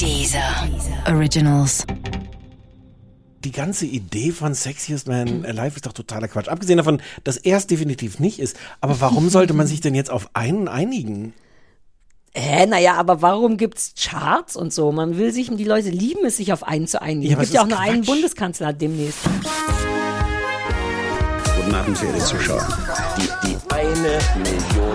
Dieser Originals. Die ganze Idee von Sexiest Man Alive ist doch totaler Quatsch. Abgesehen davon, dass er es definitiv nicht ist. Aber warum sollte man sich denn jetzt auf einen einigen? Hä, naja, aber warum gibt's Charts und so? Man will sich, die Leute lieben es, sich auf einen zu einigen. Ja, es gibt ja auch nur einen. Bundeskanzler demnächst. Guten Abend, verehrte Zuschauer. Die, die eine Million.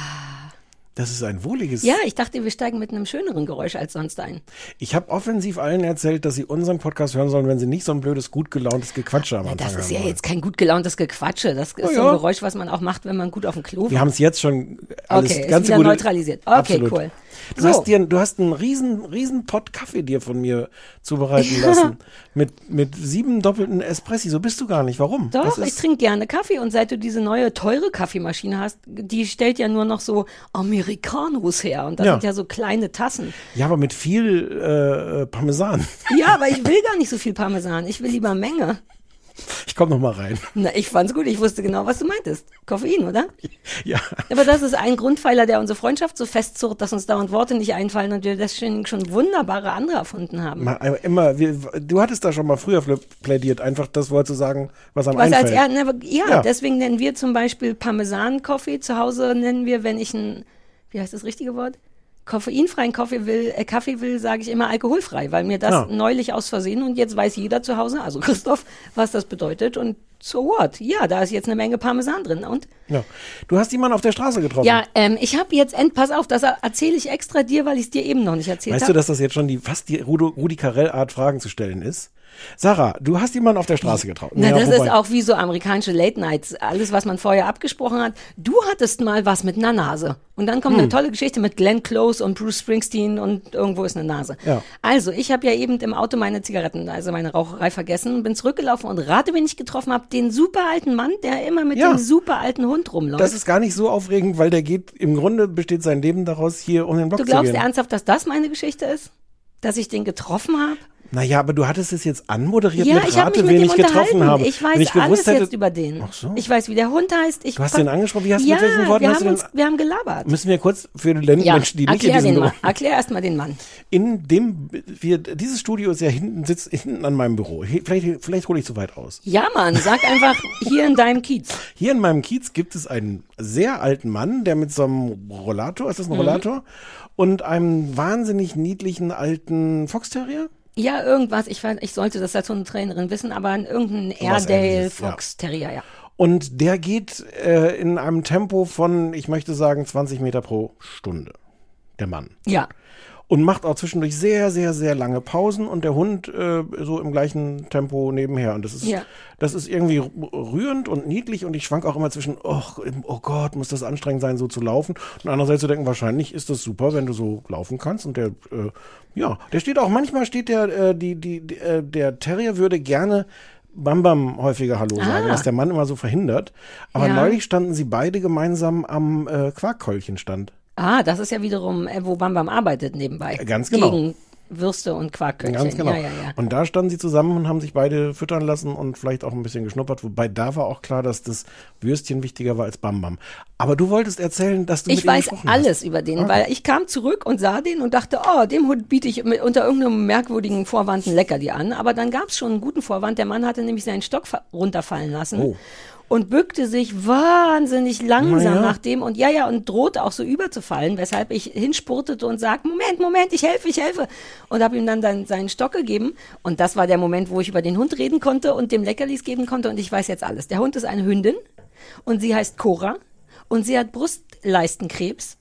Das ist ein wohliges. Ja, ich dachte, wir steigen mit einem schöneren Geräusch als sonst ein. Ich habe offensiv allen erzählt, dass sie unseren Podcast hören sollen, wenn sie nicht so ein blödes, gut gelauntes Gequatsche am Anfang Das ist haben ja wollen. jetzt kein gut gelauntes Gequatsche. Das ist Na so ja. ein Geräusch, was man auch macht, wenn man gut auf dem Klo Wir war. haben es jetzt schon alles Okay, ist ganz wieder gut neutralisiert. Okay, Absolut. cool. Du So. hast dir, du hast einen riesen, riesen Pott Kaffee dir von mir zubereiten lassen mit mit sieben doppelten Espressi. So bist du gar nicht. Warum? Doch, ich trinke gerne Kaffee und seit du diese neue teure Kaffeemaschine hast, die stellt ja nur noch so Americanos her und das Ja. sind ja so kleine Tassen. Ja, aber mit viel äh, Parmesan. Ja, aber ich will gar nicht so viel Parmesan, ich will lieber Menge. Ich komme noch mal rein. Na, ich fand's gut, ich wusste genau, was du meintest. Koffein, oder? Ja. Aber das ist ein Grundpfeiler, der unsere Freundschaft so festzurrt, dass uns dauernd Worte nicht einfallen und wir deswegen schon wunderbare andere erfunden haben. Mal, immer, wir, du hattest da schon mal früher plädiert, einfach das Wort zu sagen, was einem Was als einfällt. er, ne, ja, Ja. deswegen nennen wir zum Beispiel Parmesan-Kaffee zu Hause, nennen wir, wenn ich ein, wie heißt das richtige Wort? Koffeinfreien Kaffee will, äh, Kaffee will, sage ich immer alkoholfrei, weil mir das Ja. neulich aus Versehen und jetzt weiß jeder zu Hause, also Christoph, was das bedeutet und so what? Ja, da ist jetzt eine Menge Parmesan drin und ja. Du hast jemanden auf der Straße getroffen. ja, ähm, ich habe jetzt, end, pass auf, das erzähle ich extra dir, weil ich es dir eben noch nicht erzählt Weißt habe. du, dass das jetzt schon die fast die Rudi, Rudi Carell-Art Fragen zu stellen ist? Sarah, du hast jemanden auf der Straße getroffen. Na, Ja, das wobei- ist auch wie so amerikanische Late Nights. Alles, was man vorher abgesprochen hat. Du hattest mal was mit einer Nase. Und dann kommt eine Hm. tolle Geschichte mit Glenn Close und Bruce Springsteen und irgendwo ist eine Nase. Ja. Also, ich habe ja eben im Auto meine Zigaretten, also meine Raucherei vergessen, bin zurückgelaufen und rate, wen ich getroffen habe. Den super alten Mann, der immer mit Ja. dem super alten Hund rumläuft. Das ist gar nicht so aufregend, weil der geht, im Grunde besteht sein Leben daraus, hier um den Block du zu glaubst gehen. ernsthaft, dass das meine Geschichte ist? Dass ich den getroffen habe? Naja, aber du hattest es jetzt anmoderiert Ja, mit Rate, wen ich getroffen habe. Ich weiß ich alles hätte, jetzt über den. Ach so. Ich weiß, wie der Hund heißt. Ich Du hast den angesprochen. Wie hast du- ja, mit welchen Worten wir hast haben du uns, wir haben gelabert. Müssen wir kurz für die Ja, Menschen, die nicht in erklär diesem den Mann. Büro, Erklär erst mal den Mann. in dem, wir, dieses Studio ist ja hinten, sitzt hinten an meinem Büro. Vielleicht, vielleicht hole ich zu weit aus. Ja, Mann, sag einfach hier in deinem Kiez. Hier in meinem Kiez gibt es einen sehr alten Mann, der mit so einem Rollator, ist das Mhm. ein Rollator? Und einem wahnsinnig niedlichen alten Foxterrier? Ja, irgendwas. Ich, ich sollte das als Hundetrainerin wissen, aber in irgendein Airedale ähnliches, ja. Fox Terrier, ja. Und der geht äh, in einem Tempo von, ich möchte sagen, 20 Meter pro Stunde. Der Mann. Ja. Und macht auch zwischendurch sehr, sehr, sehr lange Pausen und der Hund äh, so im gleichen Tempo nebenher. Und das ist, Ja. das ist irgendwie rührend und niedlich und ich schwank auch immer zwischen, oh, oh Gott, muss das anstrengend sein, so zu laufen. Und andererseits zu denken, wahrscheinlich ist das super, wenn du so laufen kannst. Und der, äh, ja, der steht auch, manchmal steht der, äh, die, die, die, äh, der Terrier würde gerne Bam Bam häufiger Hallo sagen, Ah. was der Mann immer so verhindert. Aber Ja. neulich standen sie beide gemeinsam am äh, Quarkkeulchenstand. Ah, das ist ja wiederum, äh, wo Bam Bam arbeitet nebenbei. Ganz genau. Gegen Würste und Quarkköpfchen. Ganz genau. Ja, ja, ja. Und da standen sie zusammen und haben sich beide füttern lassen und vielleicht auch ein bisschen geschnuppert. Wobei da war auch klar, dass das Würstchen wichtiger war als Bam Bam. Aber du wolltest erzählen, dass du Ich mit ihm weiß gesprochen alles hast. über den, Okay. weil ich kam zurück und sah den und dachte, oh, dem Hund biete ich mit, unter irgendeinem merkwürdigen Vorwand ein Leckerli an. Aber dann gab es schon einen guten Vorwand. Der Mann hatte nämlich seinen Stock fa- runterfallen lassen. Oh. Und bückte sich wahnsinnig langsam ja. nach dem und ja, ja, und drohte auch so überzufallen, weshalb ich hinspurtete und sagte, Moment, Moment, ich helfe, ich helfe. Und habe ihm dann, dann seinen Stock gegeben. Und das war der Moment, wo ich über den Hund reden konnte und dem Leckerlis geben konnte. Und ich weiß jetzt alles. Der Hund ist eine Hündin und sie heißt Cora und sie hat Brustleistenkrebs.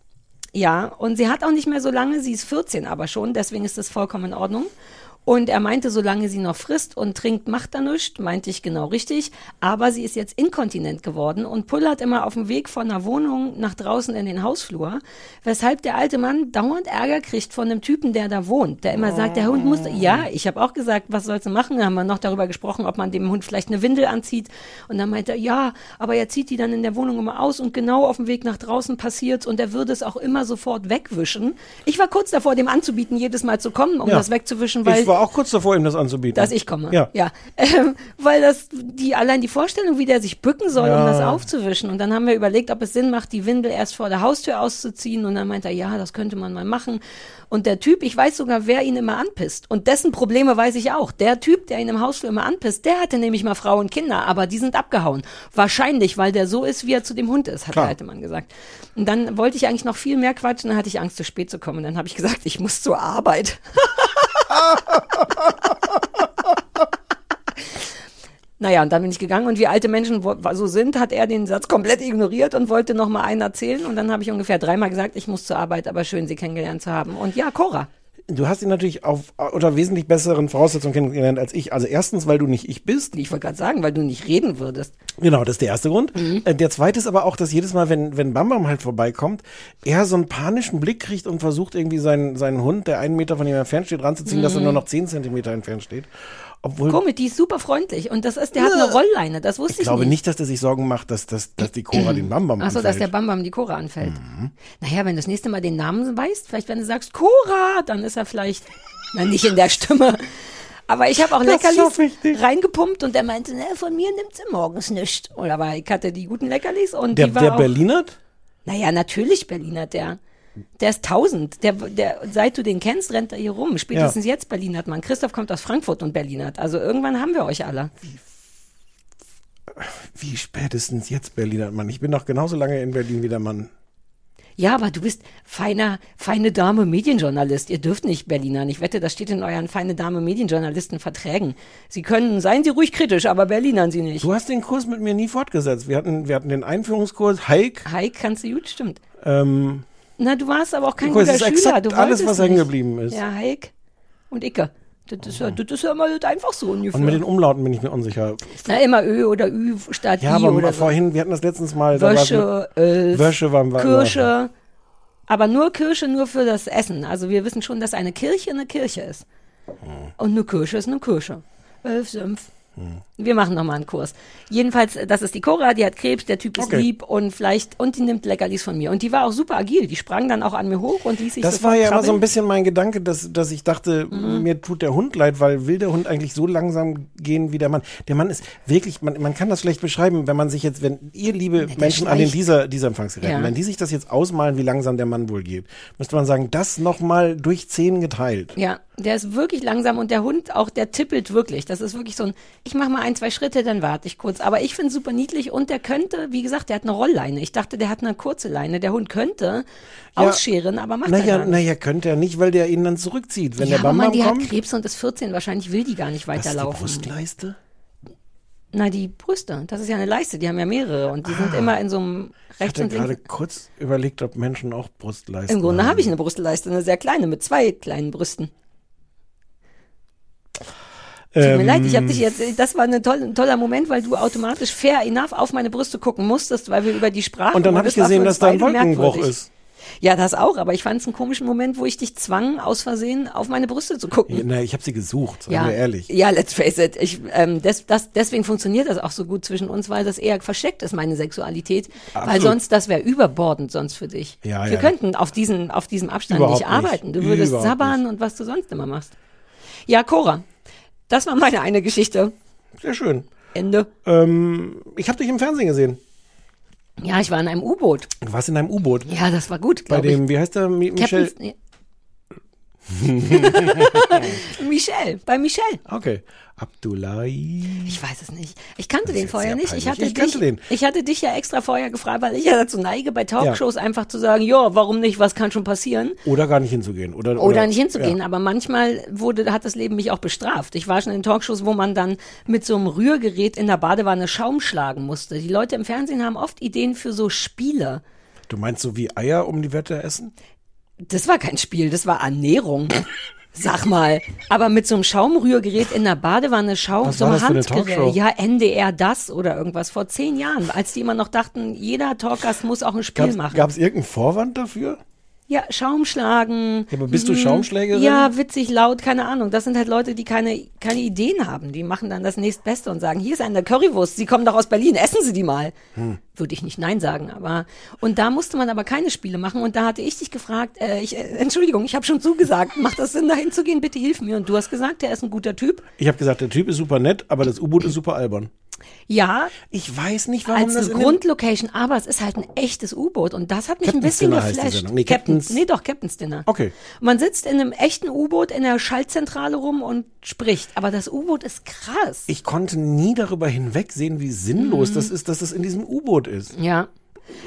Ja, und sie hat auch nicht mehr so lange, sie ist 14 aber schon, deswegen ist das vollkommen in Ordnung. Und er meinte, solange sie noch frisst und trinkt, macht er nichts. Meinte ich genau richtig. Aber sie ist jetzt inkontinent geworden und pullert immer auf dem Weg von der Wohnung nach draußen in den Hausflur. Weshalb der alte Mann dauernd Ärger kriegt von dem Typen, der da wohnt. Der immer sagt, der Hund muss, ja, ich habe auch gesagt, was sollst du machen? Da haben wir noch darüber gesprochen, ob man dem Hund vielleicht eine Windel anzieht. Und dann meinte er, ja, aber er zieht die dann in der Wohnung immer aus und genau auf dem Weg nach draußen passiert's und er würde es auch immer sofort wegwischen. Ich war kurz davor, dem anzubieten, jedes Mal zu kommen, um Ja. das wegzuwischen, weil ich war auch kurz davor, ihm das anzubieten. dass ich komme. Ja. ja. Ähm, weil das die allein die Vorstellung, wie der sich bücken soll, um Ja. das aufzuwischen. Und dann haben wir überlegt, ob es Sinn macht, die Windel erst vor der Haustür auszuziehen. Und dann meint er, ja, das könnte man mal machen. Und der Typ, ich weiß sogar, wer ihn immer anpisst. Und dessen Probleme weiß ich auch. Der Typ, der ihn im Hausflur immer anpisst, der hatte nämlich mal Frau und Kinder, aber die sind abgehauen. Wahrscheinlich, weil der so ist, wie er zu dem Hund ist, hat Klar. der alte Mann gesagt. Und dann wollte ich eigentlich noch viel mehr quatschen, dann hatte ich Angst, zu spät zu kommen. Und dann habe ich gesagt, ich muss zur Arbeit. Naja, und dann bin ich gegangen und wie alte Menschen so sind, hat er den Satz komplett ignoriert und wollte noch mal einen erzählen. Und dann habe ich ungefähr dreimal gesagt, ich muss zur Arbeit, aber schön, Sie kennengelernt zu haben. Und ja, Cora. Du hast ihn natürlich auf, unter wesentlich besseren Voraussetzungen kennengelernt als ich. Also erstens, weil du nicht ich bist. Ich wollte gerade sagen, weil du nicht reden würdest. Genau, das ist der erste Grund. Mhm. Äh, Der zweite ist aber auch, dass jedes Mal, wenn, wenn Bam Bam halt vorbeikommt, er so einen panischen Blick kriegt und versucht irgendwie seinen, seinen Hund, der einen Meter von ihm entfernt steht, ranzuziehen, dass er Mhm. nur noch zehn Zentimeter entfernt steht. Obwohl, Komisch, die ist super freundlich und das ist, der hat eine Rollleine, das wusste ich ich, glaube nicht. nicht, dass der sich Sorgen macht, dass, dass, dass die Cora den Bam Bam Ach so, dass der anfällt. Bam Bam die Cora anfällt. Mhm. Naja, wenn du das nächste Mal den Namen weißt, vielleicht wenn du sagst Cora, dann ist er vielleicht, na nicht in der Stimme. Aber ich habe auch Das Leckerlis ich nicht. reingepumpt und er meinte, ne, von mir nimmt sie morgens nicht. Und aber ich hatte die guten Leckerlis und Der, die war der auch, Berlinert? Naja, natürlich Berliner, der. Der ist tausend. Der, der, seit du den kennst, rennt er hier rum. Spätestens jetzt Berlinert man. Christoph kommt aus Frankfurt und Berlinert. Also irgendwann haben wir euch alle. Wie spätestens jetzt Berlinert Mann? Ich bin noch genauso lange in Berlin wie der Mann. Ja, aber du bist feiner, feine Dame Medienjournalist. Ihr dürft nicht Berliner. Ich wette, das steht in euren feine Dame Medienjournalisten Verträgen. Sie können, seien Sie ruhig kritisch, aber Berlinern Sie nicht. Du hast den Kurs mit mir nie fortgesetzt. Wir hatten, wir hatten den Einführungskurs, Hike. Heik kannst du gut, stimmt. Ähm, Na, du warst aber auch kein Guck, es guter ist Schüler. exakt Du alles, was hängen geblieben ist. Ja, Heik und Icke. Das ist, ja, das ist ja immer einfach so ungefähr. und mit den Umlauten bin ich mir unsicher. Na, immer Ö oder Ü statt Ja, I aber oder so. vorhin, wir hatten das letztens mal. Wösche, Öl, Wösche waren wir. Kirsche. Aber nur Kirsche nur für das Essen. Also wir wissen schon, dass eine Kirche eine Kirche ist. Hm. Und eine Kirsche ist eine Kirsche. Elf, Sümpf. Wir machen nochmal einen Kurs. Jedenfalls, das ist die Cora, die hat Krebs, der Typ ist Okay. lieb und vielleicht, und die nimmt Leckerlis von mir. Und die war auch super agil. Die sprang dann auch an mir hoch und ließ sich Das war ja immer so ein krabbeln. bisschen mein Gedanke, dass, dass ich dachte, Mhm. mir tut der Hund leid, weil will der Hund eigentlich so langsam gehen wie der Mann. Der Mann ist wirklich, man, man kann das schlecht beschreiben, wenn man sich jetzt, wenn ihr liebe der Menschen an den dieser, dieser Empfangsgeräten, Ja. wenn die sich das jetzt ausmalen, wie langsam der Mann wohl geht, müsste man sagen, das nochmal durch zehn geteilt. Ja, der ist wirklich langsam und der Hund auch, der tippelt wirklich. Das ist wirklich so ein, ich mache mal ein, zwei Schritte, dann warte ich kurz. Aber ich finde es super niedlich und der könnte, wie gesagt, der hat eine Rollleine. Ich dachte, der hat eine kurze Leine. Der Hund könnte Ja. ausscheren, aber macht er Naja, gar nicht. naja, könnte er nicht, weil der ihn dann zurückzieht. Wenn ja, der aber Bam man, die hat. Krebs und ist 14, wahrscheinlich will die gar nicht Was ist die weiterlaufen. Brustleiste? Na, die Brüste, das ist ja eine Leiste, die haben ja mehrere und die sind immer in so einem Ah. Ich rechts hatte gerade kurz überlegt, ob Menschen auch Brustleisten Im Grunde haben. habe ich eine Brustleiste, eine sehr kleine, mit zwei kleinen Brüsten. Tut Ähm, mir leid, ich habe dich jetzt, das war eine toll, ein toller Moment, weil du automatisch fair enough auf meine Brüste gucken musstest, weil wir über die sprachen. Und dann habe ich gesehen, dass da ein Wolkenbruch ist. Ja, das auch, aber ich fand es einen komischen Moment, wo ich dich zwang, aus Versehen auf meine Brüste zu gucken. Ja, na, ich habe sie gesucht, sagen Ja, wir ehrlich. ja, let's face it. Ich, ähm, das, das, deswegen funktioniert das auch so gut zwischen uns, weil das eher versteckt ist, meine Sexualität. Weil Absolut. sonst, das wäre überbordend sonst für dich. Ja, Wir ja. könnten auf, diesen, auf diesem Abstand nicht nicht. arbeiten. Du würdest Überhaupt sabbern und was du sonst immer machst. Ja, Cora, das war meine eine Geschichte. Sehr schön. Ende. Ähm, ich habe dich im Fernsehen gesehen. Ja, ich war in einem U-Boot. Du warst in einem U-Boot. Ja, das war gut, Bei glaube ich. dem, wie heißt der? Mi Michel? Captain's- nee. Michel, bei Michel. Okay. Abdullahi. Ich weiß es nicht. Ich kannte den vorher nicht. Ich hatte, Ich dich, den. ich hatte dich ja extra vorher gefragt, weil ich ja dazu neige, bei Talkshows einfach zu sagen, ja, warum nicht, was kann schon passieren? Oder gar nicht hinzugehen. Oder, Oder nicht hinzugehen. Ja. Aber manchmal wurde, hat das Leben mich auch bestraft. Ich war schon in Talkshows, wo man dann mit so einem Rührgerät in der Badewanne Schaum schlagen musste. Die Leute im Fernsehen haben oft Ideen für so Spiele. Du meinst so wie Eier um die Wette essen? Das war kein Spiel, das war Ernährung. Sag mal, aber mit so einem Schaumrührgerät in der Badewanne Schaum, Was so einem Handgerät. Ja, NDR das oder irgendwas vor zehn Jahren, als die immer noch dachten, jeder Talkgast muss auch ein Spiel machen. Gab es irgendeinen Vorwand dafür? Ja, Schaumschlagen. Ja, aber bist du Mhm. Schaumschlägerin? Ja, witzig, laut, keine Ahnung. Das sind halt Leute, die keine, keine Ideen haben. Die machen dann das nächstbeste und sagen, hier ist eine Currywurst, Sie kommen doch aus Berlin, essen Sie die mal. Hm. Würde ich nicht Nein sagen, aber und da musste man aber keine Spiele machen und da hatte ich dich gefragt, äh, ich, äh, Entschuldigung, ich habe schon zugesagt, macht das Sinn, dahin zu gehen, bitte hilf mir. Und du hast gesagt, der ist ein guter Typ. Ich habe gesagt, der Typ ist super nett, aber das U-Boot ist super albern. Ja, Ich weiß nicht, warum als das eine Grundlocation, aber es ist halt ein echtes U-Boot und das hat mich ein Captain's bisschen Dinner geflasht. Nee, Captain's, Captain's- nee, doch, Captain's Dinner. Okay. Man sitzt in einem echten U-Boot in der Schaltzentrale rum und spricht, aber das U-Boot ist krass. Ich konnte nie darüber hinwegsehen, wie Mhm. sinnlos das ist, dass das in diesem U-Boot ist. ja.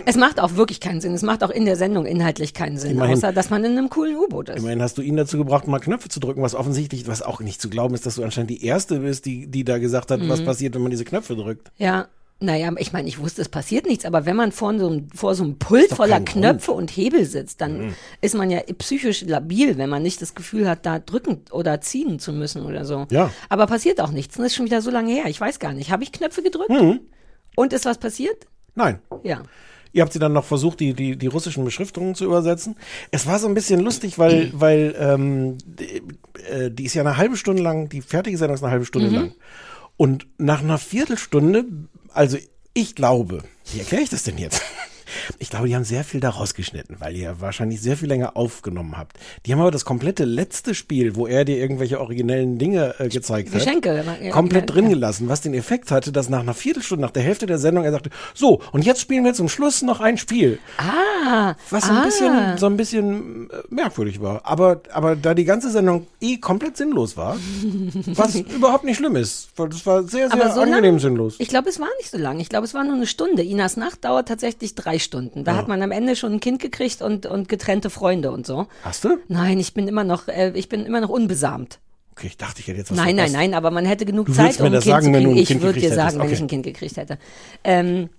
Es macht auch wirklich keinen Sinn. Es macht auch in der Sendung inhaltlich keinen Sinn, Immerhin. außer dass man in einem coolen U-Boot ist. Immerhin hast du ihn dazu gebracht, mal Knöpfe zu drücken, was offensichtlich, was auch nicht zu glauben ist, dass du anscheinend die Erste bist, die, die da gesagt hat, Mhm. was passiert, wenn man diese Knöpfe drückt. Ja. Naja, ich meine, ich wusste, es passiert nichts, aber wenn man vor so einem, vor so einem Pult voller kein Grund. Knöpfe und Hebel sitzt, dann ist man ja psychisch labil, wenn man nicht das Gefühl hat, da drücken oder ziehen zu müssen oder so. Ja. Aber passiert auch nichts. Das ist schon wieder so lange her. Ich weiß gar nicht. Habe ich Knöpfe gedrückt? Mhm. Und ist was passiert? Nein. Ja. Ihr habt sie dann noch versucht, die, die, die russischen Beschriftungen zu übersetzen. Es war so ein bisschen lustig, weil, weil ähm, die, äh, die ist ja eine halbe Stunde lang, die fertige Sendung ist eine halbe Stunde lang. Und nach einer Viertelstunde, also ich glaube, wie erkläre ich das denn jetzt? Ich glaube, die haben sehr viel da rausgeschnitten, weil ihr wahrscheinlich sehr viel länger aufgenommen habt. Die haben aber das komplette letzte Spiel, wo er dir irgendwelche originellen Dinge äh, gezeigt Geschenke, hat, ja, komplett ja, drin gelassen, was den Effekt hatte, dass nach einer Viertelstunde, nach der Hälfte der Sendung er sagte, so, und jetzt spielen wir zum Schluss noch ein Spiel. Ah. Was so ah. ein bisschen, so ein bisschen äh, merkwürdig war. Aber, aber da die ganze Sendung eh komplett sinnlos war, was überhaupt nicht schlimm ist. weil Das war sehr, sehr so angenehm lang, sinnlos. Ich glaube, es war nicht so lang. Ich glaube, es war nur eine Stunde. Inas Nacht dauert tatsächlich drei Stunden. Da hat man am Ende schon ein Kind gekriegt und, und getrennte Freunde und so. Hast du? Nein, ich bin immer noch, äh, ich bin immer noch unbesamt. Okay, ich dachte, ich hätte jetzt was Nein, nein, verpasst. nein, aber man hätte genug Zeit, um ein Kind sagen, zu kriegen. Ich würde dir sagen, hättest. wenn ich Okay. ein Kind gekriegt hätte. Ähm,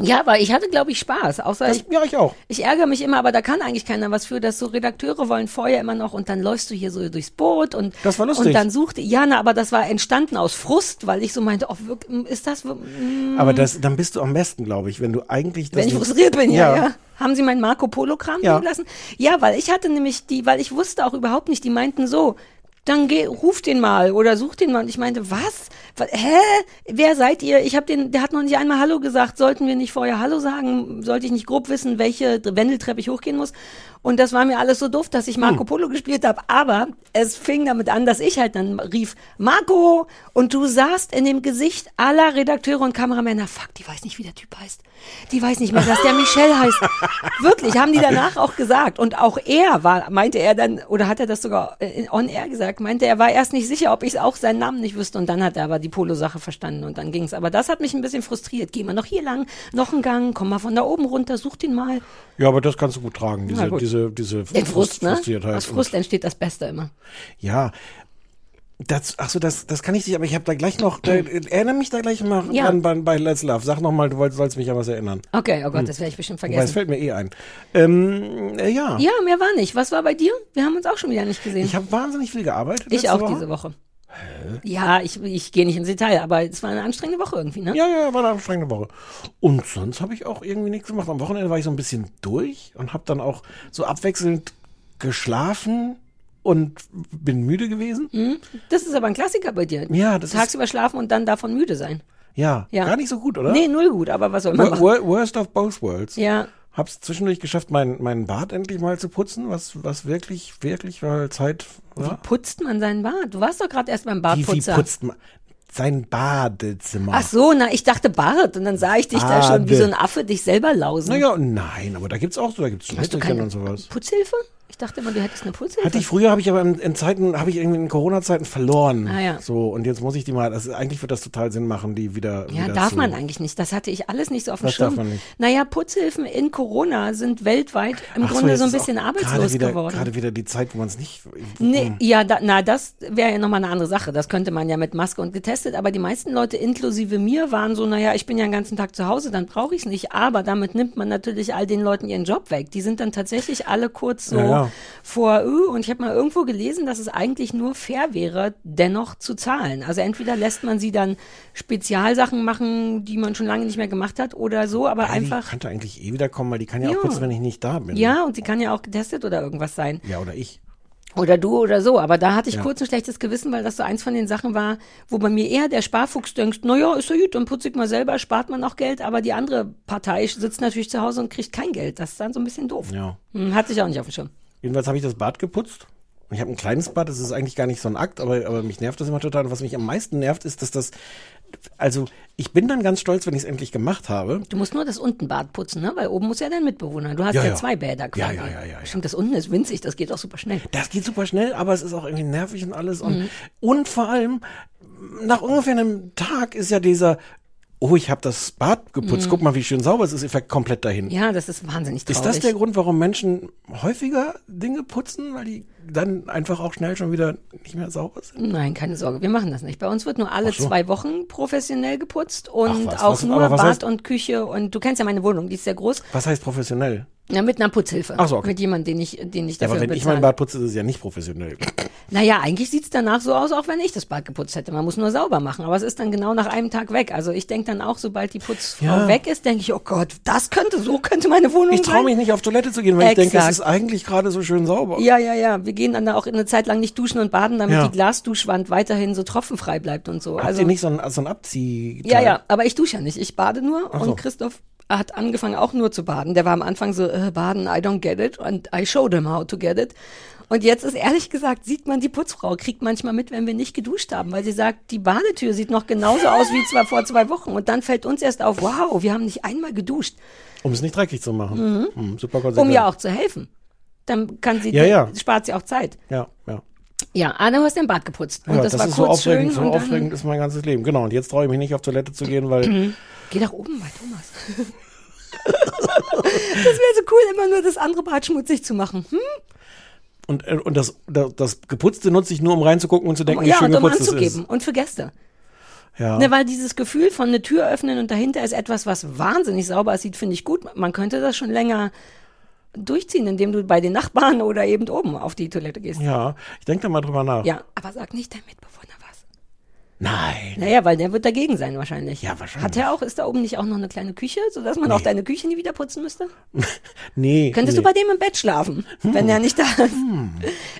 ja, aber ich hatte, glaube ich, Spaß. Außer ich, Ja, ich auch. ich ärgere mich immer, aber da kann eigentlich keiner was für, dass so Redakteure wollen vorher immer noch und dann läufst du hier so durchs Boot und Das war lustig. und dann suchte ja, na, aber das war entstanden aus Frust, weil ich so meinte, oh, ist das wir- Aber das, dann bist du am besten, glaube ich, wenn du eigentlich das wenn ich frustriert bin, ja, Ja. ja. Haben Sie meinen Marco Polo Kram Ja. liegen lassen? Ja, weil ich hatte nämlich die, weil ich wusste auch überhaupt nicht, die meinten so, dann geh, ruf den mal oder such den mal. Und ich meinte, was? Wa- Hä? Wer seid ihr? Ich habe den, der hat noch nicht einmal Hallo gesagt. Sollten wir nicht vorher Hallo sagen? Sollte ich nicht grob wissen, welche Wendeltreppe ich hochgehen muss? Und das war mir alles so doof, dass ich Hm. Marco Polo gespielt habe. Aber es fing damit an, dass ich halt dann rief, Marco! Und du sahst in dem Gesicht aller Redakteure und Kameramänner, fuck, die weiß nicht, wie der Typ heißt. Die weiß nicht mehr, dass der Michel heißt. Wirklich, haben die danach auch gesagt. Und auch er war, meinte er dann, oder hat er das sogar äh, on air gesagt, meinte er war erst nicht sicher, ob ich auch seinen Namen nicht wüsste. Und dann hat er aber die Polo-Sache verstanden und dann ging's. Aber das hat mich ein bisschen frustriert. Geh mal noch hier lang, noch einen Gang, komm mal von da oben runter, such den mal. Ja, aber das kannst du gut tragen, diese, gut. diese, diese Den Frust, ne? Frustriertheit. Aus Frust entsteht das Beste immer. Ja. Das, ach so, das, das kann ich dich, aber ich habe da gleich noch, da, erinnere mich da gleich mal Ja. dran bei, bei Let's Love. Sag noch mal, du wolltest, sollst mich an was erinnern. Okay, oh Gott, das werde ich bestimmt Wobei, es vergessen. fällt mir eh ein. Ähm, äh, ja. Ja, mehr war nicht. Was war bei dir? Wir haben uns auch schon wieder nicht gesehen. Ich habe wahnsinnig viel gearbeitet. Ich auch Woche. diese Woche. Ja, ich, ich gehe nicht ins Detail, aber es war eine anstrengende Woche irgendwie, ne? Ja, ja, war eine anstrengende Woche. Und sonst habe ich auch irgendwie nichts gemacht. Am Wochenende war ich so ein bisschen durch und habe dann auch so abwechselnd geschlafen und bin müde gewesen. Das ist aber ein Klassiker bei dir. Ja, das ist- Tagsüber schlafen und dann davon müde sein. Ja, Ja. gar nicht so gut, oder? Nee, null gut, aber was soll man machen? wor- Worst of both worlds. Ja. Hab's zwischendurch geschafft, meinen meinen Bart endlich mal zu putzen, was, was wirklich, wirklich mal Zeit war. Putzt man seinen Bart? Du warst doch gerade erst beim Wie, wie Bartputzer. putzt man? Sein Badezimmer. Ach so, na, ich dachte Bart und dann sah ich dich da schon wie Bade. so ein Affe dich selber lausen. Naja, nein, aber da gibt's auch so, da gibt's Hast du Schmetterchen und sowas. Putzhilfe? Ich dachte immer, du hättest eine Putzhilfe. Hatte ich früher, habe ich aber in, in Zeiten, habe ich irgendwie in Corona-Zeiten verloren. Ah, ja. So, und jetzt muss ich die mal, das, eigentlich wird das total Sinn machen, die wieder. Ja, wieder darf zu, man eigentlich nicht. Das hatte ich alles nicht so auf dem Was Schirm. darf man nicht? Naja, Putzhilfen in Corona sind weltweit im Ach Grunde jetzt so ein bisschen gerade arbeitslos wieder, geworden. Gerade wieder die Zeit, wo man es nicht. Nee, ja, da, na, das wäre ja nochmal eine andere Sache. Das könnte man ja mit Maske und getestet. Aber die meisten Leute, inklusive mir, waren so, naja, ich bin ja den ganzen Tag zu Hause, dann brauche ich es nicht. Aber damit nimmt man natürlich all den Leuten ihren Job weg. Die sind dann tatsächlich alle kurz so, Ja, ja. Ja. vor uh, und ich habe mal irgendwo gelesen, dass es eigentlich nur fair wäre, dennoch zu zahlen. Also entweder lässt man sie dann Spezialsachen machen, die man schon lange nicht mehr gemacht hat oder so, aber Ja, einfach Die könnte eigentlich eh wiederkommen, weil die kann ja, Ja. auch putzen, wenn ich nicht da bin. ja, und sie kann ja auch getestet oder irgendwas sein. Ja, oder ich. Oder du oder so. Aber da hatte ich Ja. kurz ein schlechtes Gewissen, weil das so eins von den Sachen war, wo bei mir eher der Sparfuchs denkt, naja, ist ja gut, dann putze ich mal selber, spart man auch Geld, aber die andere Partei sitzt natürlich zu Hause und kriegt kein Geld. Das ist dann so ein bisschen doof. Ja. Hm, Hat sich auch nicht auf dem Schirm. Jedenfalls habe ich das Bad geputzt. Ich habe ein kleines Bad, das ist eigentlich gar nicht so ein Akt, aber, aber mich nervt das immer total. Und was mich am meisten nervt, ist, dass das, also ich bin dann ganz stolz, wenn ich es endlich gemacht habe. Du musst nur das Untenbad putzen, ne? Weil oben muss ja dein Mitbewohner. Du hast ja, Ja, ja. zwei Bäder quasi. Ja, ja, ja, ja, ja. Stimmt, das unten ist winzig, das geht auch super schnell. Das geht super schnell, aber es ist auch irgendwie nervig und alles. Und, Mhm. und vor allem, nach ungefähr einem Tag ist ja dieser, oh, ich habe das Bad geputzt, guck mal, wie schön sauber es ist, Effekt komplett dahin. Mhm. Ja, das ist wahnsinnig traurig. Ist das der Grund, warum Menschen häufiger Dinge putzen, weil die dann einfach auch schnell schon wieder nicht mehr sauber sind? Nein, keine Sorge, wir machen das nicht. Bei uns wird nur alle so. zwei Wochen professionell geputzt und was, auch was- nur Bad heißt- und Küche und du kennst ja meine Wohnung, die ist sehr groß. Was heißt professionell? Ja, mit einer Putzhilfe. Ach so, okay. Mit jemandem, den ich, den ich Ja, dafür aber wenn ich bezahle. mein Bad putze, ist es ja nicht professionell. Naja, eigentlich sieht's danach so aus, auch wenn ich das Bad geputzt hätte. Man muss nur sauber machen. Aber es ist dann genau nach einem Tag weg. Also ich denke dann auch, sobald die Putzfrau Ja. weg ist, denke ich, oh Gott, das könnte, so könnte meine Wohnung Ich traue sein. mich nicht auf Toilette zu gehen, weil ich denke, es Exakt. ist eigentlich gerade so schön sauber. Ja, ja, ja. Wir gehen dann da auch eine Zeit lang nicht duschen und baden, damit Ja. die Glasduschwand weiterhin so tropfenfrei bleibt und so. Habt also ihr nicht so ein, so ein Abzieh? Ja, ja, aber ich dusche ja nicht. Ich bade nur so. und Christoph hat angefangen auch nur zu baden. Der war am Anfang so, äh, baden, I don't get it und I showed him how to get it. Und jetzt ist ehrlich gesagt, sieht man die Putzfrau, kriegt manchmal mit, wenn wir nicht geduscht haben, weil sie sagt, die Badetür sieht noch genauso aus wie zwar vor zwei Wochen. Und dann fällt uns erst auf, wow, wir haben nicht einmal geduscht, Um es nicht dreckig zu machen. Hm, super konsequent. um ja auch zu helfen. Dann kann sie, Ja, ja. spart sie auch Zeit. Ja, ja. Ja, ah, du hast den Bad geputzt. Und ja das, war ist so aufregend, schön. so aufregend ist mein ganzes Leben. Genau, und jetzt traue ich mich nicht auf Toilette zu gehen, weil Geh nach oben bei Thomas. das wäre so cool, immer nur das andere Bad schmutzig zu machen. Hm? und, äh, und das, das, das Geputzte nutze ich nur, um reinzugucken und zu denken, wie ja, schön und um geputzt anzugeben. ist. Und für Gäste. Ja. Ne, weil dieses Gefühl von eine Tür öffnen und dahinter ist etwas, was wahnsinnig sauber aussieht, finde ich gut. Man könnte das schon länger durchziehen, indem du bei den Nachbarn oder eben oben auf die Toilette gehst. ja, ich denke da mal drüber nach. Ja, aber sag nicht dein Mitbewohner was. Nein. Naja, weil der wird dagegen sein wahrscheinlich. Ja, wahrscheinlich. Hat er auch, ist da oben nicht auch noch eine kleine Küche, sodass man auch deine Küche nie wieder putzen müsste? Nee. Könntest nee. du bei dem im Bett schlafen, wenn er nicht da ist?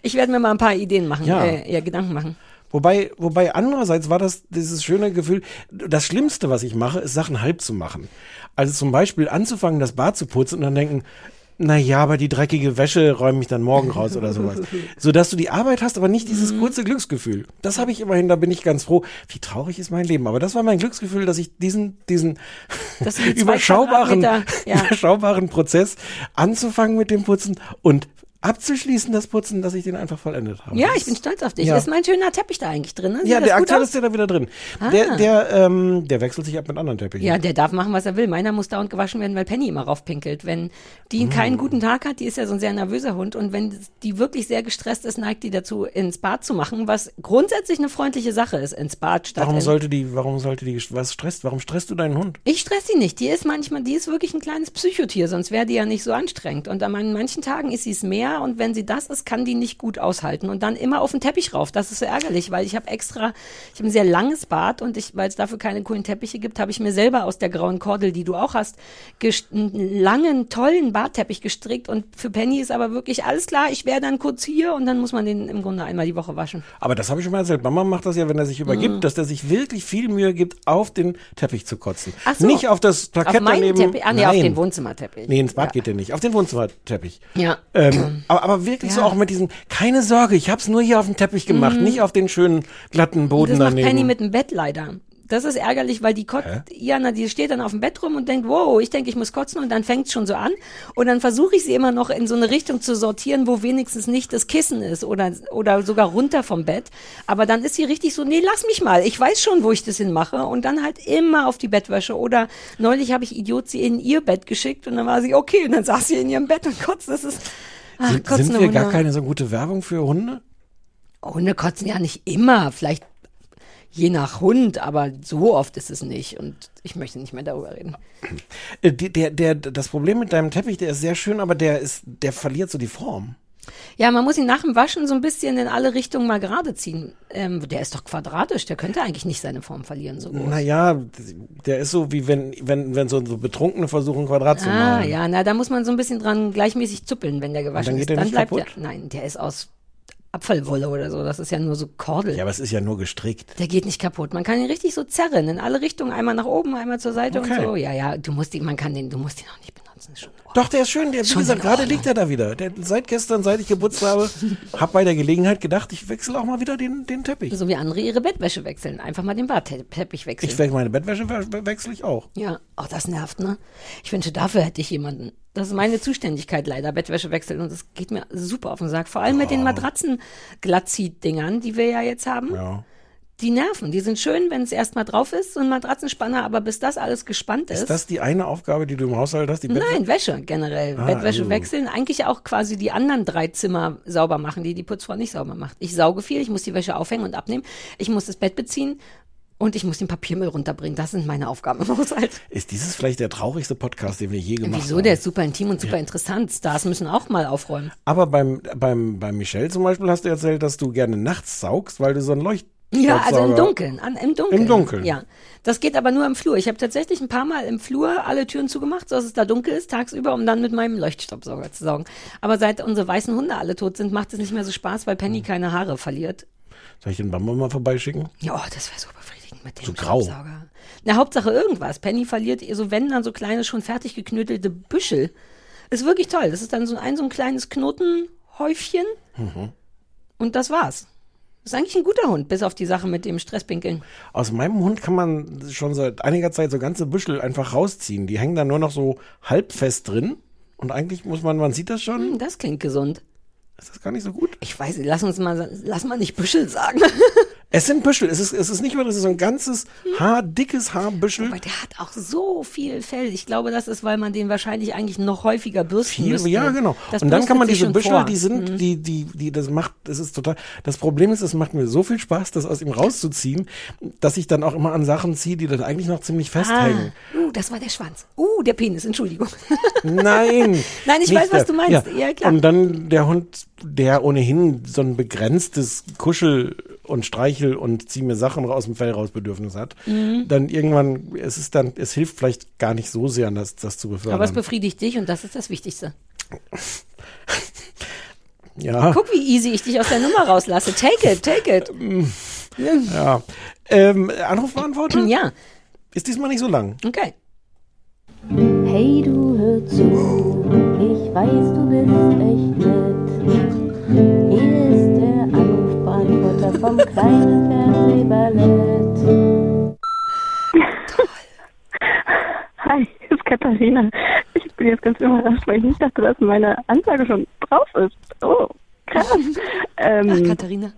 Ich werde mir mal ein paar Ideen machen, Ja. äh, eher Gedanken machen. Wobei, wobei andererseits war das dieses schöne Gefühl, das Schlimmste, was ich mache, ist Sachen halb zu machen. Also zum Beispiel anzufangen, das Bad zu putzen und dann denken, na ja, aber die dreckige Wäsche räume ich dann morgen raus oder sowas. Sodass du die Arbeit hast, aber nicht dieses Mhm. kurze Glücksgefühl. Das habe ich immerhin, da bin ich ganz froh. Wie traurig ist mein Leben. Aber das war mein Glücksgefühl, dass ich diesen, diesen überschaubaren, ja. überschaubaren Prozess anzufangen mit dem Putzen und abzuschließen das Putzen, dass ich den einfach vollendet habe. Ja, ich bin stolz auf dich. Ja. Ist mein schöner Teppich da eigentlich drin? Ne? Ja, der aus? ist ja da wieder drin. Ah. Der, der, ähm, der wechselt sich ab mit anderen Teppichen. Ja, der darf machen, was er will. Meiner muss dauernd gewaschen werden, weil Penny immer raufpinkelt. Wenn die Mm. keinen guten Tag hat, die ist ja so ein sehr nervöser Hund und wenn die wirklich sehr gestresst ist, neigt die dazu, ins Bad zu machen, was grundsätzlich eine freundliche Sache ist, ins Bad statt Warum sollte die, warum sollte die, was stresst, warum stresst du deinen Hund? Ich stress sie nicht. Die ist manchmal, die ist wirklich ein kleines Psychotier, sonst wäre die ja nicht so anstrengend. Und an manchen Tagen ist sie es mehr und wenn sie das ist, kann die nicht gut aushalten. Und dann immer auf den Teppich rauf. Das ist so ärgerlich, weil ich habe extra, ich habe ein sehr langes Bad und ich, weil es dafür keine coolen Teppiche gibt, habe ich mir selber aus der grauen Kordel, die du auch hast, einen langen, tollen Badteppich gestrickt. Und für Penny ist aber wirklich alles klar, ich wäre dann kurz hier und dann muss man den im Grunde einmal die Woche waschen. Aber das habe ich schon mal erzählt. Mama macht das ja, wenn er sich übergibt, dass er sich wirklich viel Mühe gibt, auf den Teppich zu kotzen. Ach so. Nicht auf das Parkett Auf meinen daneben. Teppich, ah nee, auf Nein. den Wohnzimmerteppich. Nee, ins Bad ja. geht der nicht. Auf den Wohnzimmerteppich. Ja. Ähm, aber, aber wirklich so Ja. auch mit diesem, keine Sorge, ich habe es nur hier auf dem Teppich gemacht, nicht auf den schönen glatten Boden Mhm. Das macht daneben. Penny mit dem Bett leider. Das ist ärgerlich, weil die kotzt, ja, na, die steht dann auf dem Bett rum und denkt, wow, ich denke, ich muss kotzen und dann fängt schon so an. Und dann versuche ich sie immer noch in so eine Richtung zu sortieren, wo wenigstens nicht das Kissen ist oder, oder sogar runter vom Bett. Aber dann ist sie richtig so, nee, lass mich mal, ich weiß schon, wo ich das hinmache. Und dann halt immer auf die Bettwäsche. Oder neulich habe ich Idiot sie in ihr Bett geschickt und dann war sie, okay, und dann saß sie in ihrem Bett und kotzt. Das ist, ach, sind, sind wir Hunde. gar keine so gute Werbung für Hunde? Hunde kotzen ja nicht immer, vielleicht je nach Hund, aber so oft ist es nicht und ich möchte nicht mehr darüber reden. Äh, die- Der, der, das Problem mit deinem Teppich, der ist sehr schön, aber der ist, der verliert so die Form. Ja, man muss ihn nach dem Waschen so ein bisschen in alle Richtungen mal gerade ziehen. Ähm, der ist doch quadratisch, der könnte eigentlich nicht seine Form verlieren. So groß. Naja, der ist so wie wenn, wenn, wenn so, so Betrunkene versuchen, Quadrat zu Ah, malen. ja, na, da muss man so ein bisschen dran gleichmäßig zuppeln, wenn der gewaschen dann geht ist. der dann nicht bleibt kaputt? der. Nein, der ist aus Abfallwolle oder so. Das ist ja nur so Kordel. Ja, aber es ist ja nur gestrickt. Der geht nicht kaputt. Man kann ihn richtig so zerren in alle Richtungen, einmal nach oben, einmal zur Seite Okay. und so. Ja, ja, du musst ihn, man kann den, du musst ihn auch nicht benutzen. Ist schon Ordnung. Doch, der ist schön. Der, wie gesagt, gerade liegt er da wieder. Der, seit gestern, seit ich geputzt habe, hab bei der Gelegenheit gedacht, ich wechsle auch mal wieder den, den Teppich. So wie andere ihre Bettwäsche wechseln. Einfach mal den Bartteppich wechseln. Ich wechsle meine Bettwäsche we- wechsle ich auch. Ja, auch das nervt, ne? Ich wünsche, dafür hätte ich jemanden. Das ist meine Zuständigkeit leider, Bettwäsche wechseln. Und das geht mir super auf den Sack. Vor allem mit den Matratzen-Glatzit-Dingern, die wir ja jetzt haben. Ja. Die nerven. Die sind schön, wenn es erstmal drauf ist, so ein Matratzenspanner, aber bis das alles gespannt ist. Ist das die eine Aufgabe, die du im Haushalt hast? Die? Nein, Wäsche generell. Ah, Bettwäsche uh. wechseln. Eigentlich auch quasi die anderen drei Zimmer sauber machen, die die Putzfrau nicht sauber macht. Ich sauge viel, ich muss die Wäsche aufhängen und abnehmen. Ich muss das Bett beziehen und ich muss den Papiermüll runterbringen. Das sind meine Aufgaben im Haushalt. Ist dieses vielleicht der traurigste Podcast, den wir je gemacht Wieso? haben? Der ist super intim und super interessant. Stars müssen auch mal aufräumen. Aber beim, beim, beim Michel zum Beispiel hast du erzählt, dass du gerne nachts saugst, weil du so ein Leucht. Ja, also im Dunkeln, an, im Dunkeln. Im Dunkeln. Ja. Das geht aber nur im Flur. Ich habe tatsächlich ein paar Mal im Flur alle Türen zugemacht, sodass es da dunkel ist tagsüber, um dann mit meinem Leuchtstaubsauger zu saugen. Aber seit unsere weißen Hunde alle tot sind, macht es nicht mehr so Spaß, weil Hm. Penny keine Haare verliert. Soll ich den Bamba mal vorbeischicken? Ja, oh, das wäre so befriedigend mit dem So grau. Staubsauger. Na, Hauptsache irgendwas. Penny verliert ihr so, wenn dann so kleine, schon fertig geknödelte Büschel. Ist wirklich toll. Das ist dann so ein, so ein kleines Knotenhäufchen. Mhm. Und das war's. Ist eigentlich ein guter Hund, bis auf die Sache mit dem Stresspinkeln. Aus meinem Hund kann man schon seit einiger Zeit so ganze Büschel einfach rausziehen. Die hängen dann nur noch so halbfest drin. Und eigentlich muss man, man sieht das schon, Hm, Das klingt gesund. ist das gar nicht so gut. Ich weiß nicht, lass uns mal, lass mal nicht Büschel sagen. Es sind Büschel, es ist, es ist nicht nur, das ist so ein ganzes Haar, dickes Haarbüschel. Aber der hat auch so viel Fell. Ich glaube, das ist, weil man den wahrscheinlich eigentlich noch häufiger bürsten Viel, müsste. ja, genau. Das und dann kann man diese Büschel, vor. die sind, die, die, die, das macht, das ist total, das Problem ist, es macht mir so viel Spaß, das aus ihm rauszuziehen, dass ich dann auch immer an Sachen ziehe, die dann eigentlich noch ziemlich Ah, festhängen. uh, das war der Schwanz. Uh, der Penis, Entschuldigung. Nein. Nein, ich weiß, was der. du meinst. Ja, klar. Und dann der Hund, der ohnehin so ein begrenztes Kuschel- und Streichel- und zieh mir Sachen aus dem Fell raus Bedürfnis hat, Mhm. dann irgendwann, es ist dann, es hilft vielleicht gar nicht so sehr, das, das zu befördern. Aber es befriedigt dich und das ist das Wichtigste. ja, Guck, wie easy ich dich aus der Nummer rauslasse. Take it, take it. ja. Ähm, Anrufbeantworter? Ja, Ist diesmal nicht so lang. okay. Hey, du hör zu, ich weiß, du bist echt nett. Hier ist der Vom kleinen Fernsehballett. Hi, hier ist Katharina. Ich bin jetzt ganz überrascht, weil ich nicht dachte, dass meine Ansage schon drauf ist. Oh, krass. Ach, ähm, Katharina.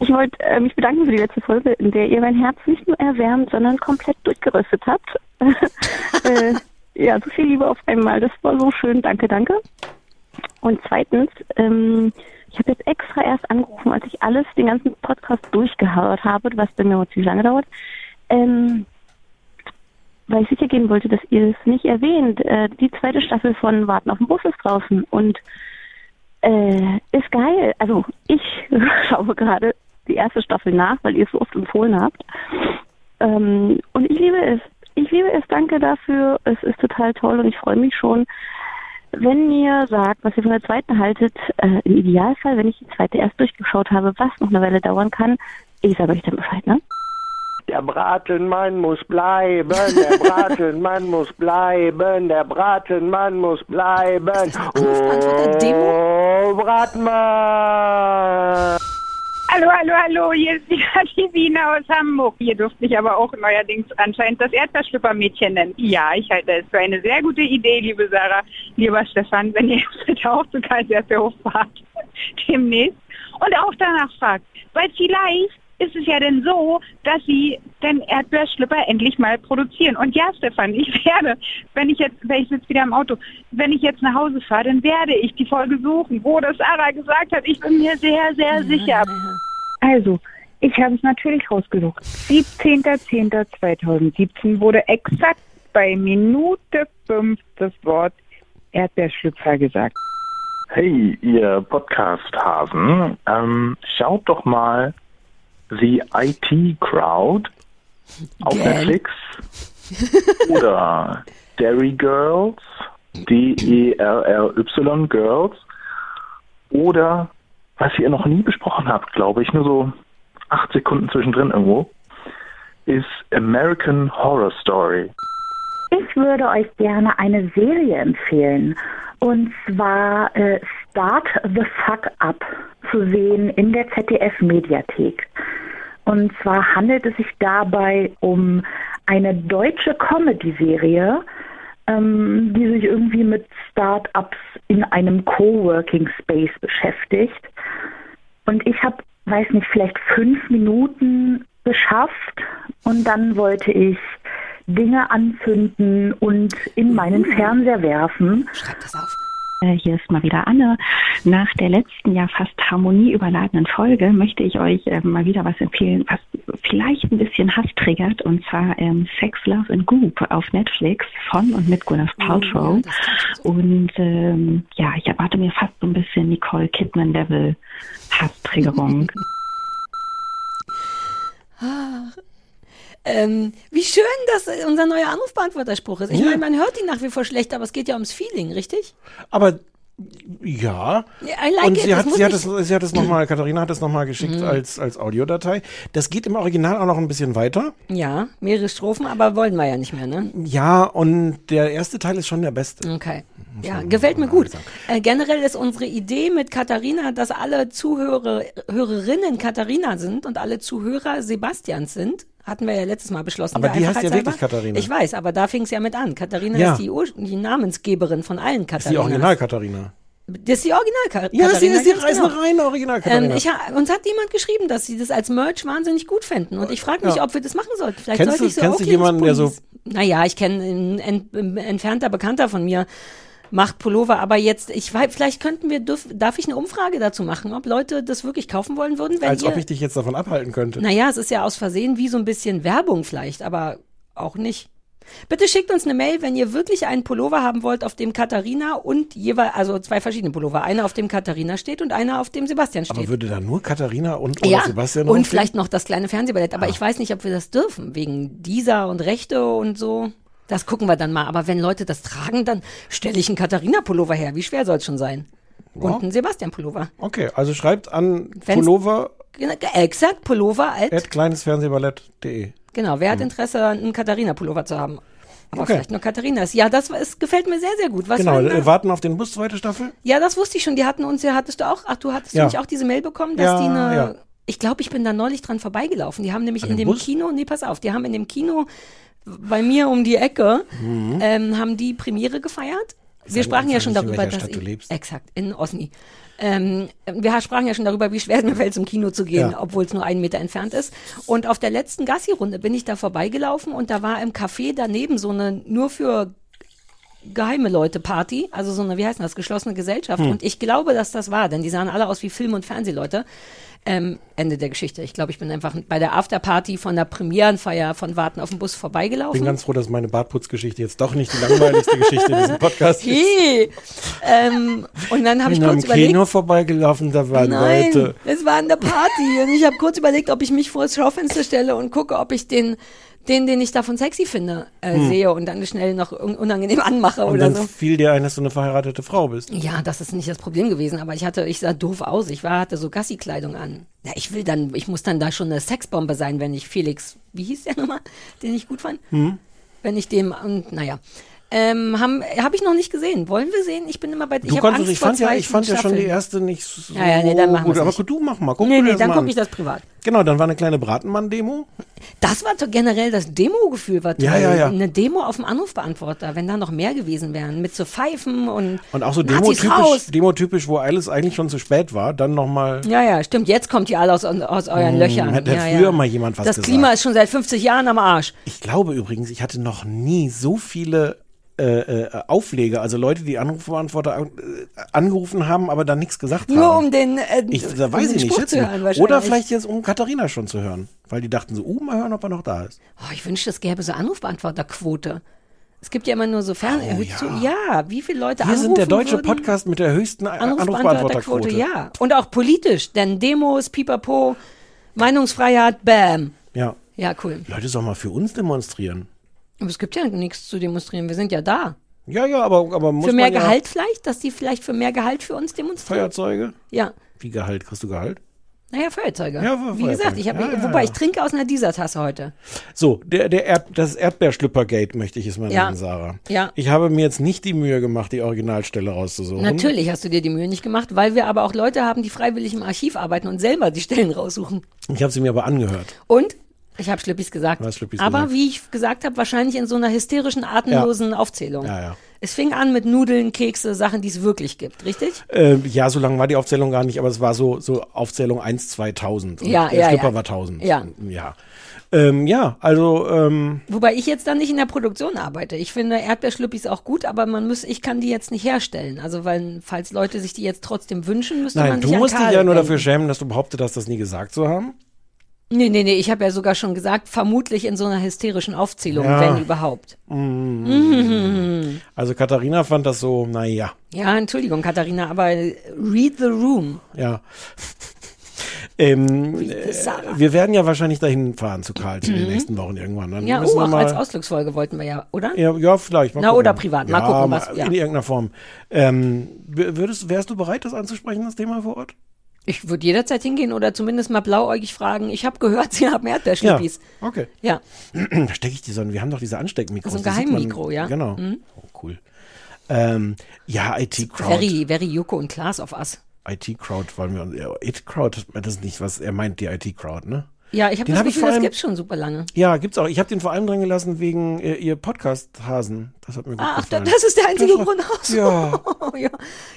ich wollte äh, mich bedanken für die letzte Folge, in der ihr mein Herz nicht nur erwärmt, sondern komplett durchgeröstet habt. äh, ja, so viel Liebe auf einmal. Das war so schön. Danke, danke. Und zweitens, ähm, ich habe jetzt extra erst angerufen, als ich alles, den ganzen Podcast durchgehört habe, was bei mir ziemlich lange dauert. Ähm, weil ich sicher gehen wollte, dass ihr es nicht erwähnt. Äh, die zweite Staffel von Warten auf den Bus ist draußen und äh, ist geil. Also ich schaue gerade die erste Staffel nach, weil ihr es so oft empfohlen habt. Ähm, und ich liebe es. Ich liebe es. Danke dafür. Es ist total toll und ich freue mich schon, wenn ihr sagt, was ihr von der zweiten haltet. Äh, Im Idealfall, wenn ich die zweite erst durchgeschaut habe, was noch eine Weile dauern kann. Ich sage euch dann Bescheid, ne? Der Bratenmann muss bleiben, der Bratenmann muss bleiben, der Bratenmann muss bleiben. Oh, Bratmann! Hallo, hallo, hallo, hier ist wieder die Wiener aus Hamburg. Hier durfte ich aber auch neuerdings anscheinend das Erdbeerschlüppermädchen nennen. Ja, ich halte es für eine sehr gute Idee, liebe Sarah, lieber Stefan, wenn ihr jetzt auch zu Karls Erdbeerhof fahrt demnächst und auch danach fragt. Weil vielleicht ist es ja denn so, dass sie den Erdbeerschlüpper endlich mal produzieren. Und ja, Stefan, ich werde, wenn ich jetzt, wenn ich sitze wieder im Auto, wenn ich jetzt nach Hause fahre, dann werde ich die Folge suchen, wo das Sarah gesagt hat. Ich bin mir sehr, sehr sicher. Also, ich habe es natürlich rausgesucht. 17.10.2017 wurde exakt bei Minute 5 das Wort Erdbeerschlüpfer gesagt. Hey, ihr Podcast-Hasen, ähm, schaut doch mal The IT Crowd auf Gern. Netflix oder Dairy Girls, D-E-R-R-Y Girls oder was ihr noch nie besprochen habt, glaube ich, nur so acht Sekunden zwischendrin irgendwo, ist American Horror Story. Ich würde euch gerne eine Serie empfehlen. Und zwar äh, Start the Fuck Up zu sehen in der ZDF-Mediathek. Und zwar handelt es sich dabei um eine deutsche Comedy-Serie, ähm, die sich irgendwie mit Start-ups in einem Coworking Space beschäftigt. Und ich habe, weiß nicht, vielleicht fünf Minuten geschafft und dann wollte ich Dinge anzünden und in meinen Fernseher werfen. Schreib das auf. Äh, Hier ist mal wieder Anne. Nach der letzten ja fast harmonieüberladenen Folge möchte ich euch äh, mal wieder was empfehlen, was vielleicht ein bisschen Hass triggert, und zwar ähm, Sex, Love and Goop auf Netflix von und mit Gwyneth Paltrow. Und ähm, ja, ich erwarte mir fast so ein bisschen Nicole Kidman-Level Hasstriggerung. Ähm, wie schön, dass unser neuer Anrufbeantworterspruch ist. Ich Ja. meine, man hört ihn nach wie vor schlecht, aber es geht ja ums Feeling, richtig? Aber ja. Ja, like und it, sie hat, sie hat es, sie hat es nochmal, Katharina hat es nochmal geschickt Mhm. als, als Audiodatei. Das geht im Original auch noch ein bisschen weiter. Ja, mehrere Strophen, aber wollen wir ja nicht mehr, ne? Ja, und der erste Teil ist schon der beste. Okay. Ja, gefällt mir gut. Äh, generell ist unsere Idee mit Katharina, dass alle Zuhörer, Hörerinnen Katharina sind und alle Zuhörer Sebastians sind. Hatten wir ja letztes Mal beschlossen. Aber die heißt ja wirklich Katharina. Ich weiß, aber da fing es ja mit an. Katharina Ja. ist die, Ur die Namensgeberin von allen Das ist Katharinas. die Original-Katharina. Das ist die original Ka Ja, sie Katharina, ist die genau. reine Original-Katharina. Ähm, ich ha uns hat jemand geschrieben, dass sie das als Merch wahnsinnig gut fänden. Und ich frage mich, Ja. ob wir das machen sollten. Vielleicht Kennst sollte du- ich so kennst du jemanden, der so- Naja, ich kenne ein, ein, ein entfernter Bekannter von mir, macht Pullover, aber jetzt, ich weiß, vielleicht könnten wir, dürf, darf ich eine Umfrage dazu machen, ob Leute das wirklich kaufen wollen würden, wenn Als ihr, ob ich dich jetzt davon abhalten könnte. naja, es ist ja aus Versehen wie so ein bisschen Werbung vielleicht, aber auch nicht. Bitte schickt uns eine Mail, wenn ihr wirklich einen Pullover haben wollt, auf dem Katharina und jeweils, also zwei verschiedene Pullover. Einer, auf dem Katharina steht und einer, auf dem Sebastian steht. Aber würde da nur Katharina und oder ja, Sebastian und vielleicht noch das kleine Fernsehballett. Aber ich weiß nicht, ob wir das dürfen, wegen dieser und Rechte und so. Das gucken wir dann mal. Aber wenn Leute das tragen, dann stelle ich einen Katharina-Pullover her. Wie schwer soll es schon sein? Ja. Und einen Sebastian-Pullover. Okay, also schreibt an Wenn's- Pullover Genau, Exakt, Pullover als. at kleinesfernsehballett.de. Genau, wer hat Interesse, einen Katharina-Pullover zu haben? Aber Okay. vielleicht nur Katharinas. Ja, das es gefällt mir sehr, sehr gut. Was Genau, da? äh, warten auf den Bus, zweite Staffel. Ja, das wusste ich schon. Die hatten uns ja, hattest du auch, ach, du hattest Ja. du nicht auch diese Mail bekommen, dass Ja, die eine, ja. ich glaube, ich bin da neulich dran vorbeigelaufen. Die haben nämlich An in dem dem Bus? Kino, nee, pass auf, die haben in dem Kino bei mir um die Ecke, Mhm. ähm, haben die Premiere gefeiert. Wir Sag sprachen ja schon darüber, dass Stadt du lebst. exakt, in Osni. Ähm, wir sprachen ja schon darüber, wie schwer es mir fällt, zum Kino zu gehen, Ja. obwohl es nur einen Meter entfernt ist. Und auf der letzten Gassi-Runde bin ich da vorbeigelaufen und da war im Café daneben so eine nur für geheime Leute Party, also so eine, wie heißt das, geschlossene Gesellschaft. Hm. Und ich glaube, dass das war, denn die sahen alle aus wie Film- und Fernsehleute. Ähm, Ende der Geschichte. Ich glaube, ich bin einfach bei der Afterparty von der Premierenfeier von Warten auf den Bus vorbeigelaufen. Bin ganz froh, dass meine Bartputzgeschichte jetzt doch nicht die langweiligste Geschichte in diesem Podcast ist. Hey. ähm, und dann habe ich kurz überlegt, Kino vorbeigelaufen, da waren Nein, Leute. es war an der Party und ich habe kurz überlegt, ob ich mich vor das Schaufenster stelle und gucke, ob ich den, den, den ich davon sexy finde, äh, Hm. sehe und dann schnell noch un unangenehm anmache Und oder dann so. fiel dir ein, dass du eine verheiratete Frau bist. Ja, das ist nicht das Problem gewesen, aber ich hatte, ich sah doof aus. Ich war, hatte so Gassi-Kleidung an. Ja, ich will dann, ich muss dann da schon eine Sexbombe sein, wenn ich Felix, wie hieß der nochmal, den ich gut fand? Hm? Wenn ich dem, und naja. Ähm, habe ich noch nicht gesehen. Wollen wir sehen? Ich bin immer bei. Du ich hab konntest, Angst ich fand ja, ich fand ja schon die erste nicht so Ja, ja, nee, dann machen gut. Aber nicht. du mach mal. Guck Nee, nee, das dann gucke ich das privat. Genau, dann war eine kleine Bratenmann-Demo. Das war generell das Demo-Gefühl war toll. Ja, ja, ja. Eine Demo auf dem Anrufbeantworter, wenn da noch mehr gewesen wären, mit so Pfeifen und Und auch so demotypisch, demotypisch, wo alles eigentlich schon zu spät war, dann nochmal. Ja, ja, stimmt. Jetzt kommt ihr alle aus, aus euren Hm, Löchern. hätte ja, früher mal jemand was Das gesagt. Klima ist schon seit 50 Jahren am Arsch. Ich glaube übrigens, ich hatte noch nie so viele äh, äh, Aufleger, also Leute, die Anrufbeantworter äh, angerufen haben, aber dann nichts gesagt Nur haben. um den, äh, Ich, um da weiß den ich nicht, Spruch schätze zu hören Oder wahrscheinlich. vielleicht jetzt, um Katharina schon zu hören. Weil die dachten so, uh, mal hören, ob er noch da ist. Oh, ich wünschte, es gäbe so Anrufbeantworterquote. Es gibt ja immer nur so Fern... Oh, Hörst du- ja. wie viele Leute Wir sind der deutsche würden? Podcast mit der höchsten Anrufbeantworterquote, Anrufbeantworterquote. ja. Und auch politisch, denn Demos, Pipapo, Meinungsfreiheit, bam. Ja. Ja, cool. Leute sollen mal für uns demonstrieren. Aber es gibt ja nichts zu demonstrieren, wir sind ja da. Ja, ja, aber, aber muss für mehr man ja Gehalt vielleicht, dass die vielleicht für mehr Gehalt für uns demonstrieren? Feuerzeuge? Ja. Wie Gehalt? Kriegst du Gehalt? Naja, Feuerzeuge. Ja, Wie Feuerzeuge. gesagt, ich habe, Ja, ja, wobei ja. ich trinke aus einer dieser Tasse heute. So, der, der Erd, das Erdbeerschlüppergate möchte ich es mal Ja. nennen, Sarah. Ja. Ich habe mir jetzt nicht die Mühe gemacht, die Originalstelle rauszusuchen. Natürlich hast du dir die Mühe nicht gemacht, weil wir aber auch Leute haben, die freiwillig im Archiv arbeiten und selber die Stellen raussuchen. Ich habe sie mir aber angehört. Und? Ich habe Schlippis gesagt. Du Schlippis aber gesagt. wie ich gesagt habe, wahrscheinlich in so einer hysterischen, atemlosen Aufzählung. Ja, ja. Es fing an mit Nudeln, Kekse, Sachen, die es wirklich gibt, richtig? Äh, ja, so lange war die Aufzählung gar nicht, aber es war so, so Aufzählung 1, 2000. Und Ja, der ja, Schlüpper ja. war 1000. Ja. Ja, ähm, ja also ähm, Wobei ich jetzt dann nicht in der Produktion arbeite. Ich finde Erdbeerschlüppis auch gut, aber man muss, ich kann die jetzt nicht herstellen. Also weil, falls Leute sich die jetzt trotzdem wünschen, müsste nein, man du sich an musst dich ja nur dafür schämen, dass du behauptet hast, das nie gesagt zu haben. Nee, nee, nee, ich habe ja sogar schon gesagt, vermutlich in so einer hysterischen Aufzählung, Ja. wenn überhaupt. Mhm. Also Katharina fand das so, naja, Ja, Entschuldigung, Katharina, aber read the room. ja. Ähm, äh, wir werden ja wahrscheinlich dahin fahren zu Karl in den Mhm. nächsten Wochen irgendwann. Dann Ja, oh, wir auch mal, als Ausflugsfolge wollten wir ja, oder? Ja, ja, vielleicht. Mal Na, gucken. oder privat. Mal ja, gucken, was- ja. In irgendeiner Form. Ähm, würdest, wärst du bereit, das anzusprechen, das Thema vor Ort? Ich würde jederzeit hingehen oder zumindest mal blauäugig fragen. Ich habe gehört, Sie haben Erdbeerschlippis. Ja, okay. Ja. da stecke ich die so, wir haben doch diese Ansteckmikros. So ein das sieht Geheimmikro, ja. Genau. Mhm. Oh, cool. Ähm, ja, IT-Crowd. Very, very Joko und Klaas auf Us. IT-Crowd wollen wir. IT-Crowd, das ist nicht, was er meint, die IT-Crowd, ne? Ja, ich habe Den das hab ich Gefühl, vor das allem- gibt's schon super lange. Ja, gibt's auch. Ich habe den vor allem dran gelassen wegen äh, ihr Podcast-Hasen. Das hat mir gut Ach, da- gefallen. das ist der einzige Das Grund aus. Ja. ja.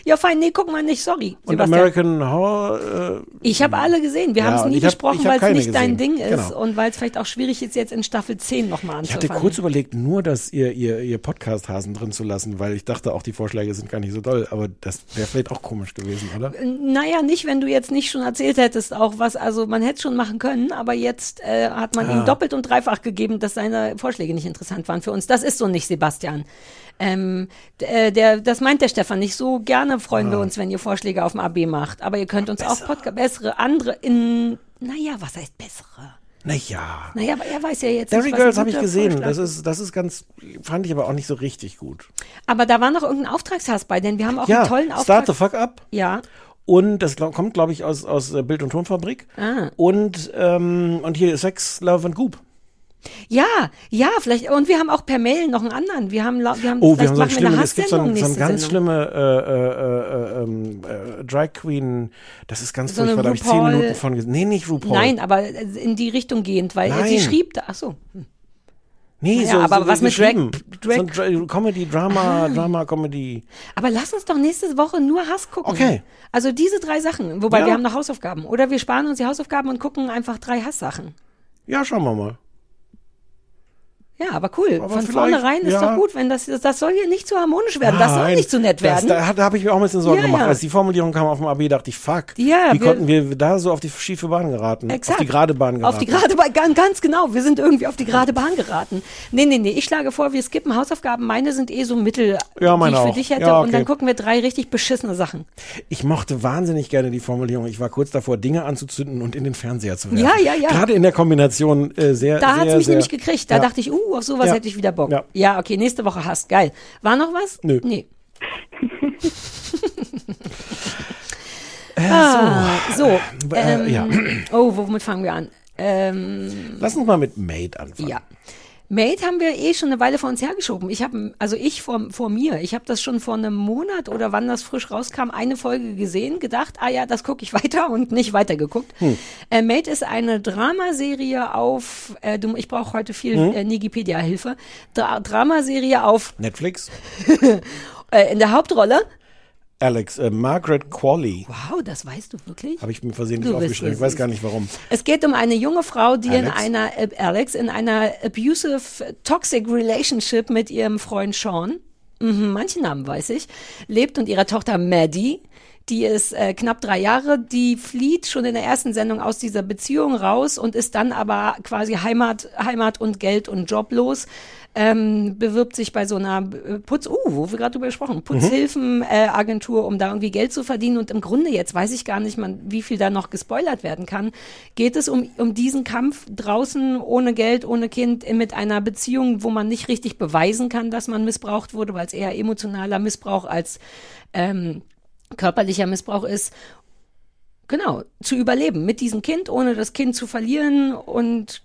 Ja, fein, nee, guck mal nicht, sorry. Und Sebastian. American Horror. Äh, Ich habe alle gesehen. Wir Ja, haben es nie ich besprochen, ich weil es nicht dein gesehen. Ding ist Genau. und weil es vielleicht auch schwierig ist, jetzt in Staffel 10 nochmal ich anzufangen. hatte kurz überlegt, nur dass ihr, ihr, ihr Podcast-Hasen drin zu lassen, weil ich dachte, auch die Vorschläge sind gar nicht so doll. Aber das wäre vielleicht auch komisch gewesen, oder? Naja, nicht, wenn du jetzt nicht schon erzählt hättest, auch was, also man hätte es schon machen können, aber jetzt äh, hat man Ah. ihm doppelt und dreifach gegeben, dass seine Vorschläge nicht interessant waren für uns. Das ist so nicht, Sebastian. Ähm, d- äh, der, das meint der Stefan nicht. So gerne freuen Ah. wir uns, wenn ihr Vorschläge auf dem AB macht. Aber ihr könnt uns auch Podcast, bessere, andere in, naja, was heißt bessere? Naja. Naja, aber er weiß ja jetzt Derry Girls habe ich gesehen. Vorschlag Das ist, das ist ganz, fand ich aber auch nicht so richtig gut. Aber da war noch irgendein Auftragshass bei, denn wir haben auch ja, einen tollen Auftrag. Start the Fuck Up. Ja. Und das glaub, kommt, glaube ich, aus, aus äh, Bild- und Tonfabrik. Ah. Und, ähm, und hier Sex, Love and Goop. Ja, ja, vielleicht. Und wir haben auch per Mail noch einen anderen. Wir haben, wir haben, Oh, wir haben so eine eine schlimme, es gibt so, Hasssendung ein, so eine ganz Sendung. schlimme äh, äh, äh, ähm, äh, Drag Queen, das ist ganz So eine furchtbar, da habe ich zehn Minuten von gesehen. Nee, nicht RuPaul. Nein, aber in die Richtung gehend, weil äh, sie Nein. schrieb da, ach so. Nee, Naja, so, aber so was mit Drag-. Drag- So Comedy, Drama, Ah. Drama, Comedy. Aber lass uns doch nächste Woche nur Hass gucken. Okay. Also diese drei Sachen, wobei Ja. wir haben noch Hausaufgaben. Oder wir sparen uns die Hausaufgaben und gucken einfach drei Hasssachen. Ja, schauen wir mal. Ja, aber cool. Aber Von vornherein ist ja. doch gut, wenn das, das, soll hier nicht zu harmonisch werden. Das soll Nein, nicht zu nett werden. Das, da da habe ich mir auch ein bisschen Sorgen Ja, gemacht. ja. Als die Formulierung kam auf dem AB, dachte ich, fuck. Ja, wie wir- konnten wir da so auf die schiefe Bahn geraten? Exakt. Auf die gerade Bahn geraten. Auf die gerade Bahn, ganz, genau. Wir sind irgendwie auf die gerade Bahn geraten. Nee, nee, nee. Ich schlage vor, wir skippen Hausaufgaben. Meine sind eh so Mittel, Ja, die ich für auch. dich hätte. Ja, Und dann okay. gucken wir drei richtig beschissene Sachen. Ich mochte wahnsinnig gerne die Formulierung. Ich war kurz davor, Dinge anzuzünden und in den Fernseher zu werfen. Ja, ja, ja. Gerade in der Kombination äh, sehr, Da sehr, hat's mich sehr, nämlich gekriegt. Da dachte ich, uh, auf sowas Ja. hätte ich wieder Bock. Ja. Ja. okay, nächste Woche hast. Geil. War noch was? Nö. Nee. ah, so. Äh, ähm, ja. Oh, womit fangen wir an? Ähm, Lass uns mal mit Made anfangen. Ja. Made haben wir eh schon eine Weile vor uns hergeschoben. Ich habe, also ich vor, vor mir, ich habe das schon vor einem Monat oder wann das frisch rauskam, eine Folge gesehen, gedacht, ah ja, das gucke ich weiter und nicht weitergeguckt. Hm. Äh, Made ist eine Dramaserie auf, äh, du, ich brauche heute viel Hm. äh, Nigipedia-Hilfe, Dra Dramaserie auf, Netflix. äh, in der Hauptrolle. Alex, äh, Margaret Qualley. Wow, das weißt du wirklich? Habe ich mir versehentlich aufgeschrieben. Ich weiß gar nicht warum. Es geht um eine junge Frau, die in Alex? einer, äh, Alex, in einer abusive, toxic relationship mit ihrem Freund Sean, mhm, manche Namen weiß ich, lebt und ihrer Tochter Maddie, Die ist äh, knapp drei Jahre, die flieht schon in der ersten Sendung aus dieser Beziehung raus und ist dann aber quasi Heimat, Heimat und Geld und joblos. Ähm, bewirbt sich bei so einer äh, Putz, uh, wo wir gerade drüber gesprochen, Putzhilfenagentur, um da irgendwie Geld zu verdienen. Und im Grunde, jetzt weiß ich gar nicht, man, wie viel da noch gespoilert werden kann, geht es um, um diesen Kampf draußen ohne Geld, ohne Kind, mit einer Beziehung, wo man nicht richtig beweisen kann, dass man missbraucht wurde, weil es eher emotionaler Missbrauch als ähm, körperlicher Missbrauch ist. Genau, zu überleben mit diesem Kind, ohne das Kind zu verlieren und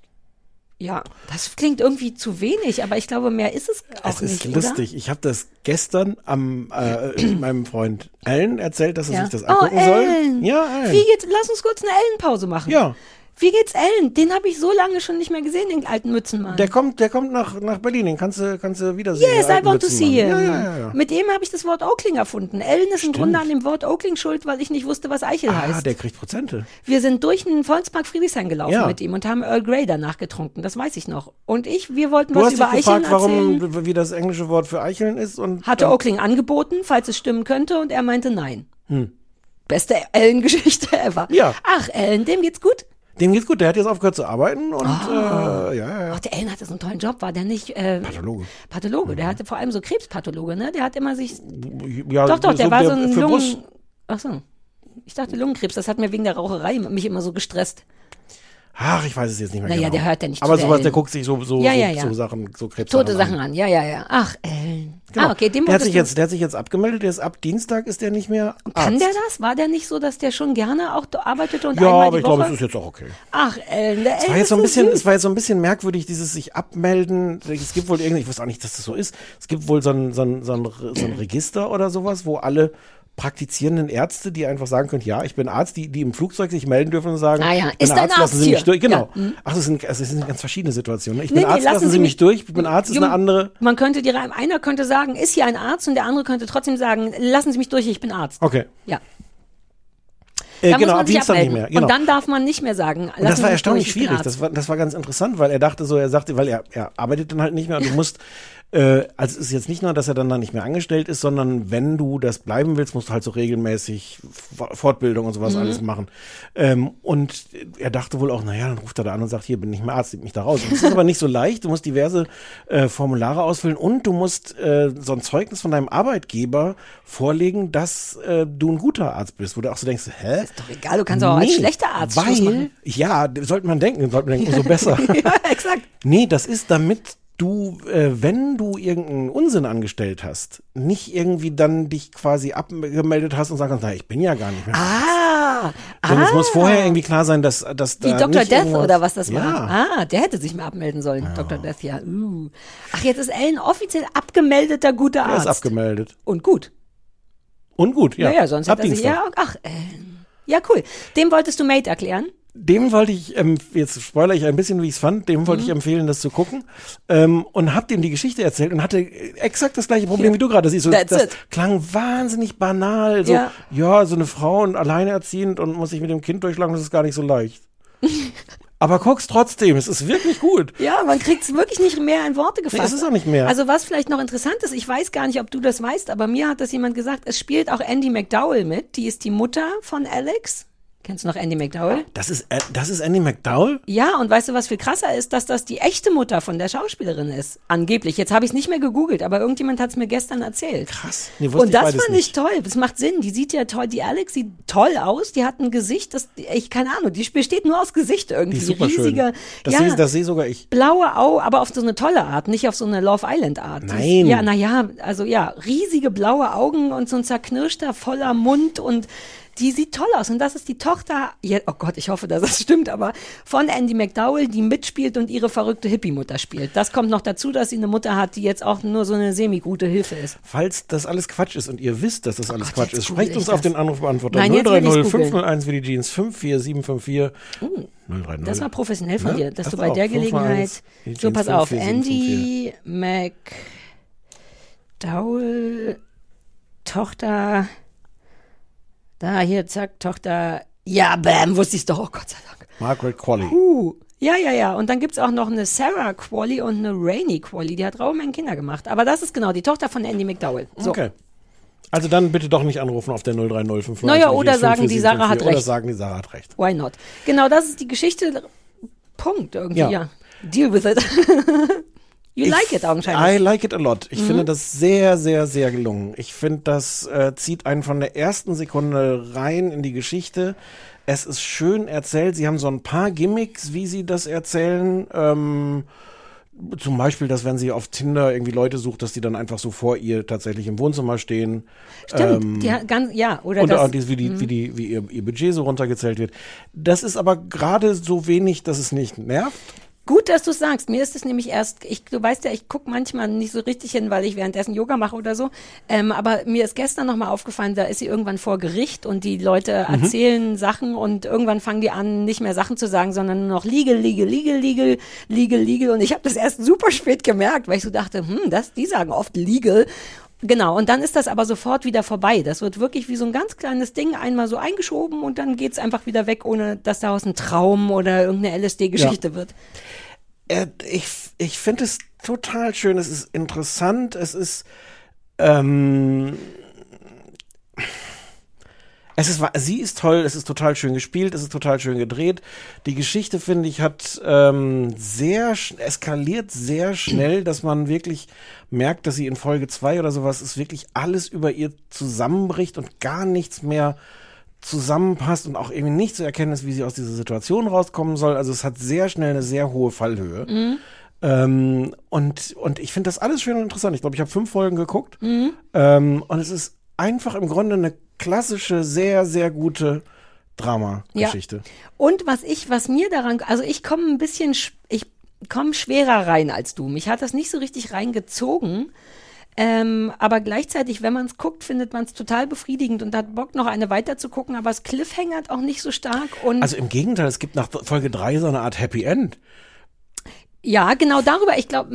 ja, das klingt irgendwie zu wenig, aber ich glaube, mehr ist es auch Es ist nicht, lustig. Oder? Ich habe das gestern am äh, meinem Freund Allen erzählt, dass er Ja. sich das oh, angucken Ellen. soll. Ja, Allen. Wie geht's? Lass uns kurz eine Ellenpause machen. Ja. Wie geht's Ellen? Den habe ich so lange schon nicht mehr gesehen, den alten Mützenmann. Der kommt, der kommt nach, nach Berlin, den kannst du, kannst du wiedersehen. Yes, I want to see him. Ja, ja, ja. Mit dem habe ich das Wort Oakling erfunden. Ellen ist im Grunde an dem Wort Oakling schuld, weil ich nicht wusste, was Eichel Ah, heißt. der kriegt Prozente. Wir sind durch den Volkspark Friedrichshain gelaufen Ja. mit ihm und haben Earl Grey danach getrunken. Das weiß ich noch. Und ich, wir wollten Du was über Eicheln gefragt, erzählen. warum, wie das englische Wort für Eicheln ist und Hatte Oakling angeboten, falls es stimmen könnte, und er meinte nein. Hm. Beste Ellen-Geschichte ever. Ja. Ach, Ellen, dem geht's gut? Dem geht's gut, der hat jetzt aufgehört zu arbeiten und Ah. äh, ja, ja, ja. Ach, der Ellen hatte so einen tollen Job, war der nicht äh, Pathologe. Pathologe? Der hatte vor allem so Krebspathologe, ne? Der hat immer sich. Ja, doch, doch, der war so ein Lungen. Brust. Ach so. Ich dachte Lungenkrebs, das hat mir wegen der Raucherei mich immer so gestresst. Ach, ich weiß es jetzt nicht mehr Naja, genau. der hört ja nicht Aber sowas, der Ellen. guckt sich so, so, Ja, so, ja, ja. so Sachen, so Krebs Tote Sachen an, ja, ja, ja. Ach, Ellen. Ah, okay, dem der hat sich jetzt, der hat sich jetzt abgemeldet, der ist ab Dienstag ist der nicht mehr Kann Arzt. der das? War der nicht so, dass der schon gerne auch arbeitete und Ja, aber ich glaube, es ist jetzt auch okay. Ach, Ellen, der Es war jetzt so ein ist bisschen, süß. es war jetzt so ein bisschen merkwürdig, dieses sich abmelden. Es gibt wohl irgendwie, ich wusste auch nicht, dass das so ist. Es gibt wohl so ein, so ein, so ein, so ein Register oder sowas, wo alle praktizierenden Ärzte, die einfach sagen können, ja, ich bin Arzt, die, die im Flugzeug sich melden dürfen und sagen, Ah ja, ist Arzt, lassen Arzt Sie mich hier? durch. Genau. Ja, hm. Ach, das sind, also das sind ganz verschiedene Situationen. ne? Ich bin nee, Arzt, lassen, Sie mich durch. Ich bin Arzt, ist eine andere. Man könnte Reim- einer könnte sagen, ist hier ein Arzt und der andere könnte trotzdem sagen, lassen Sie mich durch, ich bin Arzt. Okay. Ja. Äh, genau, ab Dienstag nicht abmelden. mehr. Genau. Und dann darf man nicht mehr sagen, Und lassen das war mich erstaunlich durch, schwierig. Arzt. Das war, das war ganz interessant, weil er dachte so, er sagte, weil er, er arbeitet dann halt nicht mehr und du musst, äh, also es ist jetzt nicht nur, dass er dann da nicht mehr angestellt ist, sondern wenn du das bleiben willst, musst du halt so regelmäßig Fortbildung und sowas Mhm. alles machen. Ähm, und er dachte wohl auch, naja, dann ruft er da an und sagt, hier bin ich mehr Arzt, nimmt mich da raus. Das ist aber nicht so leicht. Du musst diverse äh, Formulare ausfüllen und du musst äh, so ein Zeugnis von deinem Arbeitgeber vorlegen, dass äh, du ein guter Arzt bist, wo du auch so denkst, hä? Ist doch egal, du kannst auch als schlechter Arzt Weil, machen. ja, sollte man denken, sollte man denken, umso besser. ja, exakt. Nee, das ist damit du, äh, wenn du irgendeinen Unsinn angestellt hast, nicht irgendwie dann dich quasi abgemeldet hast und sagen kannst, na, ich bin ja gar nicht mehr. Ah, Denn es ah. muss vorher irgendwie klar sein, dass, dass Wie da Dr. nicht Death oder was das ja. war. Ah, der hätte sich mal abmelden sollen. Dr. Death, ja. Uh. Ach, jetzt ist Ellen offiziell abgemeldeter guter Er ist Arzt. abgemeldet. Und gut. Und gut, ja. Naja, sonst Ab hätte er sich, ja, ach, Ellen. Ja, cool. Dem wolltest du Mate erklären? Dem wollte ich, ähm, jetzt spoilere ich ein bisschen, wie ich es fand, dem wollte ich Mhm. empfehlen, das zu gucken. Ähm, und hab dem die Geschichte erzählt und hatte exakt das gleiche Problem, wie du gerade siehst. So, That's das it. klang wahnsinnig banal. So, Ja. ja. so eine Frau und alleinerziehend und muss sich mit dem Kind durchschlagen, das ist gar nicht so leicht. Aber guck's trotzdem, es ist wirklich gut. Ja, man kriegt es wirklich nicht mehr in Worte gefasst. Nee, es ist auch nicht mehr. Also was vielleicht noch interessant ist, ich weiß gar nicht, ob du das weißt, aber mir hat das jemand gesagt, es spielt auch Andy McDowell mit. Die ist die Mutter von Alex. Kennst du noch Andy McDowell? Das ist, äh, das ist Andy McDowell? Ja, und weißt du, was viel krasser ist, dass das die echte Mutter von der Schauspielerin ist. Angeblich. Jetzt habe ich es nicht mehr gegoogelt, aber irgendjemand hat es mir gestern erzählt. Krass. Nee, wusste und das fand ich toll. Das macht Sinn. Die sieht ja toll. Die Alex sieht toll aus. Die hat ein Gesicht, das, ich keine Ahnung, die besteht nur aus Gesicht irgendwie. Die ist super schön. Riesige, Das ja, sehe das sehe sogar ich. blaue Augen, aber auf so eine tolle Art, nicht auf so eine Love Island Art. Nein. Ja, naja, also ja, riesige blaue Augen und so ein zerknirschter, voller Mund und die sieht toll aus. Und das ist die Tochter, ja, oh Gott, ich hoffe, dass das stimmt, aber von Andy McDowell, die mitspielt und ihre verrückte Hippie-Mutter spielt. Das kommt noch dazu, dass sie eine Mutter hat, die jetzt auch nur so eine semi-gute Hilfe ist. Falls das alles Quatsch ist und ihr wisst, dass das alles Gott, Quatsch ist, sprecht uns auf das. den Anrufbeantworter Nein, jetzt will ich's 030 googeln. 501 wie die Jeans 54754 030. Das war professionell von Ne? dir, dass Passt du bei auf, der 501 Gelegenheit. So, pass auf. 54754. Andy McDowell, Tochter. Da, hier, zack, Tochter. Ja, bam, wusste ich's doch. Oh Gott sei Dank. Margaret Qualley. Uh. Ja, ja, ja. Und dann gibt's auch noch eine Sarah Qualley und eine Rainy Qualley. Die hat Raumeng Kinder gemacht. Aber das ist genau die Tochter von Andy McDowell. So. Okay. Also dann bitte doch nicht anrufen auf der 03059. Naja, oder sagen, die Sarah hat Oder recht. sagen, die Sarah hat recht. Why not? Genau, das ist die Geschichte. Punkt irgendwie, Ja. ja. Deal with it. you like it augenscheinlich. I like it a lot. Ich Mhm. finde das sehr, sehr, sehr gelungen. Ich finde, das äh, zieht einen von der ersten Sekunde rein in die Geschichte. Es ist schön erzählt. Sie haben so ein paar Gimmicks, wie sie das erzählen. Ähm, zum Beispiel, dass wenn sie auf Tinder irgendwie Leute sucht, dass die dann einfach so vor ihr tatsächlich im Wohnzimmer stehen. Stimmt, Ähm, die ganz, ja, oder und das. auch die, wie, die, Mhm. wie, die, wie ihr, ihr Budget so runtergezählt wird. Das ist aber gerade so wenig, dass es nicht nervt. Gut, dass du sagst. Mir ist es nämlich erst, ich, du weißt ja, ich gucke manchmal nicht so richtig hin, weil ich währenddessen Yoga mache oder so. Ähm, aber mir ist gestern nochmal aufgefallen, da ist sie irgendwann vor Gericht und die Leute Mhm. erzählen Sachen und irgendwann fangen die an, nicht mehr Sachen zu sagen, sondern nur noch legal, legal, legal, legal, legal, legal. Und ich habe das erst super spät gemerkt, weil ich so dachte, hm, das, die sagen oft legal. Genau, und dann ist das aber sofort wieder vorbei. Das wird wirklich wie so ein ganz kleines Ding einmal so eingeschoben und dann geht's einfach wieder weg, ohne dass daraus ein Traum oder irgendeine LSD-Geschichte Ja. wird. Äh, ich ich finde es total schön. Es ist interessant. Es ist. Ähm, es ist, sie ist toll, es ist total schön gespielt, es ist total schön gedreht. Die Geschichte, finde ich, hat ähm, sehr, eskaliert sehr schnell, dass man wirklich merkt, dass sie in Folge zwei oder sowas ist wirklich alles über ihr zusammenbricht und gar nichts mehr zusammenpasst und auch irgendwie nicht zu erkennen ist, wie sie aus dieser Situation rauskommen soll. Also es hat sehr schnell eine sehr hohe Fallhöhe. Mhm. Ähm, und, und ich finde das alles schön und interessant. Ich glaube, ich habe fünf Folgen geguckt. Mhm. Ähm, und es ist einfach im Grunde eine klassische, sehr, sehr gute Drama-Geschichte. Und was ich, was mir daran, also ich komme ein bisschen, sch- ich komme schwerer rein als du. Mich hat das nicht so richtig reingezogen. Ähm, aber gleichzeitig, wenn man es guckt, findet man es total befriedigend und hat Bock, noch eine weiter zu gucken, aber es cliffhangert auch nicht so stark. Und Also im Gegenteil, es gibt nach Folge drei so eine Art Happy End. Ja, genau darüber. Ich glaube,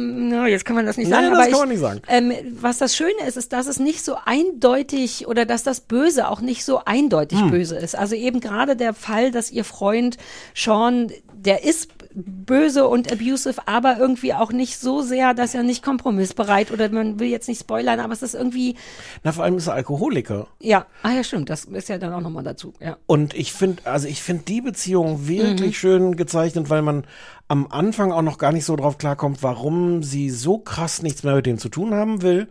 jetzt kann man das nicht Nein, sagen. das aber kann ich, man nicht sagen. Ähm, was das Schöne ist, ist, dass es nicht so eindeutig oder dass das Böse auch nicht so eindeutig Hm. böse ist. Also eben gerade der Fall, dass ihr Freund Sean, der ist böse und abusive, aber irgendwie auch nicht so sehr, dass er nicht kompromissbereit oder man will jetzt nicht spoilern, aber es ist irgendwie, Na, vor allem ist er Alkoholiker. ja, ah ja, stimmt, das ist ja dann auch nochmal dazu, ja. Und ich finde, also ich finde die Beziehung wirklich Mhm. schön gezeichnet, weil man am Anfang auch noch gar nicht so drauf klarkommt, warum sie so krass nichts mehr mit dem zu tun haben will.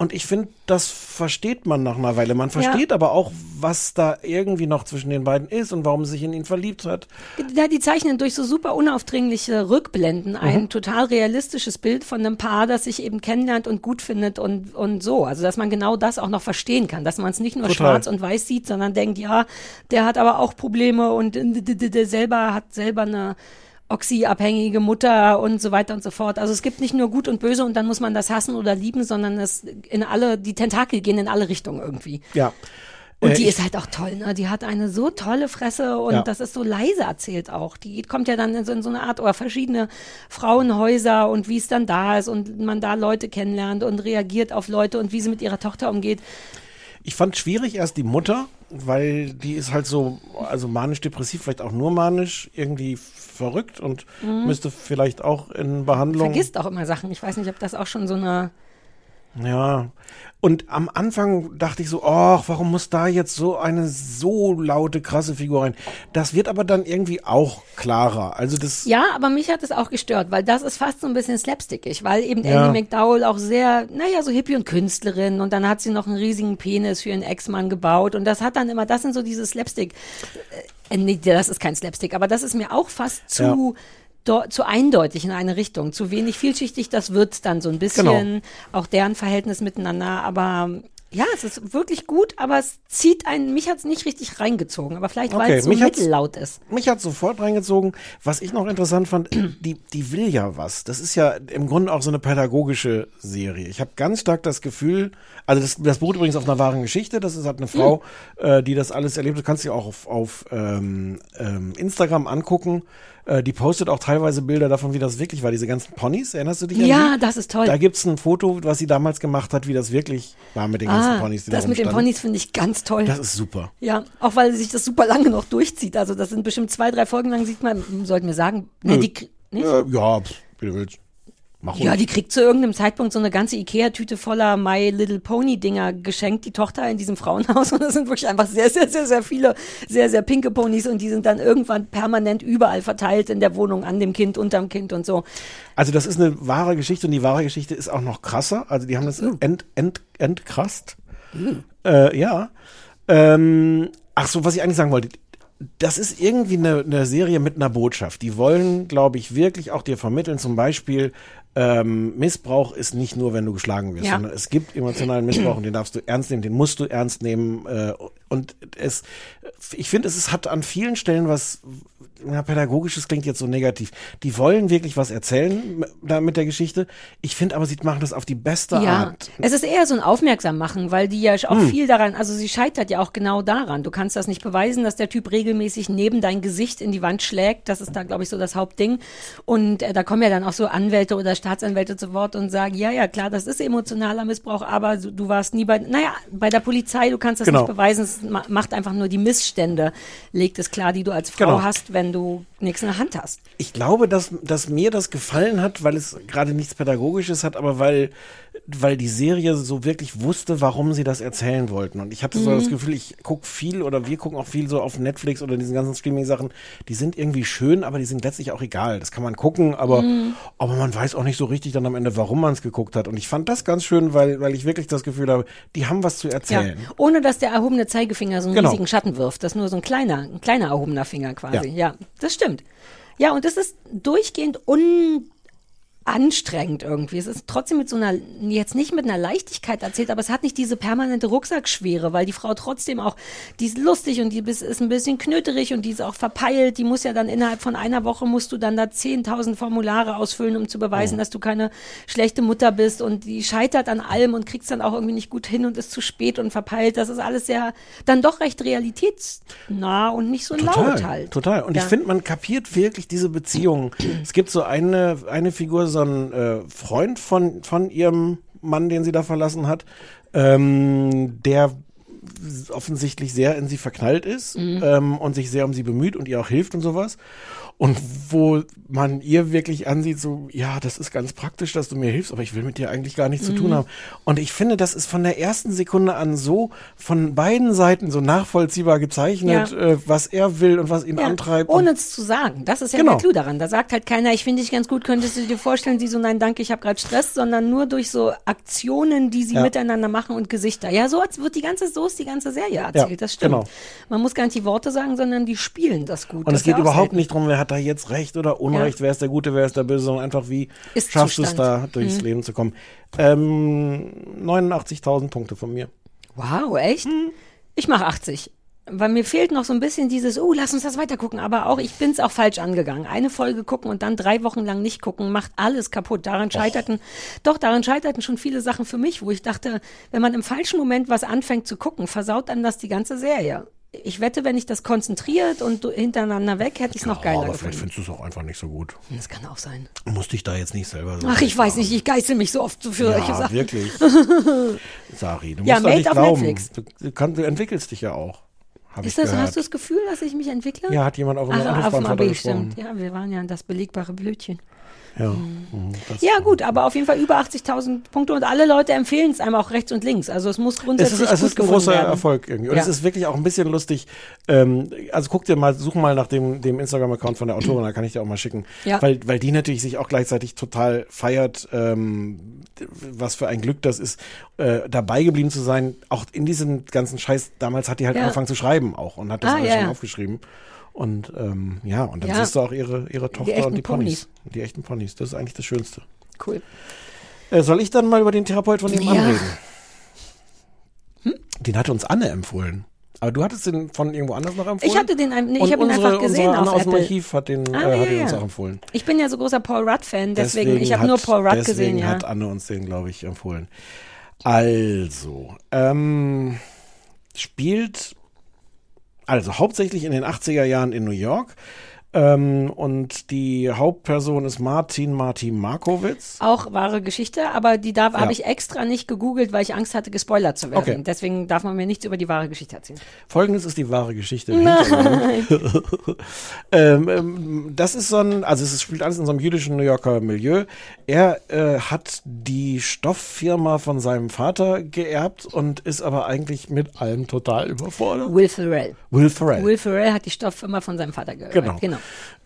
Und ich finde, das versteht man nach einer Weile. Man versteht aber auch, was da irgendwie noch zwischen den beiden ist und warum sie sich in ihn verliebt hat. Ja, die zeichnen durch so super unaufdringliche Rückblenden ein Mhm. total realistisches Bild von einem Paar, das sich eben kennenlernt und gut findet und, und so. Also, dass man genau das auch noch verstehen kann, dass man es nicht nur Total. schwarz und weiß sieht, sondern denkt, ja, der hat aber auch Probleme und der selber hat selber eine oxyabhängige Mutter und so weiter und so fort. Also es gibt nicht nur gut und böse und dann muss man das hassen oder lieben, sondern es in alle, die Tentakel gehen in alle Richtungen irgendwie. Ja. Und Äh, die ich- ist halt auch toll, ne? Die hat eine so tolle Fresse und Ja. das ist so leise erzählt auch. Die kommt ja dann in so, in so eine Art oder verschiedene Frauenhäuser und wie es dann da ist und man da Leute kennenlernt und reagiert auf Leute und wie sie mit ihrer Tochter umgeht. Ich fand schwierig erst die Mutter, weil die ist halt so, also manisch-depressiv, vielleicht auch nur manisch, irgendwie verrückt und Mhm. müsste vielleicht auch in Behandlung. Vergisst auch immer Sachen. Ich weiß nicht, ob das auch schon so eine Ja. Und am Anfang dachte ich so, ach, warum muss da jetzt so eine so laute, krasse Figur rein? Das wird aber dann irgendwie auch klarer. Also das. Ja, aber mich hat es auch gestört, weil das ist fast so ein bisschen slapstickig, weil eben Ja. Andy McDowell auch sehr, naja, so Hippie und Künstlerin und dann hat sie noch einen riesigen Penis für ihren Ex-Mann gebaut und das hat dann immer, das sind so diese Slapstick, äh, nee, das ist kein Slapstick, aber das ist mir auch fast zu, do, zu eindeutig in eine Richtung, zu wenig vielschichtig, das wird dann so ein bisschen, Genau. auch deren Verhältnis miteinander, aber ja, es ist wirklich gut, aber es zieht einen, mich hat es nicht richtig reingezogen, aber vielleicht, weil Okay, es so mittellaut ist. Mich hat sofort reingezogen. Was ich noch interessant fand, die, die will ja was. Das ist ja im Grunde auch so eine pädagogische Serie. Ich habe ganz stark das Gefühl, also das, das beruht übrigens auf einer wahren Geschichte. Das ist halt eine Frau, äh, die das alles erlebt. Du kannst sie auch auf, auf ähm, ähm, Instagram angucken. Äh, die postet auch teilweise Bilder davon, wie das wirklich war. Diese ganzen Ponys, erinnerst du dich an Ja, die? das ist toll. Da gibt's ein Foto, was sie damals gemacht hat, wie das wirklich war mit den ganzen Ah, Ponys. die das da mit den. Ponys finde ich ganz toll. Das ist super. ja, auch weil sich das super lange noch durchzieht. Also das sind bestimmt zwei, drei Folgen lang sieht man, sollten wir sagen, ne, die, nicht? Ja, pff, wie du willst. Mach Ja, die kriegt zu irgendeinem Zeitpunkt so eine ganze Ikea-Tüte voller My Little Pony-Dinger geschenkt, die Tochter in diesem Frauenhaus. Und das sind wirklich einfach sehr, sehr, sehr, sehr viele, sehr, sehr pinke Ponys. Und die sind dann irgendwann permanent überall verteilt in der Wohnung, an dem Kind, unterm Kind und so. Also das ist eine wahre Geschichte und die wahre Geschichte ist auch noch krasser. Also die haben das ent, ent, entkrasst. Äh, ja. Ähm, ach so, was ich eigentlich sagen wollte. Das ist irgendwie eine, eine Serie mit einer Botschaft. Die wollen, glaube ich, wirklich auch dir vermitteln, zum Beispiel, ähm, Missbrauch ist nicht nur, wenn du geschlagen wirst, Ja. sondern es gibt emotionalen Missbrauch und den darfst du ernst nehmen, den musst du ernst nehmen. Äh, und es, ich finde, es ist, hat an vielen Stellen was, ja, pädagogisches klingt jetzt so negativ. Die wollen wirklich was erzählen da mit der Geschichte. Ich finde aber, sie machen das auf die beste Ja, Art. es ist eher so ein Aufmerksam machen, weil die ja auch Hm. viel daran, also sie scheitert ja auch genau daran. Du kannst das nicht beweisen, dass der Typ regelmäßig neben dein Gesicht in die Wand schlägt. Das ist da, glaube ich, so das Hauptding. Und äh, da kommen ja dann auch so Anwälte oder Staatsanwälte zu Wort und sagen, ja, ja, klar, das ist emotionaler Missbrauch, aber du warst nie bei, naja, bei der Polizei, du kannst das Genau. nicht beweisen. Es ma macht einfach nur die Missstände, legt es klar, die du als Frau Genau. hast, wenn du nichts in der Hand hast. Ich glaube, dass, dass mir das gefallen hat, weil es gerade nichts Pädagogisches hat, aber weil, weil die Serie so wirklich wusste, warum sie das erzählen wollten. Und ich hatte so Mhm. das Gefühl, ich gucke viel oder wir gucken auch viel so auf Netflix oder diesen ganzen Streaming-Sachen. Die sind irgendwie schön, aber die sind letztlich auch egal. Das kann man gucken, aber, Mhm. aber man weiß auch nicht so richtig dann am Ende, warum man es geguckt hat. Und ich fand das ganz schön, weil, weil ich wirklich das Gefühl habe, die haben was zu Ja, erzählen. ohne dass der erhobene Zeigefinger so einen Genau. riesigen Schatten wirft. Das ist nur so ein kleiner, ein kleiner erhobener Finger quasi. Ja. Ja. das stimmt. Ja, und es ist durchgehend unanstrengend irgendwie. Es ist trotzdem mit so einer, jetzt nicht mit einer Leichtigkeit erzählt, aber es hat nicht diese permanente Rucksackschwere, weil die Frau trotzdem auch, die ist lustig und die ist ein bisschen knöterig und die ist auch verpeilt. Die muss ja dann innerhalb von einer Woche musst du dann da 10.000 Formulare ausfüllen, um zu beweisen, dass du keine schlechte Mutter bist und die scheitert an allem und kriegst dann auch irgendwie nicht gut hin und ist zu spät und verpeilt. Das ist alles sehr, dann doch recht realitätsnah und nicht so laut halt. Total. Und Ja. ich finde, man kapiert wirklich diese Beziehung. es gibt so eine, eine Figur, so ein äh, Freund von, von ihrem Mann, den sie da verlassen hat, ähm, der offensichtlich sehr in sie verknallt ist Mhm. ähm, und sich sehr um sie bemüht und ihr auch hilft und sowas. Und wo man ihr wirklich ansieht, so, ja, das ist ganz praktisch, dass du mir hilfst, aber ich will mit dir eigentlich gar nichts zu tun Mhm. haben. Und ich finde, das ist von der ersten Sekunde an so von beiden Seiten so nachvollziehbar gezeichnet, Ja. äh, was er will und was ihn Ja, antreibt. ohne es zu sagen. Das ist ja Genau. der Clou daran. Da sagt halt keiner, ich finde dich ganz gut, könntest du dir vorstellen, sie so, nein, danke, ich habe gerade Stress, sondern nur durch so Aktionen, die sie Ja. miteinander machen und Gesichter. Ja, so wird die ganze, so ist die ganze Serie erzählt, das stimmt. genau. Man muss gar nicht die Worte sagen, sondern die spielen das gut. und Das es geht überhaupt nicht drum, wer hat da jetzt Recht oder Unrecht, Ja. wer ist der Gute, wer ist der Böse, sondern einfach, wie Ist schaffst du es da, durchs Mhm. Leben zu kommen. Ähm, 89.000 Punkte von mir. Wow, echt? Hm. Ich mache 80. Weil mir fehlt noch so ein bisschen dieses, oh, lass uns das weitergucken. Aber auch, ich bin's auch falsch angegangen. Eine Folge gucken und dann drei Wochen lang nicht gucken, macht alles kaputt. Daran scheiterten, doch, daran scheiterten schon viele Sachen für mich, wo ich dachte, wenn man im falschen Moment was anfängt zu gucken, versaut einem das die ganze Serie. Ich wette, wenn ich das konzentriert und hintereinander weg, hätte ich es noch geiler aber vielleicht gefunden. findest du es auch einfach nicht so gut. Das kann auch sein. Musste ich da jetzt nicht selber so. Ach, ich weiß nicht, ich geißel mich so oft für solche ja, Sachen. wirklich. Sari, du musst Ja, doch Made nicht auf glauben. Netflix. Du, du, kann, du entwickelst dich ja auch. Ist das, gehört. hast du das Gefühl, dass ich mich entwickle? Ja, hat jemand auf dem AB, gesprochen. stimmt. Ja, wir waren ja das belegbare Blödchen. Ja, mhm, das- Ja, gut, aber auf jeden Fall über 80.000 Punkte und alle Leute empfehlen es einem auch rechts und links. Also es muss Es grundsätzlich ist, es gut ist ein großer werden. Erfolg irgendwie. Und Ja. es ist wirklich auch ein bisschen lustig. Ähm, also guck dir mal, such mal nach dem, dem Instagram-Account von der Autorin, da kann ich dir auch mal schicken. Ja. Weil, weil die natürlich sich auch gleichzeitig total feiert, ähm, was für ein Glück das ist, äh, dabei geblieben zu sein. Auch in diesem ganzen Scheiß, damals hat die halt Ja. angefangen zu schreiben auch und hat das Ah, alles ja, schon aufgeschrieben. Und ähm, ja, und dann Ja. siehst du auch ihre, ihre Tochter echten und die Ponys. Ponys. Die echten Ponys. Das ist eigentlich das Schönste. Cool. Äh, soll ich dann mal über den Therapeut von nebenan Ja. reden? Den hatte uns Anne empfohlen. Aber du hattest den von irgendwo anders noch empfohlen? Ich hatte den, nee, ich habe ihn einfach gesehen unsere Anne auf aus dem. Archiv hat den, Ah, äh, hat ja. uns auch empfohlen. Ich bin ja so großer Paul Rudd-Fan, deswegen, ich habe nur Paul Rudd gesehen, deswegen ja. hat Anne uns den, glaube ich, empfohlen. Also, ähm, spielt also hauptsächlich in den 80er Jahren in New York. Ähm, und die Hauptperson ist Martin Martin Markowitz. Auch wahre Geschichte, aber die darf Ja. habe ich extra nicht gegoogelt, weil ich Angst hatte, gespoilert zu werden. Okay. Deswegen darf man mir nichts über die wahre Geschichte erzählen. Folgendes ist die wahre Geschichte. ähm, ähm, das ist so ein, also es spielt alles in so einem jüdischen New Yorker Milieu. Er äh, hat die Stofffirma von seinem Vater geerbt und ist aber eigentlich mit allem total überfordert. Will Ferrell. Will Ferrell. Will Ferrell hat die Stofffirma von seinem Vater gehört. Genau. genau.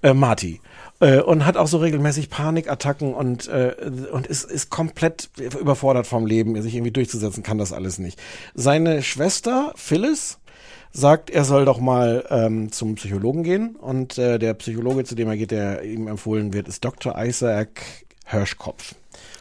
Äh, Marty. Äh, und hat auch so regelmäßig Panikattacken und, äh, und ist, ist komplett überfordert vom Leben, sich irgendwie durchzusetzen, kann das alles nicht. Seine Schwester Phyllis sagt, er soll doch mal ähm, zum Psychologen gehen. Und äh, der Psychologe, zu dem er geht, der ihm empfohlen wird, ist Dr. Isaac Hirschkopf.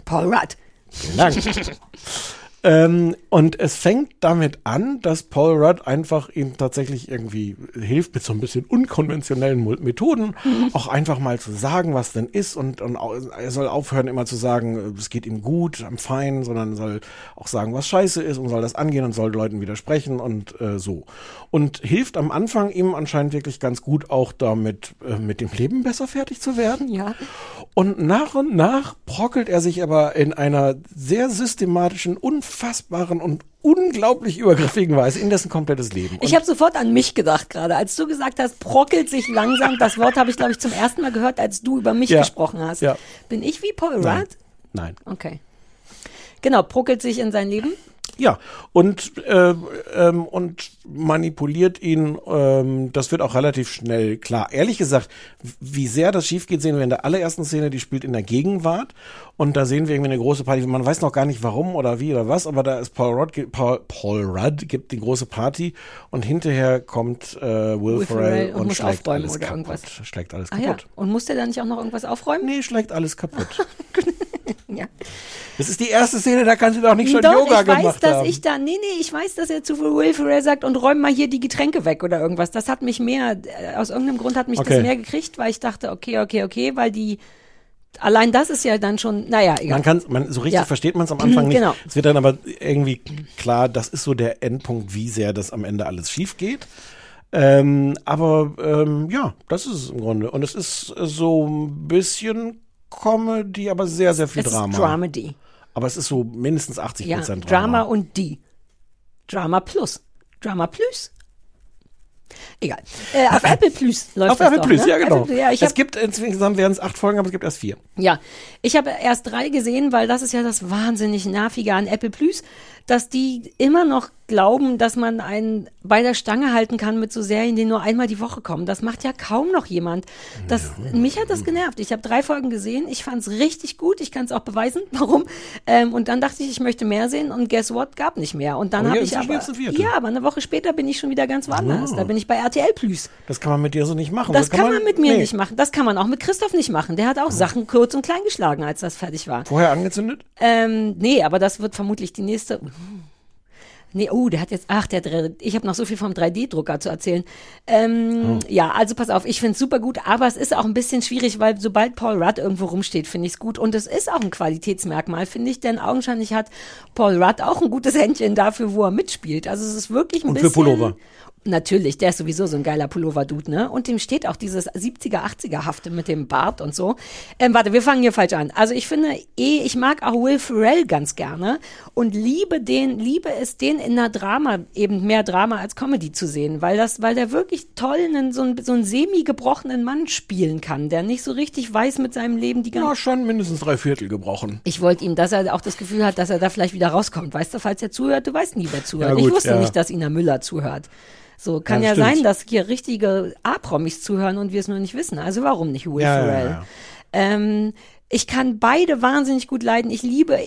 Paul Rudd. Vielen Dank. Ähm, und es fängt damit an, dass Paul Rudd einfach ihm tatsächlich irgendwie hilft mit so ein bisschen unkonventionellen Methoden, auch einfach mal zu sagen, was denn ist und, und er soll aufhören immer zu sagen, es geht ihm gut, I'm fine, sondern soll auch sagen, was scheiße ist und soll das angehen und soll Leuten widersprechen und äh, so. Und hilft am Anfang ihm anscheinend wirklich ganz gut auch damit, äh, mit dem Leben besser fertig zu werden. Ja. Und nach und nach brockelt er sich aber in einer sehr systematischen, unfassbaren und unglaublich übergriffigen Weise in dessen komplettes Leben. Ich habe sofort an mich gedacht gerade, als du gesagt hast, brockelt sich langsam. Das Wort habe ich, glaube ich, zum ersten Mal gehört, als du über mich Ja. gesprochen hast. Ja. Bin ich wie Paul Nein. Rudd? Nein. Okay. Genau, brockelt sich in sein Leben. Ja, und, äh, ähm, und manipuliert ihn. Ähm, das wird auch relativ schnell klar. Ehrlich gesagt, wie sehr das schief geht, sehen wir in der allerersten Szene, die spielt in der Gegenwart. Und da sehen wir irgendwie eine große Party. Man weiß noch gar nicht warum oder wie oder was, aber da ist Paul Rudd, Paul, Paul Rudd gibt die große Party und hinterher kommt äh, Will, Will Ferrell und und, schlägt alles kaputt. irgendwas. Schlägt alles Ah ja. kaputt. Und muss der da nicht auch noch irgendwas aufräumen? Nee, schlägt alles kaputt. ja. Das ist die erste Szene, da kannst du doch nicht schon Doch, Yoga ich weiß, gemacht dass haben. ich da, nee, nee, ich weiß, dass er zu Will Ferrell sagt und räum mal hier die Getränke weg oder irgendwas. Das hat mich mehr, äh, aus irgendeinem Grund hat mich Okay. das mehr gekriegt, weil ich dachte, okay, okay, okay, weil die, allein das ist ja dann schon, naja, egal. Man kann, man, so richtig Ja. versteht man es am Anfang nicht. Genau. Es wird dann aber irgendwie klar, das ist so der Endpunkt, wie sehr das am Ende alles schief geht. Ähm, aber ähm, ja, das ist es im Grunde. Und es ist so ein bisschen Comedy, aber sehr, sehr viel es Drama. ist Dramedy. Aber es ist so mindestens 80 Ja, Prozent Drama Drama. und die. Drama Plus. Drama Plus. Egal. Äh, auf Apple Plus läuft Auf das Apple doch, Plus, ne? ja genau. Apple, ja, ich es gibt insgesamt werden es acht Folgen, aber es gibt erst vier. ja, ich habe erst drei gesehen, weil das ist ja das wahnsinnig nervige an Apple Plus, dass die immer noch glauben, dass man einen bei der Stange halten kann mit so Serien, die nur einmal die Woche kommen. Das macht ja kaum noch jemand. Das, Mich hat das genervt. Ich habe drei Folgen gesehen. Ich fand es richtig gut. Ich kann es auch beweisen, warum. Ähm, und dann dachte ich, ich möchte mehr sehen. Und guess what? Gab nicht mehr. Und dann Oh, habe ja, ich aber, ja, aber eine Woche später bin ich schon wieder ganz woanders. Ah. Da bin ich bei RTL Plus. Das kann man mit dir so nicht machen. Das kann man mit mir nee. nicht machen. Das kann man auch mit Christoph nicht machen. Der hat auch Sachen kurz und klein geschlagen, als das fertig war. Vorher angezündet? Ähm, nee, aber das wird vermutlich die nächste. Nee, oh, der hat jetzt, ach, der, dr- ich habe noch so viel vom 3D-Drucker zu erzählen. Ähm, Ja, also pass auf, ich find's super gut, aber es ist auch ein bisschen schwierig, weil sobald Paul Rudd irgendwo rumsteht, finde ich's gut. Und es ist auch ein Qualitätsmerkmal, finde ich, denn augenscheinlich hat Paul Rudd auch ein gutes Händchen dafür, wo er mitspielt. Also es ist wirklich ein Und für bisschen... Pullover. Natürlich, der ist sowieso so ein geiler Pullover-Dude, ne? Und dem steht auch dieses 70er, 80er-Hafte mit dem Bart und so. Ähm, warte, wir fangen hier falsch an. Also ich finde eh, ich mag auch Will Ferrell ganz gerne und liebe den, liebe es, den in einer Drama, eben mehr Drama als Comedy zu sehen, weil das, weil der wirklich toll einen, so, einen, so einen semi-gebrochenen Mann spielen kann, der nicht so richtig weiß mit seinem Leben die ganze Ja, schon mindestens drei Viertel gebrochen. ich wollte ihm, dass er auch das Gefühl hat, dass er da vielleicht wieder rauskommt. Weißt du, falls er zuhört, du weißt nie, wer zuhört. Ja, ich gut, wusste ja. nicht, dass Ina Müller zuhört. So kann Ja, ja, sein, dass hier richtige A-Promis zuhören und wir es nur nicht wissen. Also warum nicht Will Ja, Ferrell? Ähm, ich kann beide wahnsinnig gut leiden. Ich liebe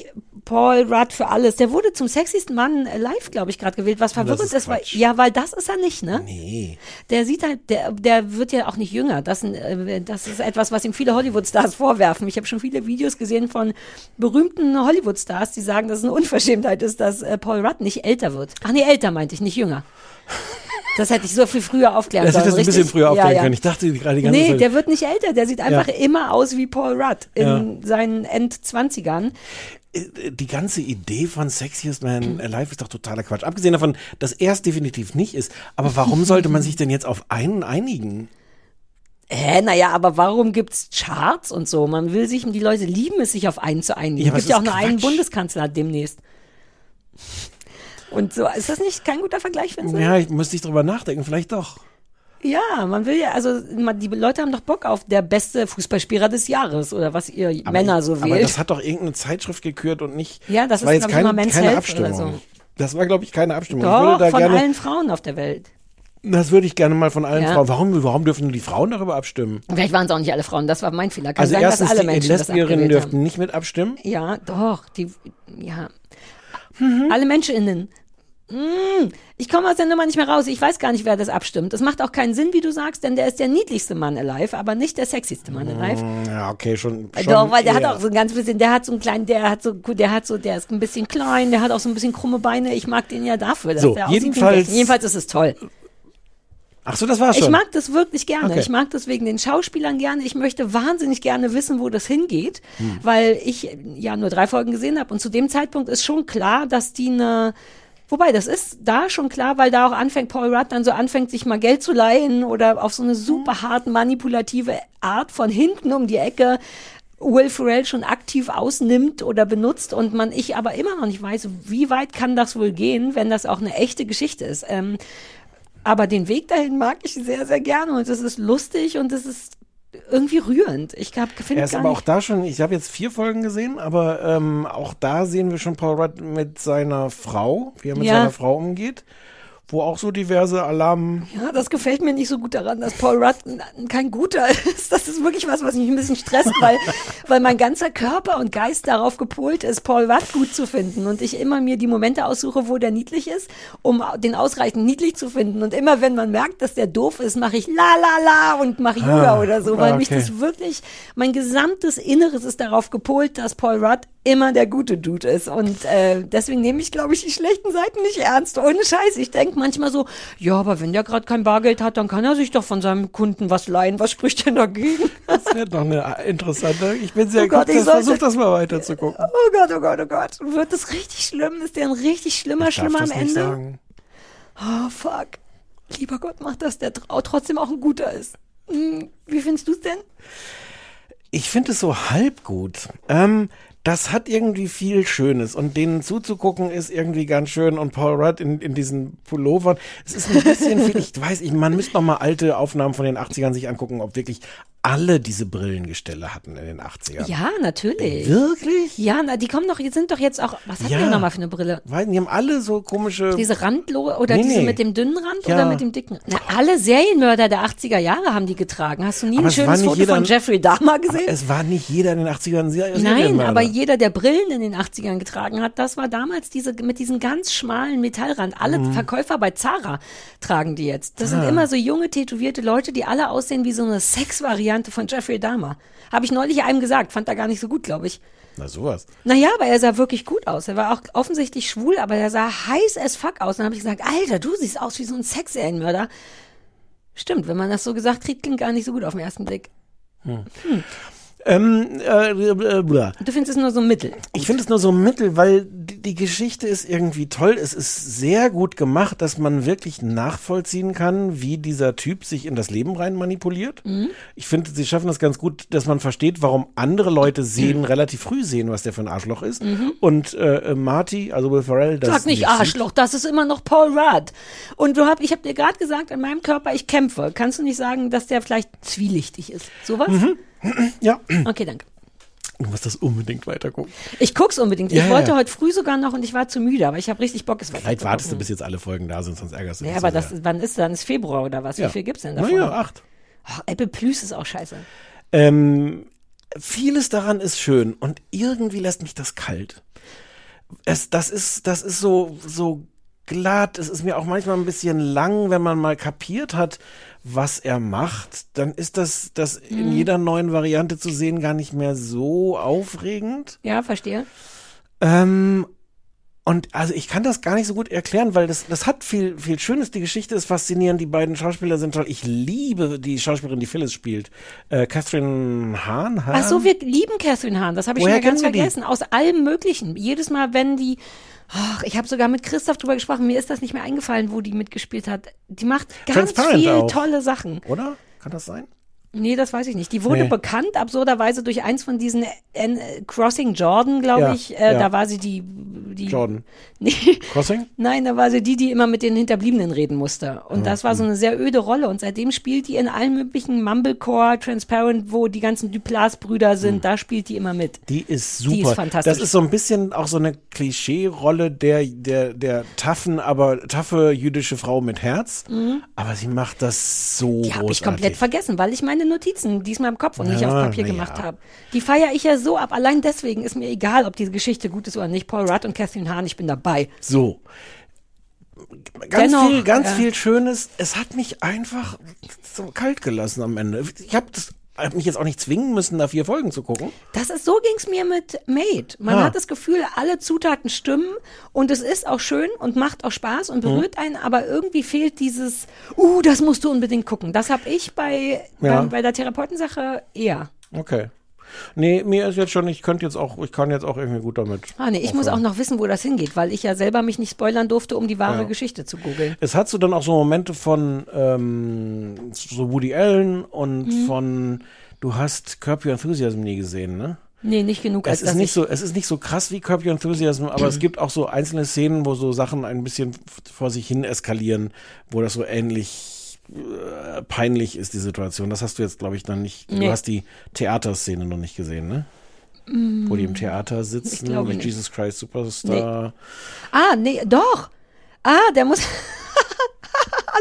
Paul Rudd für alles. Der wurde zum sexiesten Mann live, glaube ich, gerade gewählt, was verwirrend ist ist, weil, ja, weil das ist er nicht, ne? Nee. Der sieht halt, der, der wird ja auch nicht jünger. Das, äh, das ist etwas, was ihm viele Hollywood-Stars vorwerfen. Ich habe schon viele Videos gesehen von berühmten Hollywood-Stars, die sagen, dass es eine Unverschämtheit ist, dass äh, Paul Rudd nicht älter wird. Ach nee, älter meinte ich, nicht jünger. Das hätte ich so viel früher aufklären Das hätte sollen. das ein bisschen früher aufklären ja, ja. können. Ich dachte gerade die ganze Nee, Zeit. der wird nicht älter. Der sieht einfach Ja. immer aus wie Paul Rudd in seinen Endzwanzigern. Äh, die ganze Idee von Sexiest Man Alive ist doch totaler Quatsch. Abgesehen davon, dass er es definitiv nicht ist. Aber warum sollte man sich denn jetzt auf einen einigen? Hä, naja, aber warum gibt's Charts und so? Man will sich, die Leute lieben es, sich auf einen zu einigen. Ja, es gibt ja auch nur einen. Bundeskanzler demnächst. Und so, ist das nicht kein guter Vergleich, Vincent? Ja, ich müsste ich drüber nachdenken, vielleicht doch. Ja, man will ja, also man, die Leute haben doch Bock auf der beste Fußballspieler des Jahres oder was ihr Männer so Aber wählt. das hat doch irgendeine Zeitschrift gekürt und nicht. Ja, das war ist, jetzt ich, keine, Health Abstimmung. oder so. Das war, glaube ich, keine Abstimmung. ich doch, von gerne, allen Frauen auf der Welt. das würde ich gerne mal von allen Ja. Frauen. Warum, warum dürfen nur die Frauen darüber abstimmen? Vielleicht waren es auch nicht alle Frauen, das war mein Fehler. Kann also sein, erstens, dass alle die Menschen Lesbierinnen dürften nicht mit abstimmen. Ja, doch, die, ja. Mhm. Alle MenschInnen. Mm, ich komme aus der Nummer nicht mehr raus. Ich weiß gar nicht, wer das abstimmt. Das macht auch keinen Sinn, wie du sagst, denn der ist der niedlichste Mann alive, aber nicht der sexyste Mann alive. Mm, Ja, okay, schon. schon Doch, weil der hat eher. auch so ein ganz bisschen, der hat so einen kleinen, der hat so, gut, der hat so, der ist ein bisschen klein, der hat auch so ein bisschen krumme Beine. Ich mag den ja dafür, dass So, jedenfalls-. Jedenfalls ist es toll. Ach so, das war's schon. Ich mag das wirklich gerne. Okay. Ich mag das wegen den Schauspielern gerne. Ich möchte wahnsinnig gerne wissen, wo das hingeht, Hm. weil ich äh, ja nur drei Folgen gesehen habe. Und zu dem Zeitpunkt ist schon klar, dass die eine Wobei, das ist da schon klar, weil da auch anfängt, Paul Rudd dann so anfängt, sich mal Geld zu leihen oder auf so eine super hart manipulative Art von hinten um die Ecke Will Ferrell schon aktiv ausnimmt oder benutzt und man ich aber immer noch nicht weiß, wie weit kann das wohl gehen, wenn das auch eine echte Geschichte ist. Ähm, aber den Weg dahin mag ich sehr, sehr gerne und es ist lustig und es ist irgendwie rührend. Ich glaube, finde Er ist aber nicht. auch da schon, ich habe jetzt vier Folgen gesehen, aber ähm, auch da sehen wir schon Paul Rudd mit seiner Frau, wie er mit Ja. seiner Frau umgeht, wo auch so diverse Alarm. Ja, das gefällt mir nicht so gut daran, dass Paul Rudd kein guter ist. Das ist wirklich was, was mich ein bisschen stresst, weil, weil mein ganzer Körper und Geist darauf gepolt ist, Paul Rudd gut zu finden und ich immer mir die Momente aussuche, wo der niedlich ist, um den ausreichend niedlich zu finden. Und immer wenn man merkt, dass der doof ist, mache ich la la la und mache Yoga Ah, oder so, weil mich okay. das wirklich, mein gesamtes Inneres ist darauf gepolt, dass Paul Rudd immer der gute Dude ist. Und äh, deswegen nehme ich, glaube ich, die schlechten Seiten nicht ernst. Ohne Scheiß. Ich denke manchmal so, ja, aber wenn der gerade kein Bargeld hat, dann kann er sich doch von seinem Kunden was leihen. Was spricht denn dagegen? Das wird noch eine interessante. Ich bin sehr Oh Gott, ich das versuch sollte- das mal weiter zu gucken. Oh Gott, oh Gott, oh Gott. Wird das richtig schlimm? Ist der ein richtig schlimmer, Ich schlimmer am Ende? sagen. Oh, fuck. Lieber Gott, mach das, der trotzdem auch ein guter ist. Hm, wie findest du's denn? Ich finde es so halb gut. Ähm, das hat irgendwie viel Schönes und denen zuzugucken ist irgendwie ganz schön und Paul Rudd in, in diesen Pullovern. Es ist ein bisschen viel, ich weiß, ich, man müsste noch mal alte Aufnahmen von den 80ern sich angucken, ob wirklich alle diese Brillengestelle hatten in den 80ern. Ja, natürlich. Wirklich? Ja, na, die kommen doch, die sind doch jetzt auch, was hat Ja. der nochmal für eine Brille? Weil die haben alle so komische. Diese Randlo oder Nee, diese nee. mit dem dünnen Rand Ja. oder mit dem dicken? Na, alle Serienmörder der 80er Jahre haben die getragen. Hast du nie Aber ein schönes Foto jeder- von Jeffrey Dahmer gesehen? Es war nicht jeder in den 80ern Ser- Nein, Serienmörder. aber jeder, der Brillen in den 80ern getragen hat, das war damals diese mit diesem ganz schmalen Metallrand. Alle Mhm. Verkäufer bei Zara tragen die jetzt. Das sind Ah. immer so junge, tätowierte Leute, die alle aussehen wie so eine Sexvariante von Jeffrey Dahmer. Habe ich neulich einem gesagt, fand er gar nicht so gut, glaube ich. Na sowas. Naja, aber er sah wirklich gut aus. Er war auch offensichtlich schwul, aber er sah heiß as fuck aus. Dann habe ich gesagt, Alter, du siehst aus wie so ein Sexserienmörder. Stimmt, wenn man das so gesagt kriegt, klingt gar nicht so gut auf den ersten Blick. Hm. Hm. Ähm, äh, äh. Du findest es nur so mittel. Ich finde es nur so mittel, weil die, die Geschichte ist irgendwie toll. Es ist sehr gut gemacht, dass man wirklich nachvollziehen kann, wie dieser Typ sich in das Leben rein manipuliert. Mhm. Ich finde, sie schaffen das ganz gut, dass man versteht, warum andere Leute sehen, relativ früh sehen, was der für ein Arschloch ist. Mhm. Und äh, äh, Marty, also Will Ferrell, das Sag nicht sieht. Arschloch, das ist immer noch Paul Rudd. Und du hab, ich habe dir gerade gesagt, in meinem Körper, ich kämpfe. Kannst du nicht sagen, dass der vielleicht zwielichtig ist? Sowas? Mhm. Ja. Okay, danke. Du musst das unbedingt weitergucken. Ich guck's unbedingt. Ja, ich ja, wollte ja. heute früh sogar noch und ich war zu müde, aber ich habe richtig Bock, es Vielleicht wartest du, bis jetzt alle Folgen da sind, sonst ärgerst du Ja, dich aber so das, wann ist dann? Ist Februar oder was? Ja. Wie viel gibt's denn davon? Naja, acht. Oh, Apple Plus ist auch scheiße. Ähm, vieles daran ist schön und irgendwie lässt mich das kalt. Es, das ist, das ist so, so glatt. Es ist mir auch manchmal ein bisschen lang, wenn man mal kapiert hat, was er macht. Dann ist das, das in Mhm. jeder neuen Variante zu sehen gar nicht mehr so aufregend. Ja, verstehe. Ähm, und also ich kann das gar nicht so gut erklären, weil das, das hat viel, viel Schönes. Die Geschichte ist faszinierend. Die beiden Schauspieler sind toll. Ich liebe die Schauspielerin, die Phyllis spielt. Äh, Catherine Hahn. Hahn? Ach so, wir lieben Catherine Hahn. Das habe ich Woher schon ganz wir die? vergessen. Aus allem Möglichen. Jedes Mal, wenn die. Ach, ich habe sogar mit Christoph drüber gesprochen. Mir ist das nicht mehr eingefallen, wo die mitgespielt hat. Die macht ganz viel auch. tolle Sachen. Oder? Kann das sein? Nee, das weiß ich nicht. Die wurde Nee. bekannt, absurderweise, durch eins von diesen N Crossing Jordan, glaube Ja, ich. Äh, ja. Da war sie die, die. Jordan. Nee. Crossing? Nein, da war sie die, die immer mit den Hinterbliebenen reden musste. Und Mhm. das war so eine sehr öde Rolle. Und seitdem spielt die in allen möglichen Mumblecore, Transparent, wo die ganzen Duplas-Brüder sind, da spielt die immer mit. Die ist super. Die ist fantastisch. Das ist so ein bisschen auch so eine Klischee-Rolle der, der, der taffen, aber taffe jüdische Frau mit Herz. Mhm. Aber sie macht das so Die habe ich komplett vergessen, weil ich meine Notizen diesmal im Kopf und nicht Ja, auf Papier na gemacht ja. habe. Die feiere ich ja so ab. Allein deswegen ist mir egal, ob diese Geschichte gut ist oder nicht. Paul Rudd und Catherine Hahn, ich bin dabei. So. Ganz Dennoch, viel, ganz ja. viel Schönes. Es hat mich einfach so kalt gelassen am Ende. Ich habe hab mich jetzt auch nicht zwingen müssen, da vier Folgen zu gucken. Das ist, so ging's mir mit Made. Man Ah. hat das Gefühl, alle Zutaten stimmen und es ist auch schön und macht auch Spaß und Mhm. berührt einen, aber irgendwie fehlt dieses, uh, das musst du unbedingt gucken. Das habe ich bei, Ja. bei, bei der Therapeutensache eher. Okay. Nee, mir ist jetzt schon, ich könnte jetzt auch, ich kann jetzt auch irgendwie gut damit. Ah, nee, ich muss auch aufhören. noch wissen, wo das hingeht, weil ich ja selber mich nicht spoilern durfte, um die wahre Ja. Geschichte zu googeln. Es hat so dann auch so Momente von ähm, so Woody Allen und Mhm. von du hast Curb Your Enthusiasm nie gesehen, ne? Nee, nicht genug. als Es ist nicht ich- so, es ist nicht so krass wie Curb Your Enthusiasm, aber es gibt auch so einzelne Szenen, wo so Sachen ein bisschen vor sich hin eskalieren, wo das so ähnlich äh, peinlich ist, die Situation. Das hast du jetzt, glaube ich, dann nicht. Nee. Du hast die Theaterszene noch nicht gesehen, ne? Mm, Wo die im Theater sitzen mit nicht. Jesus Christ Superstar. Ah, nee, doch. Ah, der muss.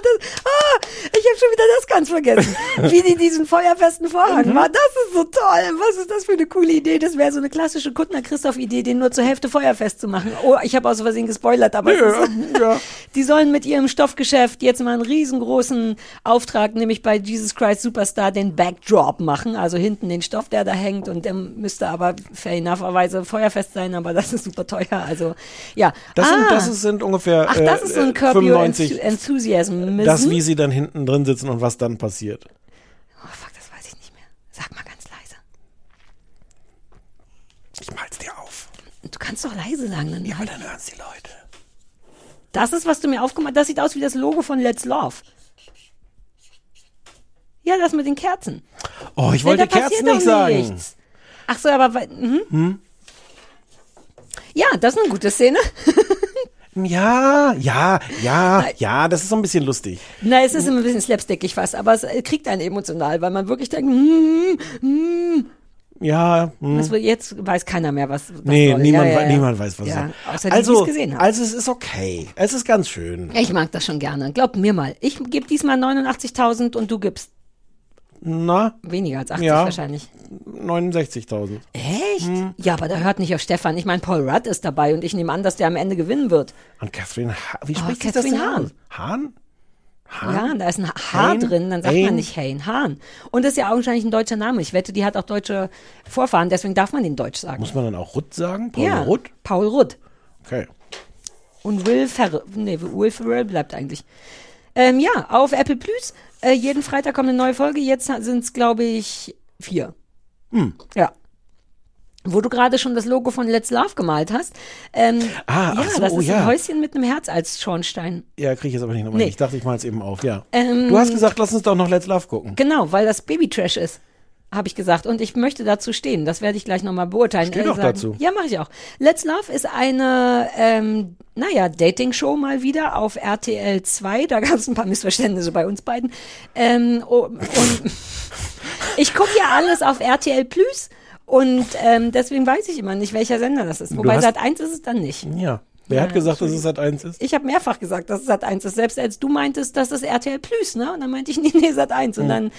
das, ah, ich habe schon wieder das ganz vergessen. Wie die diesen feuerfesten Vorhang Mhm. machen. Das ist so toll. Was ist das für eine coole Idee? Das wäre so eine klassische Kuttner-Christoph-Idee, den nur zur Hälfte feuerfest zu machen. Oh, ich habe aus Versehen gespoilert, aber es ist, die sollen mit ihrem Stoffgeschäft jetzt mal einen riesengroßen Auftrag, nämlich bei Jesus Christ Superstar den Backdrop machen, also hinten den Stoff, der da hängt und der müsste aber fair enougherweise feuerfest sein, aber das ist super teuer. Also ja. Das, sind, ah. das ist, sind ungefähr Ach, das ist so äh, ein Curb Your 95. Enthusiasm. Das, wie sie dann hinten drin sitzen und was dann passiert. Oh, fuck, das weiß ich nicht mehr. Sag mal ganz leise. Ich mal's dir auf. Du kannst doch leise sagen. Dann ja, aber dann hören's die Leute. Das ist, was du mir aufgemacht hast. Das sieht aus wie das Logo von Let's Love. Ja, das mit den Kerzen. Oh, ich wollte Kerzen nicht sagen. nichts. Ach so, aber... Mhm. Hm? Ja, das ist eine gute Szene. Ja, ja, ja, ja, das ist so ein bisschen lustig. Na, es ist immer ein bisschen slapstickig fast, aber es äh, kriegt einen emotional, weil man wirklich denkt, hm, hm. Ja, hm. Wird, jetzt weiß keiner mehr, was, was Nee, soll. niemand, ja, ja, ja. niemand weiß, was ja, Außer die, also, die es gesehen haben. Also es ist okay. Es ist ganz schön. ich mag das schon gerne. Glaub mir mal. Ich gebe diesmal 89.000 und du gibst Na? weniger als 80 ja, wahrscheinlich. 69.000. Echt? Hm. Ja, aber da hört nicht auf Stefan. Ich meine, Paul Rudd ist dabei und ich nehme an, dass der am Ende gewinnen wird. Und Catherine Ha Wie Oh, spricht sich das denn Hahn. Hahn? Hahn? Ja, da ist ein H drin, dann sagt Hein? man nicht Hein, Hahn. Und das ist ja augenscheinlich ein deutscher Name. Ich wette, die hat auch deutsche Vorfahren, deswegen darf man den Deutsch sagen. Muss man dann auch Rudd sagen? Paul ja, Rudd? Paul Rudd. Okay. Und Will Ferrell, nee, Will Ferrell bleibt eigentlich. Ähm, ja, auf Apple Plus. Äh, jeden Freitag kommt eine neue Folge. Jetzt sind es, glaube ich, vier. Hm. Ja. Wo du gerade schon das Logo von Let's Love gemalt hast. Ähm, Ah, ja, so, das oh ist ja. ein Häuschen mit einem Herz als Schornstein. Ja, kriege ich jetzt aber nicht nochmal. Nee. Ich dachte, ich mal es eben auf. Ja. Ähm, du hast gesagt, lass uns doch noch Let's Love gucken. Genau, weil das Baby-Trash ist, habe ich gesagt. Und ich möchte dazu stehen. Das werde ich gleich nochmal beurteilen. Steh doch dazu. Ja, mache ich auch. Let's Love ist eine, ähm, naja, Dating-Show mal wieder auf RTL 2. Da gab es ein paar Missverständnisse bei uns beiden. Ähm, oh, und ich gucke ja alles auf RTL Plus. Und ähm, deswegen weiß ich immer nicht, welcher Sender das ist. Wobei Sat 1 ist es dann nicht. Ja. Wer Ja, hat gesagt, dass es Sat 1 ist? Ich habe mehrfach gesagt, dass es Sat 1 ist. Selbst als du meintest, das ist RTL Plus, ne? Und dann meinte ich, nee, nee, Sat 1. Und Mhm. dann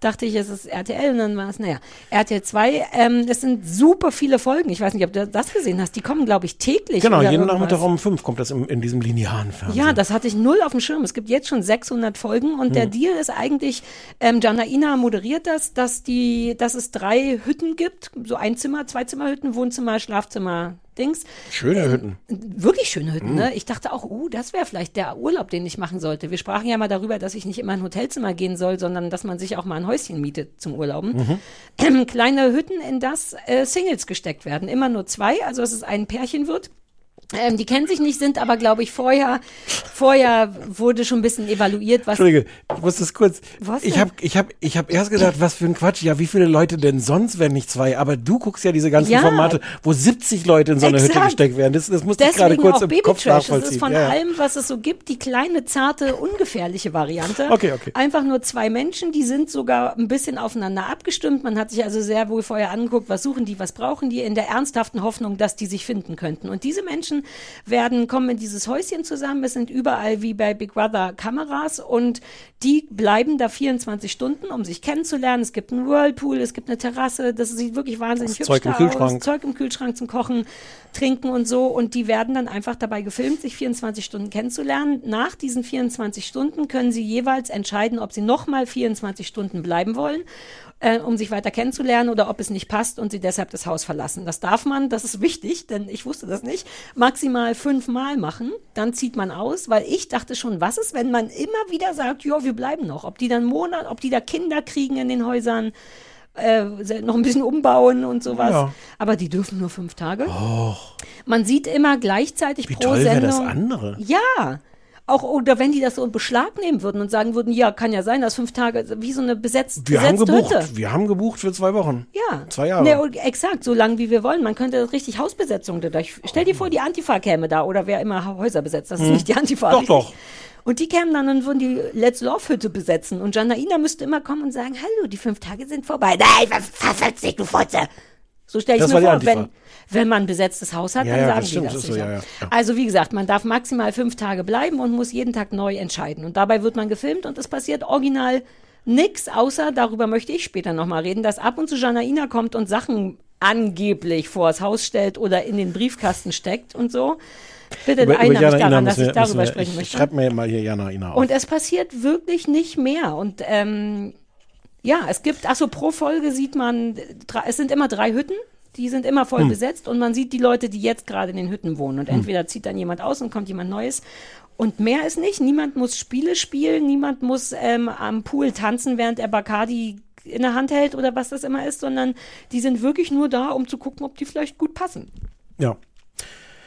dachte ich, es ist RTL und dann war es, naja, RTL 2, ähm, das sind super viele Folgen. Ich weiß nicht, ob du das gesehen hast. Die kommen, glaube ich, täglich. Genau, jeden irgendwas. Nachmittag um 5 kommt das im, in diesem linearen Fernsehen. Ja, das hatte ich null auf dem Schirm. Es gibt jetzt schon 600 Folgen und der Hm. Deal ist eigentlich, ähm, Janaina moderiert das, dass die, dass es drei Hütten gibt, so ein Zimmer, zwei Zimmerhütten, Wohnzimmer, Schlafzimmer, Dings. Schöne Hütten. Wirklich schöne Hütten, Mhm. ne? Ich dachte auch, uh, das wäre vielleicht der Urlaub, den ich machen sollte. Wir sprachen ja mal darüber, dass ich nicht immer in ein Hotelzimmer gehen soll, sondern dass man sich auch mal ein Häuschen mietet zum Urlauben. Kleine Hütten, in das äh, Singles gesteckt werden. Immer nur zwei, also dass es ein Pärchen wird. Ähm, die kennen sich nicht, sind aber, glaube ich, vorher, vorher wurde schon ein bisschen evaluiert, was. Entschuldige, ich muss das kurz. Was ich habe ich hab, ich hab erst gedacht, was für ein Quatsch. Ja, wie viele Leute denn sonst, wenn nicht zwei? Aber du guckst ja diese ganzen Ja. Formate, wo 70 Leute in so eine Hütte gesteckt werden. Das, das musste ich gerade kurz auch im Kopf Babytrash. Das ist von ja. ja. allem, was es so gibt, die kleine, zarte, ungefährliche Variante. Okay, okay. Einfach nur zwei Menschen, die sind sogar ein bisschen aufeinander abgestimmt. Man hat sich also sehr wohl vorher angeguckt, was suchen die, was brauchen die, in der ernsthaften Hoffnung, dass die sich finden könnten. Und diese Menschen werden, kommen in dieses Häuschen zusammen. Es sind überall wie bei Big Brother Kameras und die bleiben da 24 Stunden, um sich kennenzulernen. Es gibt einen Whirlpool, es gibt eine Terrasse. Das sieht wirklich wahnsinnig Das hübsch Zeug im aus. Zeug im Kühlschrank zum Kochen, Trinken und so. Und die werden dann einfach dabei gefilmt, sich 24 Stunden kennenzulernen. Nach diesen 24 Stunden können sie jeweils entscheiden, ob sie nochmal 24 Stunden bleiben wollen, äh, um sich weiter kennenzulernen oder ob es nicht passt und sie deshalb das Haus verlassen. Das darf man, das ist wichtig, denn ich wusste das nicht, maximal fünfmal machen. Dann zieht man aus, weil ich dachte schon, was ist, wenn man immer wieder sagt, ja, wir bleiben noch. Ob die dann Monat, ob die da Kinder kriegen in den Häusern, äh, noch ein bisschen umbauen und sowas. Ja. Aber die dürfen nur fünf Tage. Man sieht immer gleichzeitig Wie pro toll Sendung. das andere. Ja. Auch, oder wenn die das so in Beschlag nehmen würden und sagen würden, ja, kann ja sein, dass fünf Tage, wie so eine besetzt, Wir haben besetzte gebucht. Hütte. Wir haben gebucht für zwei Wochen. Ja. Zwei Jahre. Ne, exakt, so lange wie wir wollen. Man könnte das richtig Hausbesetzung dadurch. Stell dir vor, die Antifa käme da oder wer immer Häuser besetzt. Das ist Hm. nicht die Antifa. Doch, richtig? doch. Und die kämen dann und würden die Let's Love Hütte besetzen. Und Janaina müsste immer kommen und sagen, hallo, die fünf Tage sind vorbei. Nein, was verfetzt dich, du Fotze. So stelle ich Das mir vor, wenn, wenn man ein besetztes Haus hat, Ja, dann ja, sagen das die stimmt, das so, sicher. ja. Also wie gesagt, man darf maximal fünf Tage bleiben und muss jeden Tag neu entscheiden. Und dabei wird man gefilmt und es passiert original nix, außer, darüber möchte ich später nochmal reden, dass ab und zu Janaina kommt und Sachen angeblich vors Haus stellt oder in den Briefkasten steckt und so. Bitte erinnere mich daran, dass ich darüber wir, sprechen ich, möchte. Schreib mir mal hier Jana Ina auf. Und es passiert wirklich nicht mehr. Und ähm, ja, es gibt, achso, pro Folge sieht man, es sind immer drei Hütten. Die sind immer voll Hm. besetzt und man sieht die Leute, die jetzt gerade in den Hütten wohnen. Und Hm. entweder zieht dann jemand aus und kommt jemand Neues. Und mehr ist nicht. Niemand muss Spiele spielen, niemand muss ähm, am Pool tanzen, während er Bacardi in der Hand hält oder was das immer ist, sondern die sind wirklich nur da, um zu gucken, ob die vielleicht gut passen. ja.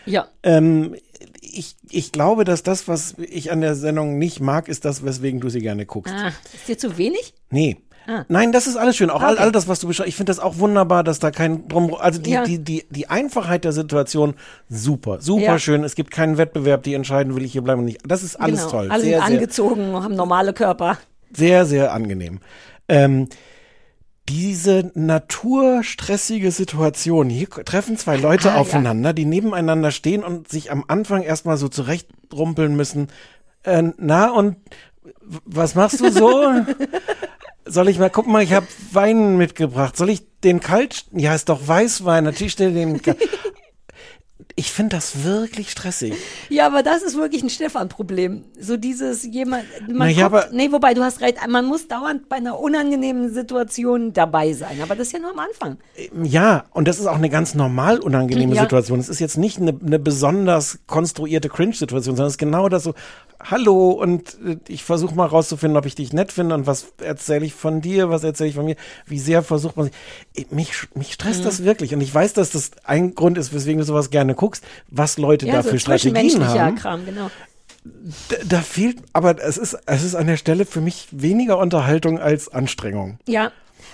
Ja. Ähm, ich, ich glaube, dass das, was ich an der Sendung nicht mag, ist das, weswegen du sie gerne guckst. Ah, ist dir zu wenig? Nee. Ah. Nein, das ist alles schön. Auch all, Okay. all das, was du beschreibst. Ich finde das auch wunderbar, dass da kein drum, also die, Ja. die, die, die Einfachheit der Situation, super, super Ja. schön. Es gibt keinen Wettbewerb, die entscheiden, will ich hier bleiben oder nicht. Das ist alles genau. toll. Alle sehr, sind sehr, angezogen, haben normale Körper. sehr, sehr angenehm. Ähm, diese naturstressige Situation, hier treffen zwei Leute Ah, ja. aufeinander, die nebeneinander stehen und sich am Anfang erstmal so zurechtrumpeln müssen. Äh, na, und was machst du so? Soll ich mal, guck mal, ich habe Wein mitgebracht. Soll ich den kalt? Ja, ist doch Weißwein. Natürlich stell den. Ich finde das wirklich stressig. Ja, aber das ist wirklich ein Stefan-Problem. So dieses jemand, man Na ja, guckt, nee, wobei du hast recht, man muss dauernd bei einer unangenehmen Situation dabei sein. Aber das ist ja nur am Anfang. Ja, und das ist auch eine ganz normal unangenehme Ja. Situation. Es ist jetzt nicht eine, eine besonders konstruierte Cringe-Situation, sondern es ist genau das so, hallo, und äh, ich versuche mal rauszufinden, ob ich dich nett finde und was erzähle ich von dir, was erzähle ich von mir, wie sehr versucht man sich. Ich- Mich, mich stresst Mhm. das wirklich. Und ich weiß, dass das ein Grund ist, weswegen du sowas gerne guckst, was Leute Ja, da so für Strategien haben. Kram, genau. Da, da fehlt, aber es ist, es ist an der Stelle für mich weniger Unterhaltung als Anstrengung. Ja.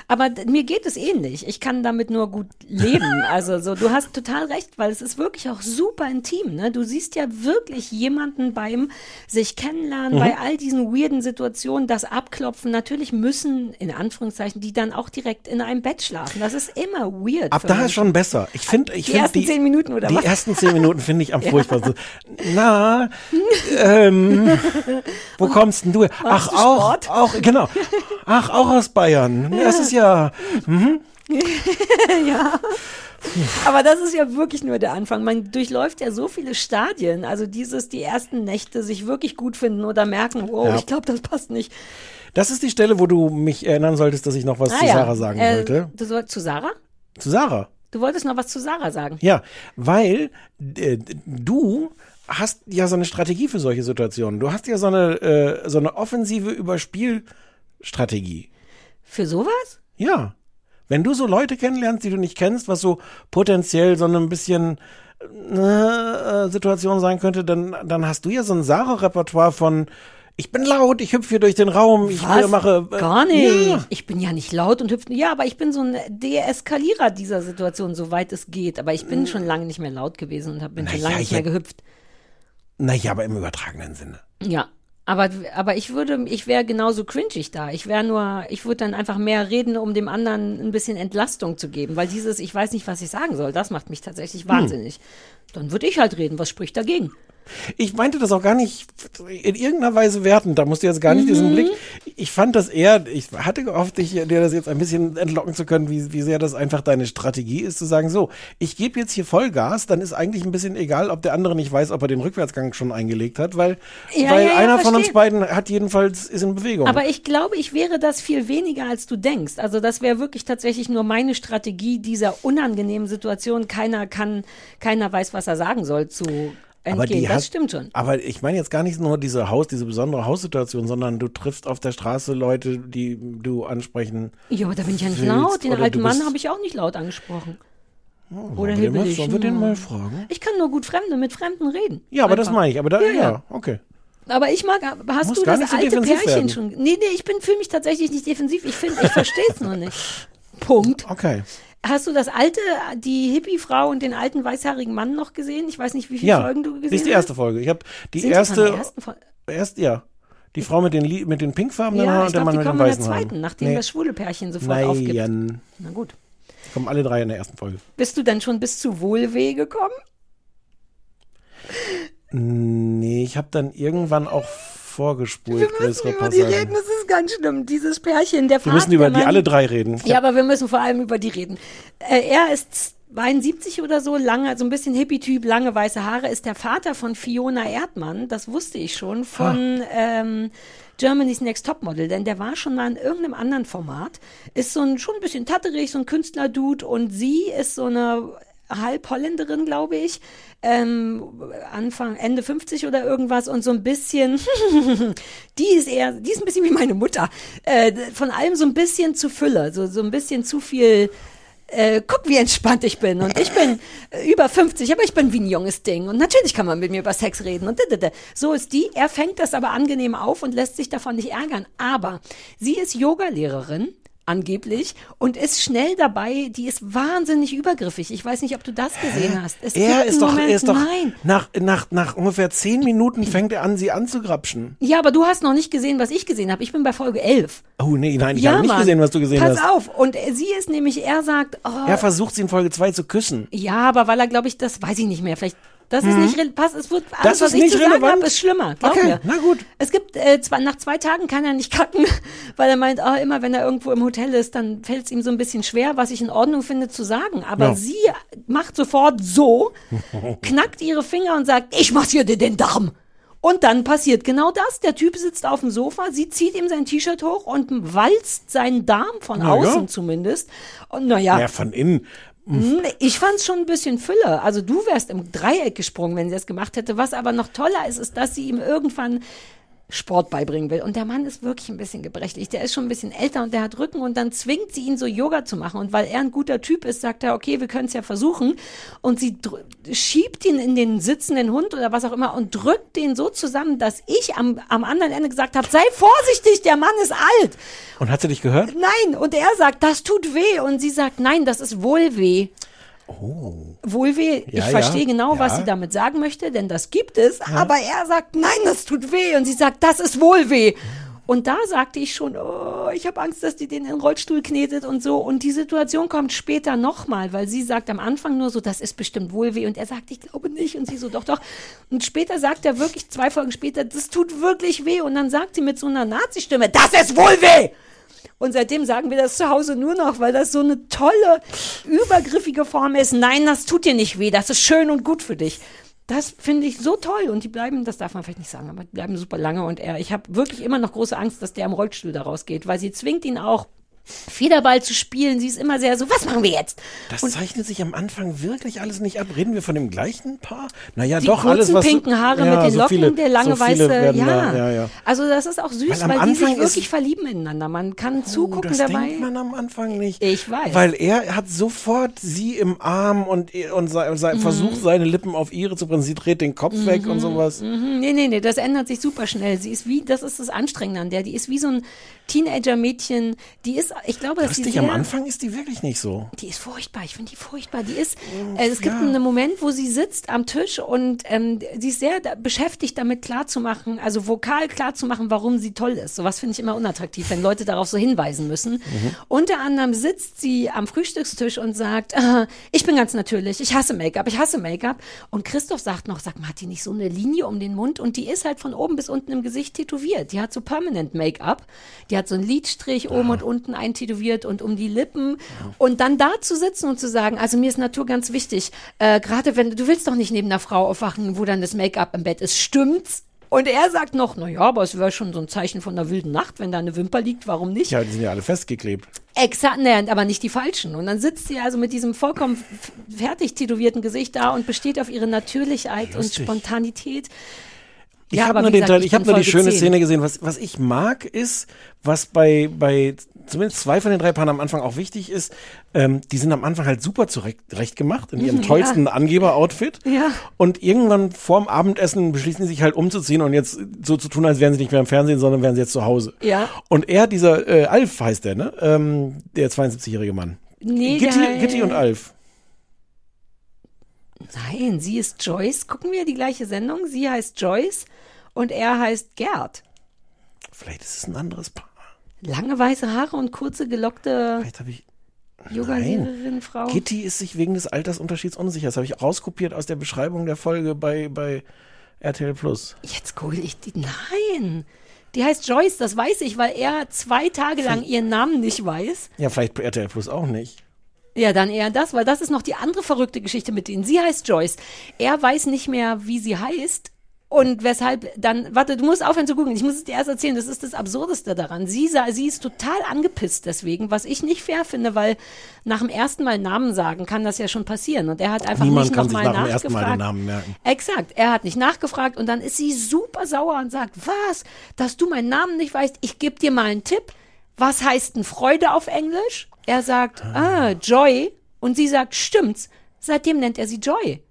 Aber mir geht es ähnlich. Ich kann damit nur gut leben. Also so, du hast total recht, weil es ist wirklich auch super intim. Ne? Du siehst ja wirklich jemanden beim sich kennenlernen, Mhm. bei all diesen weirden Situationen, das Abklopfen. Natürlich müssen, in Anführungszeichen, die dann auch direkt in einem Bett schlafen. Das ist immer weird. Ab da Menschen. ist schon besser. Ich finde, ich Die finde ersten zehn Minuten oder Die was? ersten zehn Minuten finde ich am Ja. furchtbarsten. Na, ähm, wo kommst denn du? Ach, du auch, auch, genau. Ach, auch aus Bayern. Das ist ja, mhm. ja. Aber das ist ja wirklich nur der Anfang. Man durchläuft ja so viele Stadien. Also dieses, die ersten Nächte sich wirklich gut finden oder merken, wow, Ja. ich glaube, das passt nicht. Das ist die Stelle, wo du mich erinnern solltest, dass ich noch was Ah zu ja. Sarah sagen Äh, wollte. Du soll, zu Sarah? Zu Sarah. Du wolltest noch was zu Sarah sagen. Ja, weil äh, du hast ja so eine Strategie für solche Situationen. Du hast ja so eine, äh, so eine offensive Überspielstrategie. Für sowas? Ja. Wenn du so Leute kennenlernst, die du nicht kennst, was so potenziell so ein bisschen eine äh, Situation sein könnte, dann, dann hast du ja so ein Sarah-Repertoire von ich bin laut, ich hüpfe hier durch den Raum, ich Was? mache. Äh, Gar nicht. Ja. Ich bin ja nicht laut und hüpfe. Ja, aber ich bin so ein Deeskalierer dieser Situation, soweit es geht. Aber ich bin schon lange nicht mehr laut gewesen und hab, bin schon lange ja, nicht mehr gehüpft. Naja, aber im übertragenen Sinne. Ja. Aber, aber ich würde, ich wäre genauso cringig da. Ich wäre nur, ich würde dann einfach mehr reden, um dem anderen ein bisschen Entlastung zu geben. Weil dieses, ich weiß nicht, was ich sagen soll, das macht mich tatsächlich Hm. Dann würde ich halt reden. Was spricht dagegen? Ich meinte das auch gar nicht in irgendeiner Weise wertend. Da musst du jetzt gar nicht Mhm. diesen Blick. Ich fand das eher, ich hatte gehofft, dich, dir das jetzt ein bisschen entlocken zu können, wie, wie sehr das einfach deine Strategie ist, zu sagen, so, ich gebe jetzt hier Vollgas, dann ist eigentlich ein bisschen egal, ob der andere nicht weiß, ob er den Rückwärtsgang schon eingelegt hat, weil, Ja, weil ja, ja, einer von uns beiden hat jedenfalls, ist in Bewegung. Aber ich glaube, ich wäre das viel weniger, als du denkst. Also das wäre wirklich tatsächlich nur meine Strategie dieser unangenehmen Situation. Keiner kann, keiner weiß, was er sagen soll zu entgehen. das hat- stimmt schon. Aber ich meine jetzt gar nicht nur diese Haus, diese besondere Haussituation, sondern du triffst auf der Straße Leute, die du ansprechen. Ja, aber da bin ich ja nicht laut. Den oder alten Mann habe ich auch nicht laut angesprochen. Oder wir den mal- hibbelig. sollen wir den Ja. mal fragen? Ich kann nur gut Fremde mit Fremden reden. Ja, aber das Einfach. meine ich. Aber da, Ja, ja, ja. okay. Aber ich mag, hast Musst du das so alte Pärchen werden. schon? Nee, nee, ich bin fühle mich tatsächlich nicht defensiv. Ich finde, ich verstehe es nur nicht. Punkt. Okay. Hast du das alte, die Hippie-Frau und den alten weißhaarigen Mann noch gesehen? Ich weiß nicht, wie viele Ja, Folgen du gesehen hast. das ist die erste Folge. Ich habe die Sind die erste, der ersten Folge? erst ja, die Frau mit den mit den pinkfarbenen Ja, Haaren und der Mann die mit den kommen in der weißen Haaren. zweiten, nachdem Nee. das schwule Pärchen sofort Nein. aufgibt. Na gut. Die kommen alle drei in der ersten Folge. Bist du dann schon bis zu Wohlweh gekommen? Nee, ich habe dann irgendwann auch vorgespult, Wir müssen größere über die reden, das ist ganz schlimm. Dieses Pärchen, der Wir Vater, müssen über die Mann- alle drei reden. Ja, aber wir müssen vor allem über die reden. Äh, er ist 72 oder so, lange, so ein bisschen Hippie-Typ, lange weiße Haare, ist der Vater von Fiona Erdmann, das wusste ich schon, von ähm, Germany's Next Topmodel, denn der war schon mal in irgendeinem anderen Format, ist so ein, schon ein bisschen tatterig, so ein Künstlerdude und sie ist so eine halb Holländerin, glaube ich, ähm, Anfang, Ende 50 oder irgendwas und so ein bisschen, die ist eher, die ist ein bisschen wie meine Mutter, äh, von allem so ein bisschen zu Fülle, so, so ein bisschen zu viel, äh, guck, wie entspannt ich bin. Und ich bin äh, über 50, aber ich bin wie ein junges Ding. Und natürlich kann man mit mir über Sex reden. Und didede. so ist die. Er fängt das aber angenehm auf und lässt sich davon nicht ärgern. Aber sie ist Yogalehrerin. Angeblich und ist schnell dabei, die ist wahnsinnig übergriffig. Ich weiß nicht, ob du das gesehen hast. Es Er ist doch, Moment, er ist doch nein. nach, nach, nach ungefähr zehn Minuten fängt er an, sie anzugrapschen. Ja, aber du hast noch nicht gesehen, was ich gesehen habe. Ich bin bei Folge 11. Oh nee, nein, ich ja, habe nicht Mann. gesehen, was du gesehen Pass hast. auf. Und sie ist nämlich, er sagt, oh, Er versucht sie in Folge 2 zu küssen. Ja, aber weil er, glaube ich, das weiß ich nicht mehr. Vielleicht. Das ist Mhm. nicht relevant. Pass, es wird Das alles, was ist ich nicht zu sagen relevant? habe, ist schlimmer. Glaub Okay, mir. na gut. Es gibt äh, zwei, nach zwei Tagen kann er nicht kacken, weil er meint, oh, immer wenn er irgendwo im Hotel ist, dann fällt es ihm so ein bisschen schwer, was ich in Ordnung finde zu sagen. Aber Ja. sie macht sofort so, knackt ihre Finger und sagt, ich massiere dir den Darm. Und dann passiert genau das. Der Typ sitzt auf dem Sofa, sie zieht ihm sein T-Shirt hoch und walzt seinen Darm von Na ja. außen zumindest. Und naja, Ja, von innen. Hm, Ich fand's schon ein bisschen Fülle. Also du wärst im Dreieck gesprungen, wenn sie das gemacht hätte. Was aber noch toller ist, ist, dass sie ihm irgendwann Sport beibringen will. Und der Mann ist wirklich ein bisschen gebrechlich. Der ist schon ein bisschen älter und der hat Rücken und dann zwingt sie ihn so Yoga zu machen. Und weil er ein guter Typ ist, sagt er, okay, wir können es ja versuchen. Und sie schiebt ihn in den sitzenden Hund oder was auch immer und drückt den so zusammen, dass ich am, am anderen Ende gesagt habe, sei vorsichtig, der Mann ist alt. Und hat sie dich gehört? Nein, und er sagt, das tut weh. Und sie sagt, nein, das ist Wohlweh. Wohlweh, ich Ja, verstehe ja, genau, was ja. sie damit sagen möchte, denn das gibt es. Aber er sagt, nein, das tut weh. Und sie sagt, das ist Wohlweh. Und da sagte ich schon, oh, ich habe Angst, dass die den in den Rollstuhl knetet und so. Und die Situation kommt später nochmal, weil sie sagt am Anfang nur so, das ist bestimmt Wohlweh. Und er sagt, ich glaube nicht. Und sie so, doch, doch. Und später sagt er wirklich, zwei Folgen später, das tut wirklich weh. Und dann sagt sie mit so einer Nazi-Stimme, das ist Wohlweh. Und seitdem sagen wir das zu Hause nur noch, weil das so eine tolle, übergriffige Form ist. Nein, das tut dir nicht weh, das ist schön und gut für dich. Das finde ich so toll und die bleiben, das darf man vielleicht nicht sagen, aber die bleiben super lange und er, ich habe wirklich immer noch große Angst, dass der im Rollstuhl da rausgeht, weil sie zwingt ihn auch Federball zu spielen. Sie ist immer sehr so, was machen wir jetzt? Das zeichnet sich am Anfang wirklich alles nicht ab. Reden wir von dem gleichen Paar? Naja, die doch, kurzen alles, was. pinken Haare ja, mit den so Locken, viele- der lange so weiße, ja. Da, ja, ja. Also das ist auch süß, Weil weil, die sich wirklich verlieben ineinander. Man kann zugucken das dabei. denkt man am Anfang nicht. Ich weiß. Weil er hat sofort sie im Arm und, und, sei- und sei- Mhm. versucht, seine Lippen auf ihre zu bringen. Sie dreht den Kopf weg und sowas. Mhm, nee, nee, nee, das ändert sich super schnell. Sie ist wie, das ist das Anstrengende an der. Die ist wie so ein Teenager-Mädchen. Die ist, ich glaube, dass Lustig, die am sehr, Anfang ist die wirklich nicht so. Die ist furchtbar. Ich finde die furchtbar. Die ist, äh, es gibt ja. einen Moment, wo sie sitzt am Tisch und ähm, sie ist sehr da, beschäftigt damit klarzumachen, also vokal klarzumachen, warum sie toll ist. Sowas finde ich immer unattraktiv, wenn Leute darauf so hinweisen müssen. Unter anderem sitzt sie am Frühstückstisch und sagt, ah, ich bin ganz natürlich, ich hasse Make-up, ich hasse Make-up. Und Christoph sagt noch, sag mal, hat die nicht so eine Linie um den Mund? Und die ist halt von oben bis unten im Gesicht tätowiert. Die hat so Permanent Make-up. Die hat so einen Lidstrich oben und unten eintätowiert und um die Lippen. Und dann da zu sitzen und zu sagen, also mir ist Natur ganz wichtig, äh, gerade wenn du willst doch nicht neben einer Frau aufwachen, wo dann das Make-up im Bett ist, stimmt's? Und er sagt noch, na ja, aber es wäre schon so ein Zeichen von einer wilden Nacht, wenn da eine Wimper liegt, warum nicht? Ja, die sind ja alle festgeklebt. Exakt, ne, aber nicht die falschen. Und dann sitzt sie also mit diesem vollkommen fertig tätowierten Gesicht da und besteht auf ihre Natürlichkeit und Lustig. Spontanität. Ich Ja, habe nur, wie den gesagt, Teil- ich ich hab nur die schöne 10. Szene gesehen. Was, was ich mag, ist, was bei, bei zumindest zwei von den drei Paaren am Anfang auch wichtig ist, ähm, die sind am Anfang halt super zurecht, gemacht in ihrem tollsten ja. Angeber-Outfit. Ja. Und irgendwann vorm Abendessen beschließen sie sich halt umzuziehen und jetzt so zu tun, als wären sie nicht mehr im Fernsehen, sondern wären sie jetzt zu Hause. Ja. Und er, dieser äh, Alf heißt der, ne? Ähm, der 72-jährige Mann. Nee, Gitti, der- Gitti und Alf. Nein, sie ist Joyce. Gucken wir die gleiche Sendung. Sie heißt Joyce und er heißt Gerd. Vielleicht ist es ein anderes Paar. Lange weiße Haare und kurze gelockte Vielleicht habe ich Yoga-Lehrerin Frau. Gitti ist sich wegen des Altersunterschieds unsicher. Das habe ich rauskopiert aus der Beschreibung der Folge bei, bei RTL Plus. Jetzt google ich die. Nein. Die heißt Joyce, das weiß ich, weil er zwei Tage lang ihren Namen nicht weiß. Ja, vielleicht bei RTL Plus auch nicht. Ja, dann eher das, weil das ist noch die andere verrückte Geschichte mit denen. Sie heißt Joyce. Er weiß nicht mehr, wie sie heißt. Und weshalb dann, warte, du musst aufhören zu googeln. Ich muss es dir erst erzählen. Das ist das Absurdeste daran. Sie, sa- sie ist total angepisst deswegen, was ich nicht fair finde, weil nach dem ersten Mal Namen sagen kann das ja schon passieren. Und er hat einfach Niemand nicht nochmal nach dem ersten Mal den nachgefragt. Namen merken. Exakt. Er hat nicht nachgefragt und dann ist sie super sauer und sagt, was, dass du meinen Namen nicht weißt? Ich gebe dir mal einen Tipp. Was heißt denn Freude auf Englisch? Er sagt, ah, Joy. Und sie sagt, stimmt's. Seitdem nennt er sie Joy.